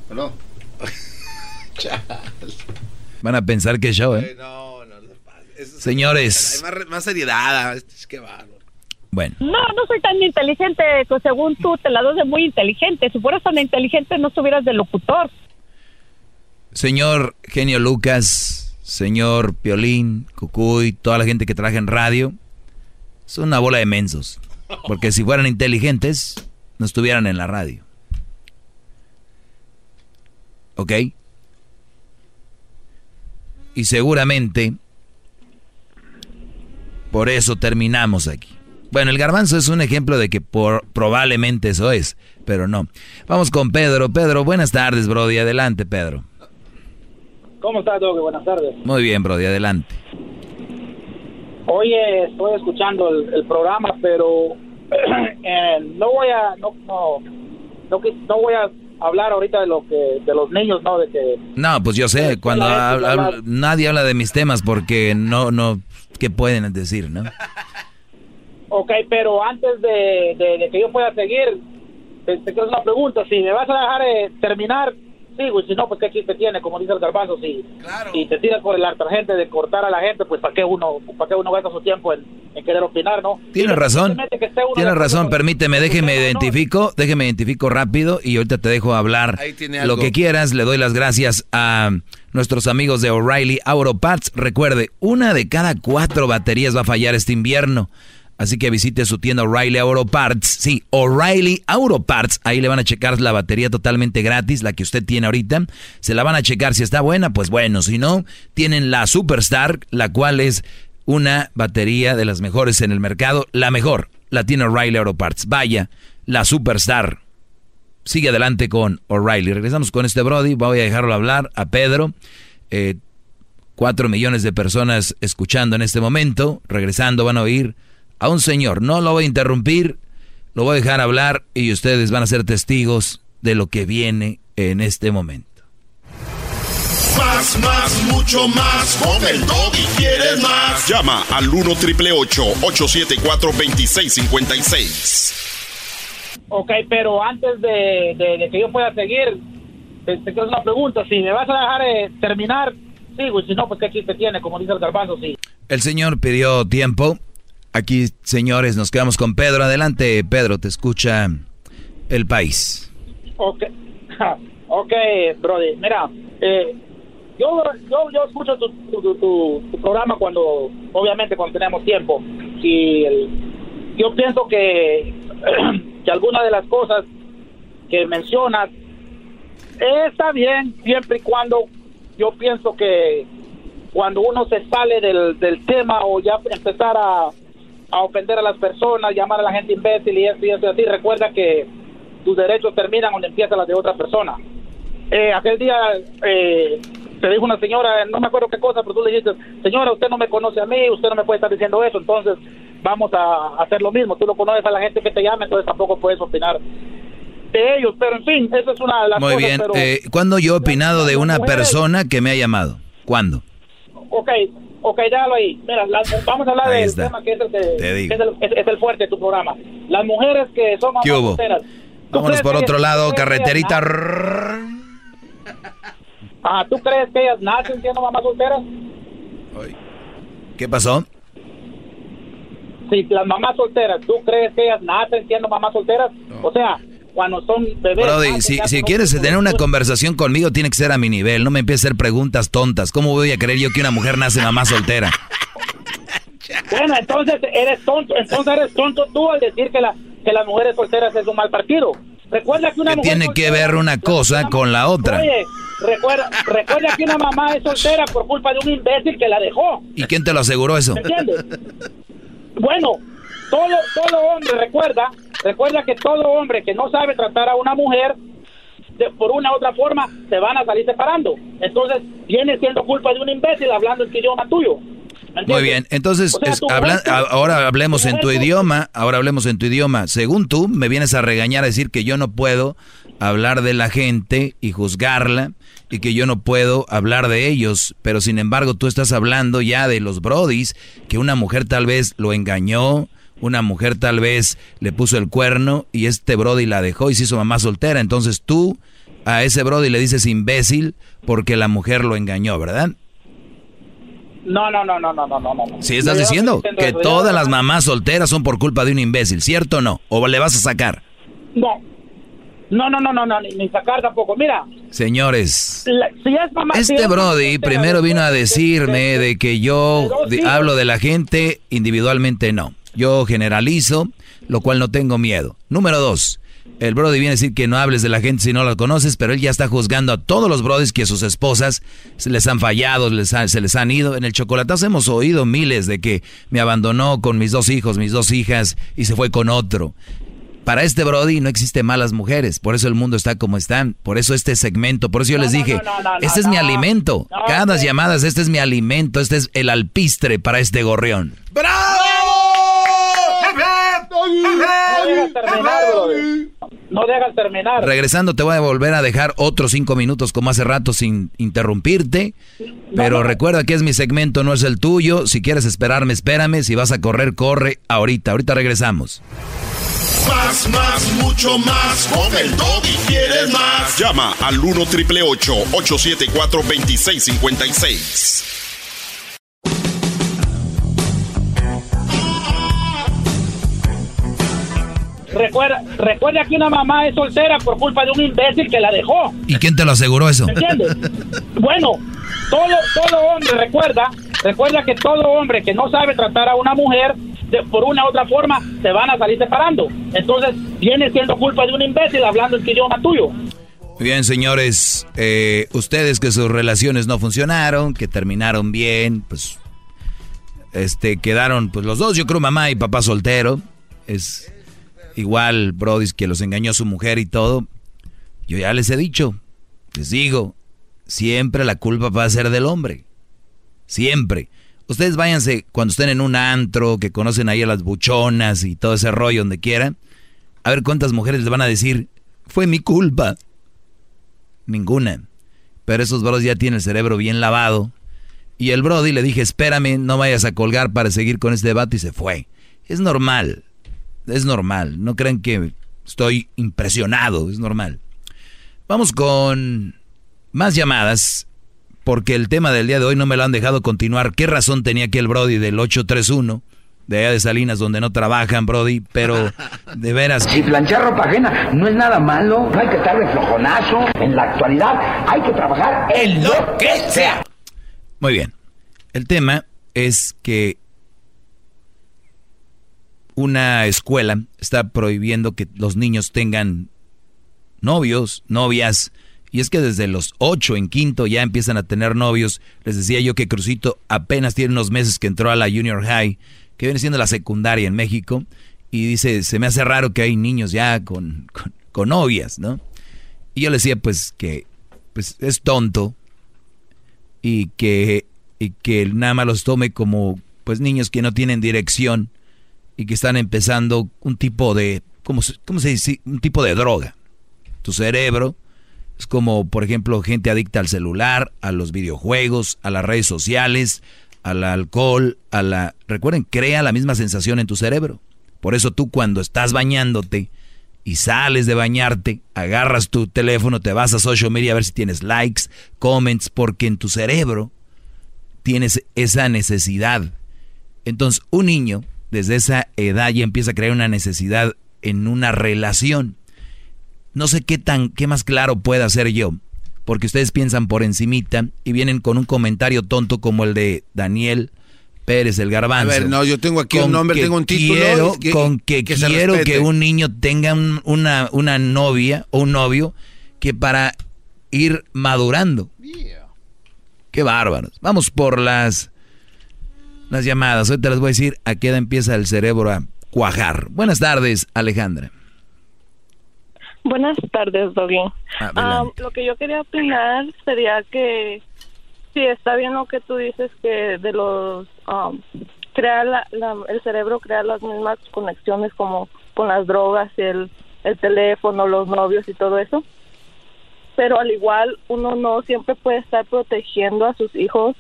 ¿Aló? Van a pensar que show, ¿eh? No, no, no. eso es- Señores. Hay más, más seriedad. Es que bárbaro. Bueno, No, no soy tan inteligente, pues, según tú, te la doy de muy inteligente. Si fueras tan inteligente, no estuvieras de locutor. señor Genio Lucas, señor Piolín, Cucuy, toda la gente que trabaja en radio, son una bola de mensos. Porque si fueran inteligentes, no estuvieran en la radio. ¿Ok? Y seguramente por eso terminamos aquí. Bueno, el garbanzo es un ejemplo de que por, probablemente eso es, pero no. Vamos con Pedro. Pedro, buenas tardes, Brody. Adelante, Pedro. ¿Cómo estás, Doggy? Buenas tardes. Muy bien, Brody, adelante. Oye, estoy escuchando el, el programa, pero eh, no voy a no no no, no voy a hablar ahorita de lo que de los niños, no de que No, pues yo sé, cuando hab- habla- nadie habla de mis temas porque no, no, ¿qué pueden decir, no? Ok, pero antes de, de- de que yo pueda seguir, te, te quiero hacer una pregunta. Si me vas a dejar eh, terminar, Y si no, pues qué chiste tiene, como dice el garbanzo. Si, si te tiras por el gente de cortar a la gente, pues ¿para qué uno para qué uno gasta su tiempo en, en querer opinar, no? Tienes razón, tienes razón, permíteme, déjeme identifico, déjeme identifico rápido y ahorita te dejo hablar Ahí tiene lo que quieras. Le doy las gracias a nuestros amigos de O'Reilly Auto Parts. Recuerde, una de cada cuatro baterías va a fallar este invierno. Así que visite su tienda O'Reilly Auto Parts. Sí, O'Reilly Auto Parts. Ahí le van a checar la batería totalmente gratis, la que usted tiene ahorita. Se la van a checar si está buena, pues bueno. Si no, tienen la Superstar, la cual es una batería de las mejores en el mercado. La mejor, la tiene O'Reilly Auto Parts. Vaya, la Superstar. Sigue adelante con O'Reilly. Regresamos con este Brody. Voy a dejarlo hablar a Pedro. Eh, cuatro millones de personas escuchando en este momento. Regresando van a oír a un señor. No lo voy a interrumpir. Lo voy a dejar hablar y ustedes van a ser testigos de lo que viene en este momento. Más, más, mucho más. Con el y quieres más. Llama al 1 triple 874 2656. Ok, pero antes de, de- de que yo pueda seguir, te, te quiero hacer una pregunta. Si me vas a dejar eh, terminar, sigo. Y si no, pues qué chiste tiene, como dice el garbanzo. Sí. El señor pidió tiempo. Aquí, señores, nos quedamos con Pedro. Adelante, Pedro, te escucha el país. Ok, ok, Brody. Mira, eh, yo, yo, yo escucho tu, tu, tu- tu- programa cuando, obviamente, cuando tenemos tiempo. Y yo pienso que, que algunas de las cosas que mencionas está bien, siempre y cuando yo pienso que cuando uno se sale del, del tema o ya empezar a, a ofender a las personas, llamar a la gente imbécil y eso y eso y así, recuerda que tus derechos terminan donde empiezan las de otra persona. Eh, aquel día eh, te dijo una señora, no me acuerdo qué cosa, pero tú le dijiste, señora, usted no me conoce a mí, usted no me puede estar diciendo eso, entonces vamos a hacer lo mismo. Tú no conoces a la gente que te llama, entonces tampoco puedes opinar de ellos. Pero en fin, esa es una de las Muy cosas. bien. pero- Eh, ¿Cuándo yo he opinado de una persona que me ha llamado? ¿Cuándo? Ok, ok, déjalo ahí. Mira, las- vamos a hablar Ahí del está. tema que es el, que- que es el, es- es el fuerte de tu programa. Las mujeres que son mamás ¿Qué hubo? solteras. ¿Tú Vámonos por otro lado, carreterita. Ah, ¿tú crees que ellas nacen siendo mamás solteras? ¿Qué pasó? Si las mamás solteras, ¿tú crees que ellas nacen siendo mamás solteras? O sea, cuando son bebés. Brody, nacen si, quieres tener una conversación conmigo, tiene que ser a mi nivel. No me empieces a hacer preguntas tontas. ¿Cómo voy a creer yo que una mujer nace mamá soltera? Bueno, entonces eres tonto, entonces eres tonto tú al decir que, la, que las mujeres solteras es un mal partido. Recuerda que una ¿Qué mujer tiene que ver una cosa con la otra? Oye, recuerda, recuerda que una mamá es soltera por culpa de un imbécil que la dejó. ¿Y quién te lo aseguró eso? ¿Me entiendes? Bueno, todo, todo hombre, recuerda, recuerda que todo hombre que no sabe tratar a una mujer de- por una u otra forma, se van a salir separando. Entonces, viene siendo culpa de un imbécil hablando tu idioma tuyo. ¿Me Muy bien, entonces O sea, es- tu habla- mujer- a- ahora hablemos en tu idioma, ahora hablemos en tu idioma. Según tú, me vienes a regañar a decir que yo no puedo hablar de la gente y juzgarla y que yo no puedo hablar de ellos, pero sin embargo tú estás hablando ya de los brodis, que una mujer tal vez lo engañó, una mujer tal vez le puso el cuerno y este brody la dejó y se hizo mamá soltera, entonces tú a ese brody le dices imbécil porque la mujer lo engañó, ¿verdad? No, no, no, no, no, no, no. no. Sí, estás diciendo que todas las mamás solteras son por culpa de un imbécil, ¿cierto o no? ¿O le vas a sacar? No. No, no, no, no, no, ni, ni sacar tampoco. Mira, Señores, la- si es mamá... si este es Brody primero vino a de- decirme de que yo de hablo de la gente, individualmente no. Yo generalizo, lo cual no tengo miedo. Número dos, el Brody viene a decir que no hables de la gente si no la conoces, pero él ya está juzgando a todos los Brodis que sus esposas se les han fallado, les ha- se les han ido. En el chocolatazo hemos oído miles de que me abandonó con mis dos hijos, mis dos hijas y se fue con otro. Para este Brody no existe malas mujeres, por eso el mundo está como está, por eso este segmento, por eso yo les dije, no, no, no, este es mi alimento, No, cada ok. llamadas, este es mi alimento, este es el alpistre para este gorrión. No dejas terminar. No dejas terminar. Regresando te voy a volver a dejar otros cinco minutos como hace rato sin interrumpirte, pero recuerda que es mi segmento, no es el tuyo, si quieres esperarme, espérame, si vas a correr, corre ahorita, ahorita regresamos. Más, más, mucho más. Con el y quieres más. Llama al 1 triple 874 2656. Recuerda, recuerda que una mamá es soltera por culpa de un imbécil que la dejó. ¿Y quién te lo aseguró eso? ¿Me entiendes? bueno, todo, todo hombre, recuerda, recuerda que todo hombre que no sabe tratar a una mujer de- por una u otra forma, se van a salir separando. Entonces, viene siendo culpa de un imbécil hablando en tu idioma tuyo. Bien, señores, eh, ustedes que sus relaciones no funcionaron, que terminaron bien, pues, este, quedaron, pues los dos, yo creo mamá y papá soltero, es igual Brody que los engañó su mujer y todo. Yo ya les he dicho, les digo, siempre la culpa va a ser del hombre, siempre. Ustedes váyanse cuando estén en un antro, que conocen ahí a las buchonas y todo ese rollo donde quieran, a ver cuántas mujeres les van a decir, fue mi culpa. Ninguna. Pero esos bros ya tienen el cerebro bien lavado. Y el Brody le dije, espérame, no vayas a colgar para seguir con este debate y se fue. Es normal. Es normal. No crean que estoy impresionado. Es normal. Vamos con más llamadas. Porque el tema del día de hoy no me lo han dejado continuar. ¿Qué razón tenía aquí el Brody del 831? De allá de Salinas, donde no trabajan, Brody. Pero de veras. Si planchar ropa ajena no es nada malo, no hay que estar de flojonazo. En la actualidad hay que trabajar en lo que sea. Muy bien. El tema es que una escuela está prohibiendo que los niños tengan novios, novias. Y es que desde los ocho en quinto ya empiezan a tener novios. Les decía yo que Crucito apenas tiene unos meses que entró a la Junior High, que viene siendo la secundaria en México. Y dice, se me hace raro que hay niños ya con, con, con novias, ¿no? Y yo le decía pues que pues, es tonto y que, y que nada más los tome como pues niños que no tienen dirección y que están empezando un tipo de, ¿cómo cómo se dice? Un tipo de droga. Tu cerebro es como, por ejemplo, gente adicta al celular, a los videojuegos, a las redes sociales, al alcohol, a la... Recuerden, crea la misma sensación en tu cerebro. Por eso tú cuando estás bañándote y sales de bañarte, agarras tu teléfono, te vas a social media a ver si tienes likes, comments, porque en tu cerebro tienes esa necesidad. Entonces, un niño desde esa edad ya empieza a crear una necesidad en una relación. No sé qué tan qué más claro pueda hacer yo, porque ustedes piensan por encimita y vienen con un comentario tonto como el de Daniel Pérez, el garbanzo. A ver, no, yo tengo aquí un nombre, tengo un título. quiero- que- con que, quiero que un niño tenga un- una, una novia o un novio que para ir madurando. Qué bárbaros. Vamos por las, las llamadas. Ahorita les voy a decir a qué edad empieza el cerebro a cuajar. Buenas tardes, Alejandra. Buenas tardes, Doggy. Ah, lo que yo quería opinar sería que sí está bien lo que tú dices que de los um, crea la- la- el cerebro crea las mismas conexiones como con las drogas, el el teléfono, los novios y todo eso. Pero al igual uno no siempre puede estar protegiendo a sus hijos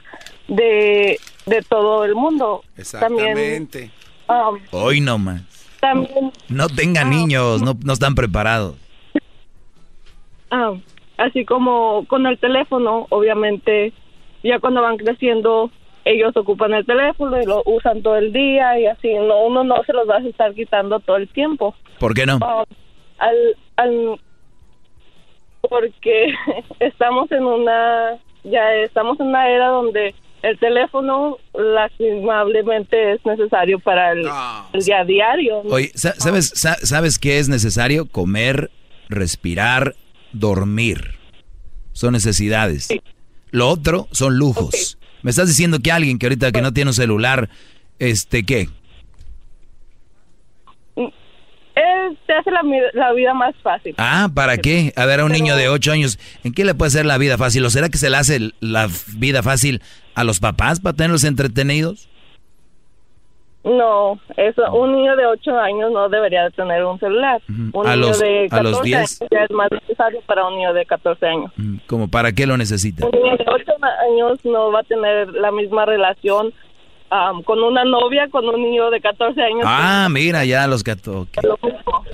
de de todo el mundo. También Exactamente. um, Hoy no más. también No tengan niños, no, no están preparados. Ah, así como con el teléfono, obviamente, ya cuando van creciendo, ellos ocupan el teléfono y lo usan todo el día y así, no, uno no se los va a estar quitando todo el tiempo. ¿Por qué no? Ah, al, al, porque estamos en una, ya estamos en una era donde el teléfono lastimablemente es necesario para el, el día a diario. ¿no? Oye, sa- ¿sabes, sa- ¿sabes qué es necesario? Comer, respirar, dormir. Son necesidades. Lo otro son lujos. Me estás diciendo que alguien que ahorita que no tiene un celular, este, ¿qué? Te hace la vida más fácil. Ah, ¿para qué? A ver, a un niño de 8 años, ¿en qué le puede hacer la vida fácil? ¿O será que se le hace la vida fácil a los papás para tenerlos entretenidos? No, eso, un niño de 8 años no debería de tener un celular. Un A niño los- de a los 14 10. años ya es más necesario para un niño de 14 años. ¿Como para qué lo necesita? Un niño de 8 años no va a tener la misma relación am, con una novia con un niño de 14 años. Ah, mira, ya los gatos. Lo mismo.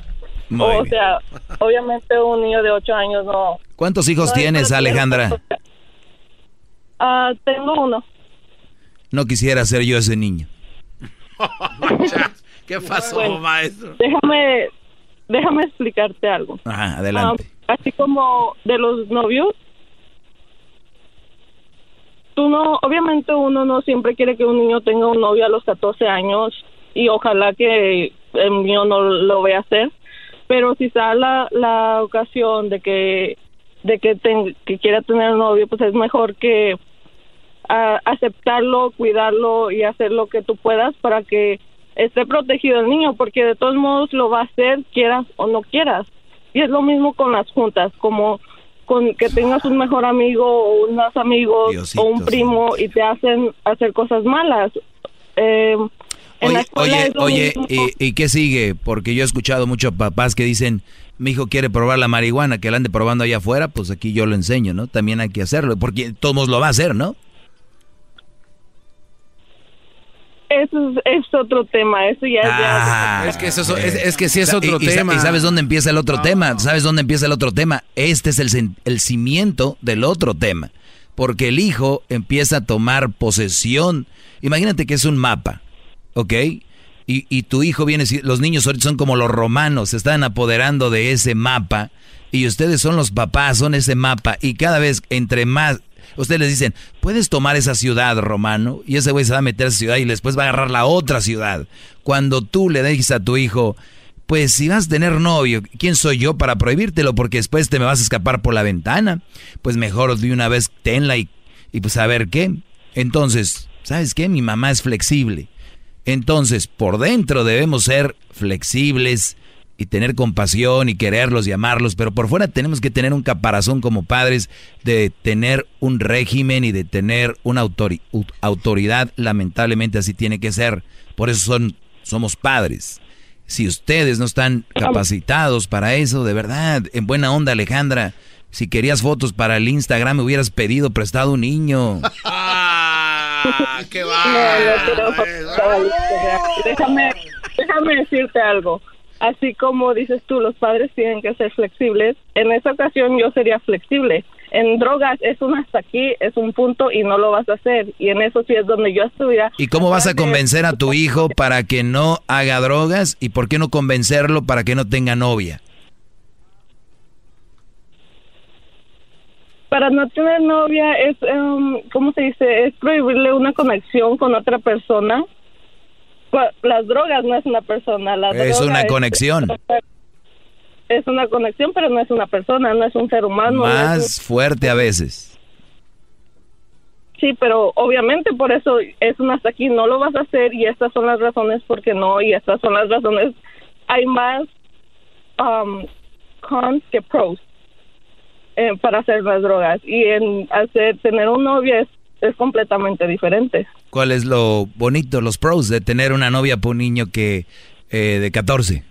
Muy o bien. sea, obviamente un niño de 8 años no. ¿Cuántos hijos no tienes, puede tener- Ah, tengo uno. No quisiera ser yo ese niño. ¿Qué pasó, Bueno. maestro? Déjame, déjame explicarte algo. Ajá, adelante. Ah, así como de los novios. Tú no, obviamente uno no siempre quiere que un niño tenga un novio a los 14 años y ojalá que el mío no lo vaya a hacer. Pero si está la, la ocasión de que de que, ten- que quiera tener un novio, pues es mejor que a- aceptarlo, cuidarlo y hacer lo que tú puedas para que esté protegido el niño, porque de todos modos lo va a hacer, quieras o no quieras. Y es lo mismo con las juntas, como con que tengas un mejor amigo o unos amigos o un primo y te hacen hacer cosas malas. Eh, Oye, oye, oye. ¿y, y qué sigue? Porque yo he escuchado muchos papás que dicen, mi hijo quiere probar la marihuana, que la ande probando allá afuera, pues aquí yo lo enseño, ¿no? También hay que hacerlo, porque todos lo va a hacer, ¿no? Eso es, es otro tema, eso ya es Ah, Es que eso es- es- es que sí es otro y, tema. ¿Y sabes dónde empieza el otro tema? ¿Sabes dónde empieza el otro tema? Este es el, el cimiento del otro tema. Porque el hijo empieza a tomar posesión. Imagínate que es un mapa, ¿ok? Y, y tu hijo viene, los niños ahorita son como los romanos, se están apoderando de ese mapa. Y ustedes son los papás, son ese mapa. Y cada vez, entre más, ustedes les dicen, puedes tomar esa ciudad, romano. Y ese güey se va a meter a esa ciudad y después va a agarrar la otra ciudad. Cuando tú le dices a tu hijo, pues si vas a tener novio, ¿quién soy yo para prohibírtelo? Porque después te me vas a escapar por la ventana. Pues mejor de una vez tenla y, y pues a ver qué. Entonces, ¿sabes qué? Mi mamá es flexible. Entonces, por dentro debemos ser flexibles y tener compasión y quererlos y amarlos, pero por fuera tenemos que tener un caparazón como padres de tener un régimen y de tener una autori- autoridad, lamentablemente así tiene que ser. Por eso son somos padres. Si ustedes no están capacitados para eso, de verdad, en buena onda, Alejandra, si querías fotos para el Instagram, me hubieras pedido prestado un niño. Ah, qué No, no, pero, cabalito, déjame, déjame decirte algo. Así como dices tú, los padres tienen que ser flexibles. En esa ocasión yo sería flexible. En drogas es un hasta aquí, es un punto y no lo vas a hacer. Y en eso sí es donde yo estuviera. ¿Y cómo vas a convencer a tu hijo para que no haga drogas? ¿Y por qué no convencerlo para que no tenga novia? Para no tener novia es, em, ¿cómo se dice? Es prohibirle una conexión con otra persona. Pues, Las drogas no es una persona. La Es droga una conexión. Es una conexión, pero no es una persona, no es un ser humano. no es un- Más fuerte a veces. Sí, pero obviamente por eso es un hasta aquí, no lo vas a hacer y estas son las razones por qué no y estas son las razones. Hay más um, cons que pros eh, para hacer las drogas y en hacer tener un novio es, es completamente diferente. ¿Cuál es lo bonito, los pros de tener una novia por un niño que eh, de 14?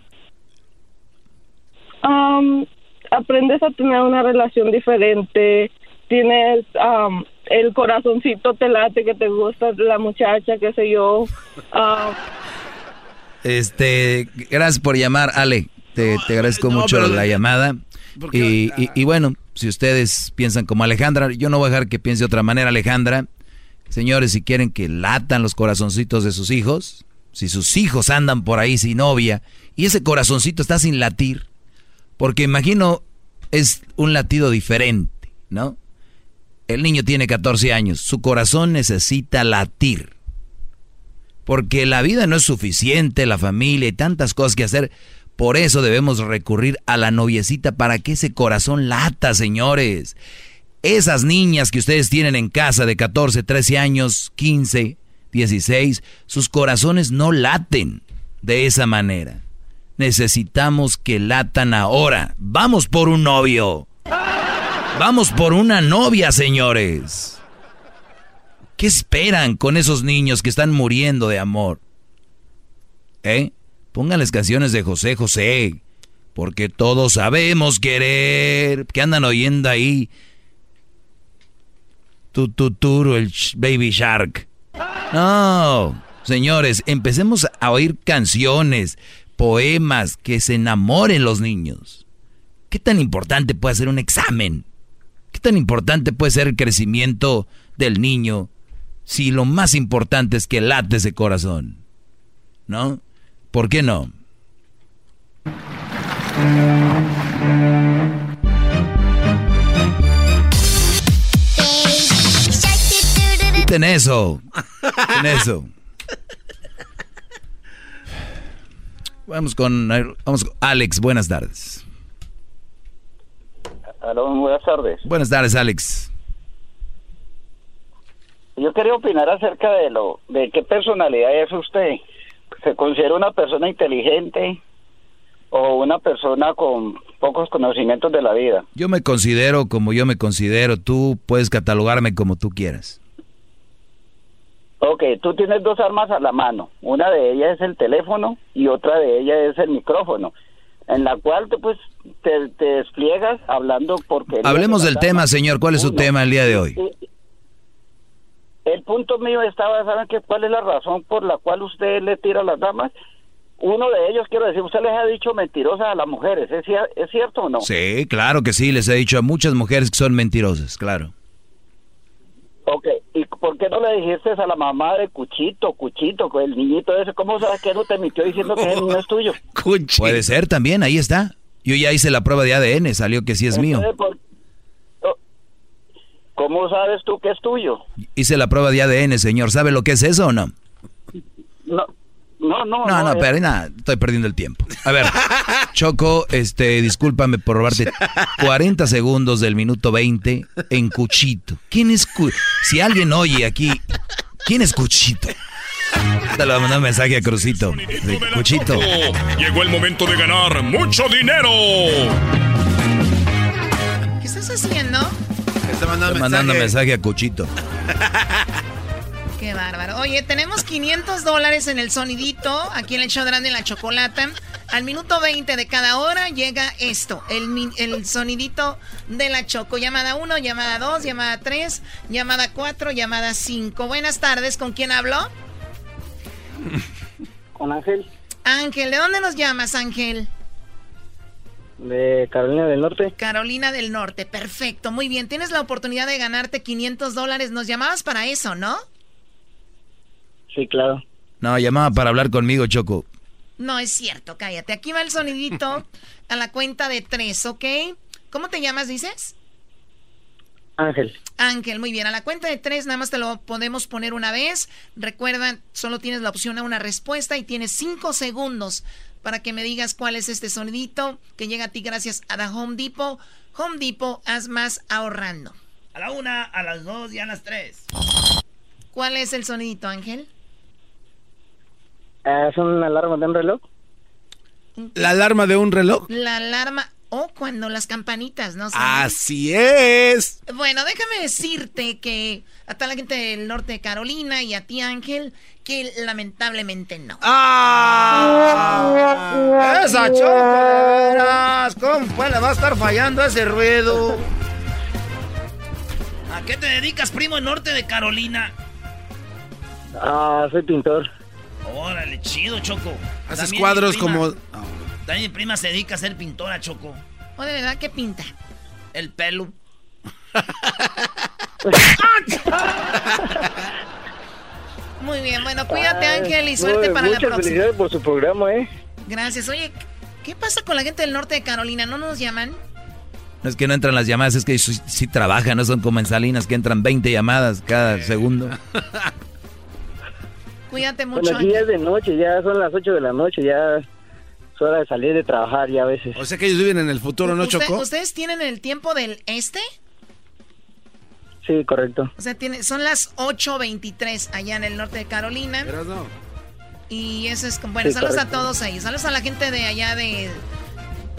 Um, aprendes a tener una relación diferente, tienes um, el corazoncito te late que te gusta la muchacha, qué sé yo. Um, Este, gracias por llamar, Ale. Te, te agradezco no, mucho pero- la llamada. Y, y- y bueno, si ustedes piensan como Alejandra, yo no voy a dejar que piense de otra manera, Alejandra. Señores, si quieren que latan los corazoncitos de sus hijos, si sus hijos andan por ahí sin novia y ese corazoncito está sin latir, porque imagino es un latido diferente, ¿no? El niño tiene 14 años, su corazón necesita latir. Porque la vida no es suficiente, la familia y tantas cosas que hacer. Por eso debemos recurrir a la noviecita para que ese corazón lata, señores. Esas niñas que ustedes tienen en casa de 14, 13 años, 15, 16, sus corazones no laten de esa manera. Necesitamos que latan ahora. Vamos por un novio. Vamos por una novia, señores. ¿Qué esperan con esos niños que están muriendo de amor? ¿Eh? Pónganles canciones de José José. Porque todos sabemos querer. ¿Qué andan oyendo ahí? Tututuro, el Baby Shark. No, señores, empecemos a oír canciones, poemas que se enamoren los niños. ¿Qué tan importante puede ser un examen? ¿Qué tan importante puede ser el crecimiento del niño si lo más importante es que late ese corazón? ¿No? ¿Por qué no? Quiten eso. Quiten eso. Vamos con, vamos con Alex, buenas tardes. Aló, buenas tardes. Buenas tardes, Alex. Yo quería opinar acerca de lo de qué personalidad es usted. ¿Se considera una persona inteligente o una persona con pocos conocimientos de la vida? Yo me considero como yo me considero. Tú puedes catalogarme como tú quieras. Ok, tú tienes dos armas a la mano. Una de ellas es el teléfono y otra de ellas es el micrófono, en la cual tú pues te, te despliegas hablando porque... Hablemos del tema, señor. ¿Cuál es su Uno. tema el día de hoy? El punto mío estaba, ¿saben qué? ¿Cuál es la razón por la cual usted le tira a las damas? Uno de ellos, quiero decir, usted les ha dicho mentirosas a las mujeres, ¿es, ¿es cierto o no? Sí, claro que sí. Les he dicho a muchas mujeres que son mentirosas, claro. Ok, ¿y por qué no le dijiste a la mamá de Cuchito, Cuchito, con el niñito ese? ¿Cómo sabes que no te mintió diciendo que el niño es tuyo? Puede ser también, ahí está. Yo ya hice la prueba de ADN, salió que sí es mío. Por- ¿Cómo sabes tú que es tuyo? Hice la prueba de ADN, señor. ¿Sabe lo que es eso o no? No, no, no. No, no, pero nada, estoy perdiendo el tiempo. A ver, Choco, este, discúlpame por robarte 40 segundos del minuto 20 en Cuchito. ¿Quién es Cu Si alguien oye aquí, ¿quién es Cuchito? Te lo voy a mandar un mensaje a Crucito. de Cuchito. Llegó el momento de ganar mucho dinero. ¿Qué estás haciendo? Está mandando Estoy mandando mensaje a Cuchito. Qué bárbaro. Oye, tenemos 500 dólares en el sonidito, aquí en el show de Erasmo y la chocolata. Al minuto 20 de cada hora llega esto, el, el sonidito de la Choco. Llamada 1, llamada 2, llamada 3, llamada 4, llamada 5. Buenas tardes, ¿con quién hablo? Con Ángel, Ángel, ¿de dónde nos llamas, Ángel? De Carolina del Norte. Carolina del Norte, perfecto, muy bien. Tienes la oportunidad de ganarte 500 dólares. Nos llamabas para eso, ¿no? Sí, claro. No, llamaba para hablar conmigo, Choco. No es cierto, cállate. Aquí va el sonidito a la cuenta de tres, ¿ok? ¿Cómo te llamas, dices? Ángel. Ángel, muy bien. A la cuenta de tres nada más te lo podemos poner una vez. Recuerda, solo tienes la opción a una respuesta y tienes cinco segundos para que me digas cuál es este sonidito que llega a ti gracias a la Home Depot. Home Depot, haz más ahorrando. A la una, a las dos y a las tres. ¿Cuál es el sonidito, Ángel? Ah, ¿Es una alarma de un reloj? ¿La alarma de un reloj? La alarma o cuando las campanitas, ¿no? Así es. Bueno, déjame decirte que a toda la gente del norte de Carolina y a ti, Ángel, que lamentablemente no. ¡Ah! Esa choco, de veras. ¿Cómo pues le va a estar fallando ese ruido? ¿A qué te dedicas, primo, en norte de Carolina? Ah, soy pintor. Órale, chido, Choco. Haces También cuadros como... También mi prima se dedica a ser pintora, Choco. ¿O de verdad qué pinta? El pelo. Muy bien, bueno, cuídate, Ángel, y suerte para la Muchas próxima. felicidades por su programa, ¿eh? Gracias. Oye, ¿qué pasa con la gente del norte de Carolina? ¿No nos llaman? No es que no entran las llamadas, es que sí, sí trabajan, no son como en Salinas que entran 20 llamadas cada segundo. Cuídate mucho. Bueno, aquí ya es de noche, ya son las 8 de la noche, ya hora de salir de trabajar ya a veces. O sea que ellos viven en el futuro, ¿no, ¿Usted- Choco? ¿Ustedes tienen el tiempo del este? Sí, correcto. O sea, tiene, son las 8.23 allá en el norte de Carolina. Pero no. Y eso es como... Bueno, Sí, saludos a todos ellos. Saludos a la gente de allá de,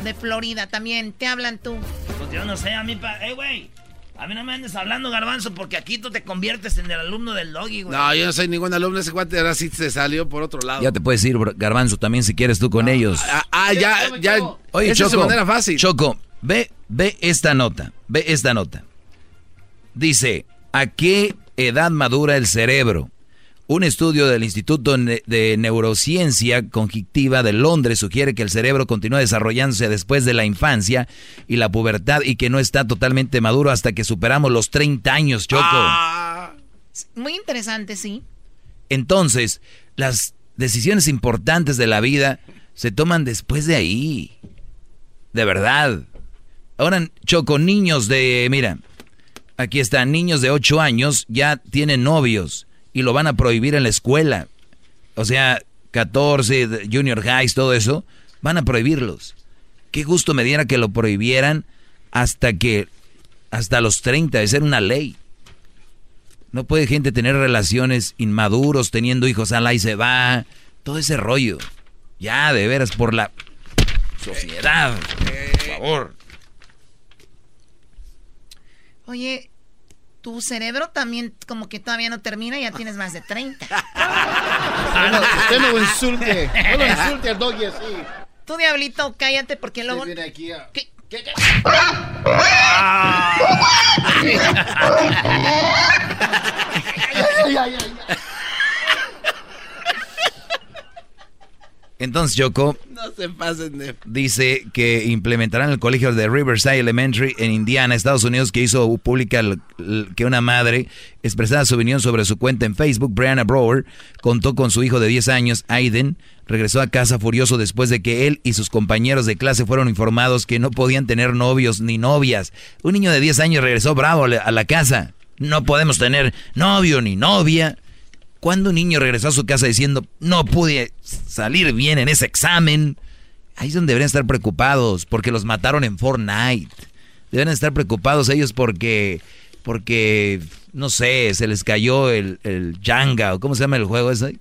de Florida también. Te hablan tú. Pues yo no sé, a mí, pa... ¡Ey, güey! A mí no me andes hablando, garbanzo, porque aquí tú te conviertes en el alumno del doggy, güey. No, yo no soy ningún alumno. Ese cuate ahora sí se salió por otro lado. Ya te puedes ir, Garbanzo, también si quieres tú con ellos. Ah, ah, ya, ya. Oye, Esa es su Choco, manera fácil. Choco, ve, ve esta nota, ve esta nota. Dice, ¿a qué edad madura el cerebro? Un estudio del Instituto de Neurociencia Cognitiva de Londres sugiere que el cerebro continúa desarrollándose después de la infancia y la pubertad y que no está totalmente maduro hasta que superamos los 30 años, Choco. Muy interesante, sí. Entonces, las decisiones importantes de la vida se toman después de ahí. De verdad. Ahora, Choco, niños de, mira, aquí están, niños de 8 años ya tienen novios y lo van a prohibir en la escuela. O sea, 14, de- junior highs, todo eso, van a prohibirlos. Qué gusto me diera que lo prohibieran hasta que, hasta los 30, de ser una ley. No puede gente tener relaciones inmaduros, teniendo hijos, ala y se va. Todo ese rollo. Ya, de veras, por la sociedad. Por favor. Oye, tu cerebro también como que todavía no termina, ya tienes más de 30. No, usted no lo insulte. No lo insulte al doggy así. Tú, diablito, cállate porque luego... viene aquí a- ¿Qué? ¿Qué? qué? Ay, ay, ay. Entonces, Choco No se pasen de... dice que implementarán el colegio de Riverside Elementary en Indiana, Estados Unidos, que hizo pública que una madre expresara su opinión sobre su cuenta en Facebook. Brianna Brower contó con su hijo de 10 años, Aiden, regresó a casa furioso después de que él y sus compañeros de clase fueron informados que no podían tener novios ni novias. Un niño de 10 años regresó bravo a la casa. No podemos tener novio ni novia. Cuando un niño regresó a su casa diciendo, no pude salir bien en ese examen, ahí es donde deberían estar preocupados, porque los mataron en Fortnite. Deben estar preocupados ellos porque, porque, no sé, se les cayó el, el Jenga, o ¿cómo se llama el juego ese?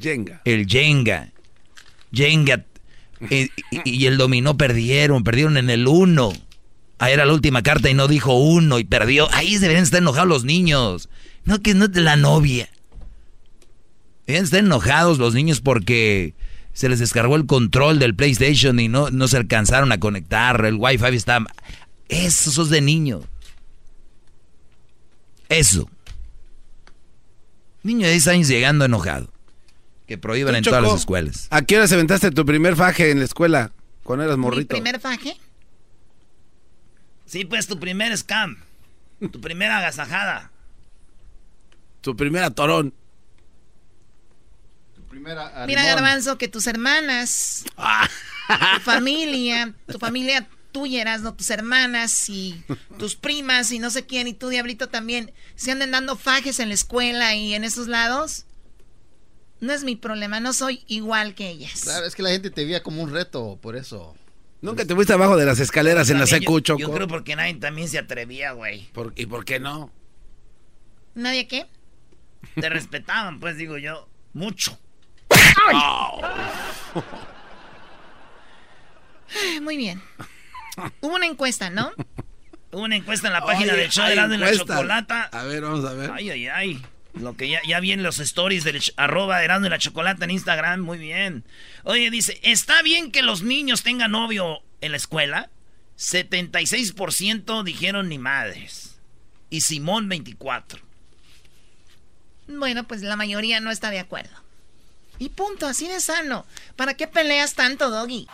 Jenga. El Jenga. Jenga. eh, y, y el dominó perdieron, perdieron en el 1. Ahí era la última carta y no dijo uno y perdió. Ahí deberían estar enojados los niños. No que no es de la novia. Estar enojados los niños porque se les descargó el control del PlayStation y no, no se alcanzaron a conectar, el Wi-Fi está... Eso sos de niño. Eso. Niño de 10 años llegando enojado. Que prohíban en todas las escuelas. ¿A qué hora se aventaste tu primer faje en la escuela? Cuando eras ¿Mi morrito. primer faje? Sí, pues tu primer scam. Tu primera agasajada. Tu primer Mira, Garbanzo, que tus hermanas, tu familia, tu familia tuya, eras, no tus hermanas y tus primas y no sé quién, y tú, Diablito, también, se andan dando fajes en la escuela y en esos lados. No es mi problema, no soy igual que ellas. Claro, es que la gente te veía como un reto, por eso. Nunca te fuiste abajo de las escaleras en la secu, yo, Choco. yo creo porque nadie también se atrevía, güey. ¿Por- ¿Y por qué no? ¿Nadie qué? Te respetaban, pues digo yo, mucho. Ay, Muy bien. Hubo una encuesta, ¿no? Hubo una encuesta en la página Oye, del show de Erasmo y la. Chocolata. A ver, vamos a ver. Ay, ay, ay. Lo que ya, ya vi en los stories del arroba Erasmo y la Chocolata en Instagram, muy bien. Oye, dice, ¿está bien que los niños tengan novio en la escuela? 76% dijeron ni madres. Y Simón 24. Bueno, pues la mayoría no está de acuerdo. Y punto, así de sano. ¿Para qué peleas tanto, Doggy?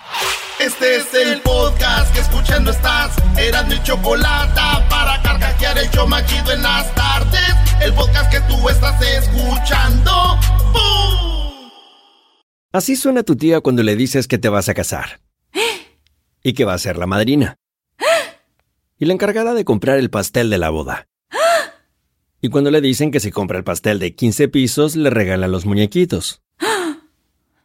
Este es el podcast que escuchando estás. Eran mi chocolate para carcajear el show machido en las tardes. El podcast que tú estás escuchando. ¡Bum! Así suena tu tía cuando le dices que te vas a casar. Y que va a ser la madrina. Y la encargada de comprar el pastel de la boda. Y cuando le dicen que si compra el pastel de 15 pisos, le regalan los muñequitos.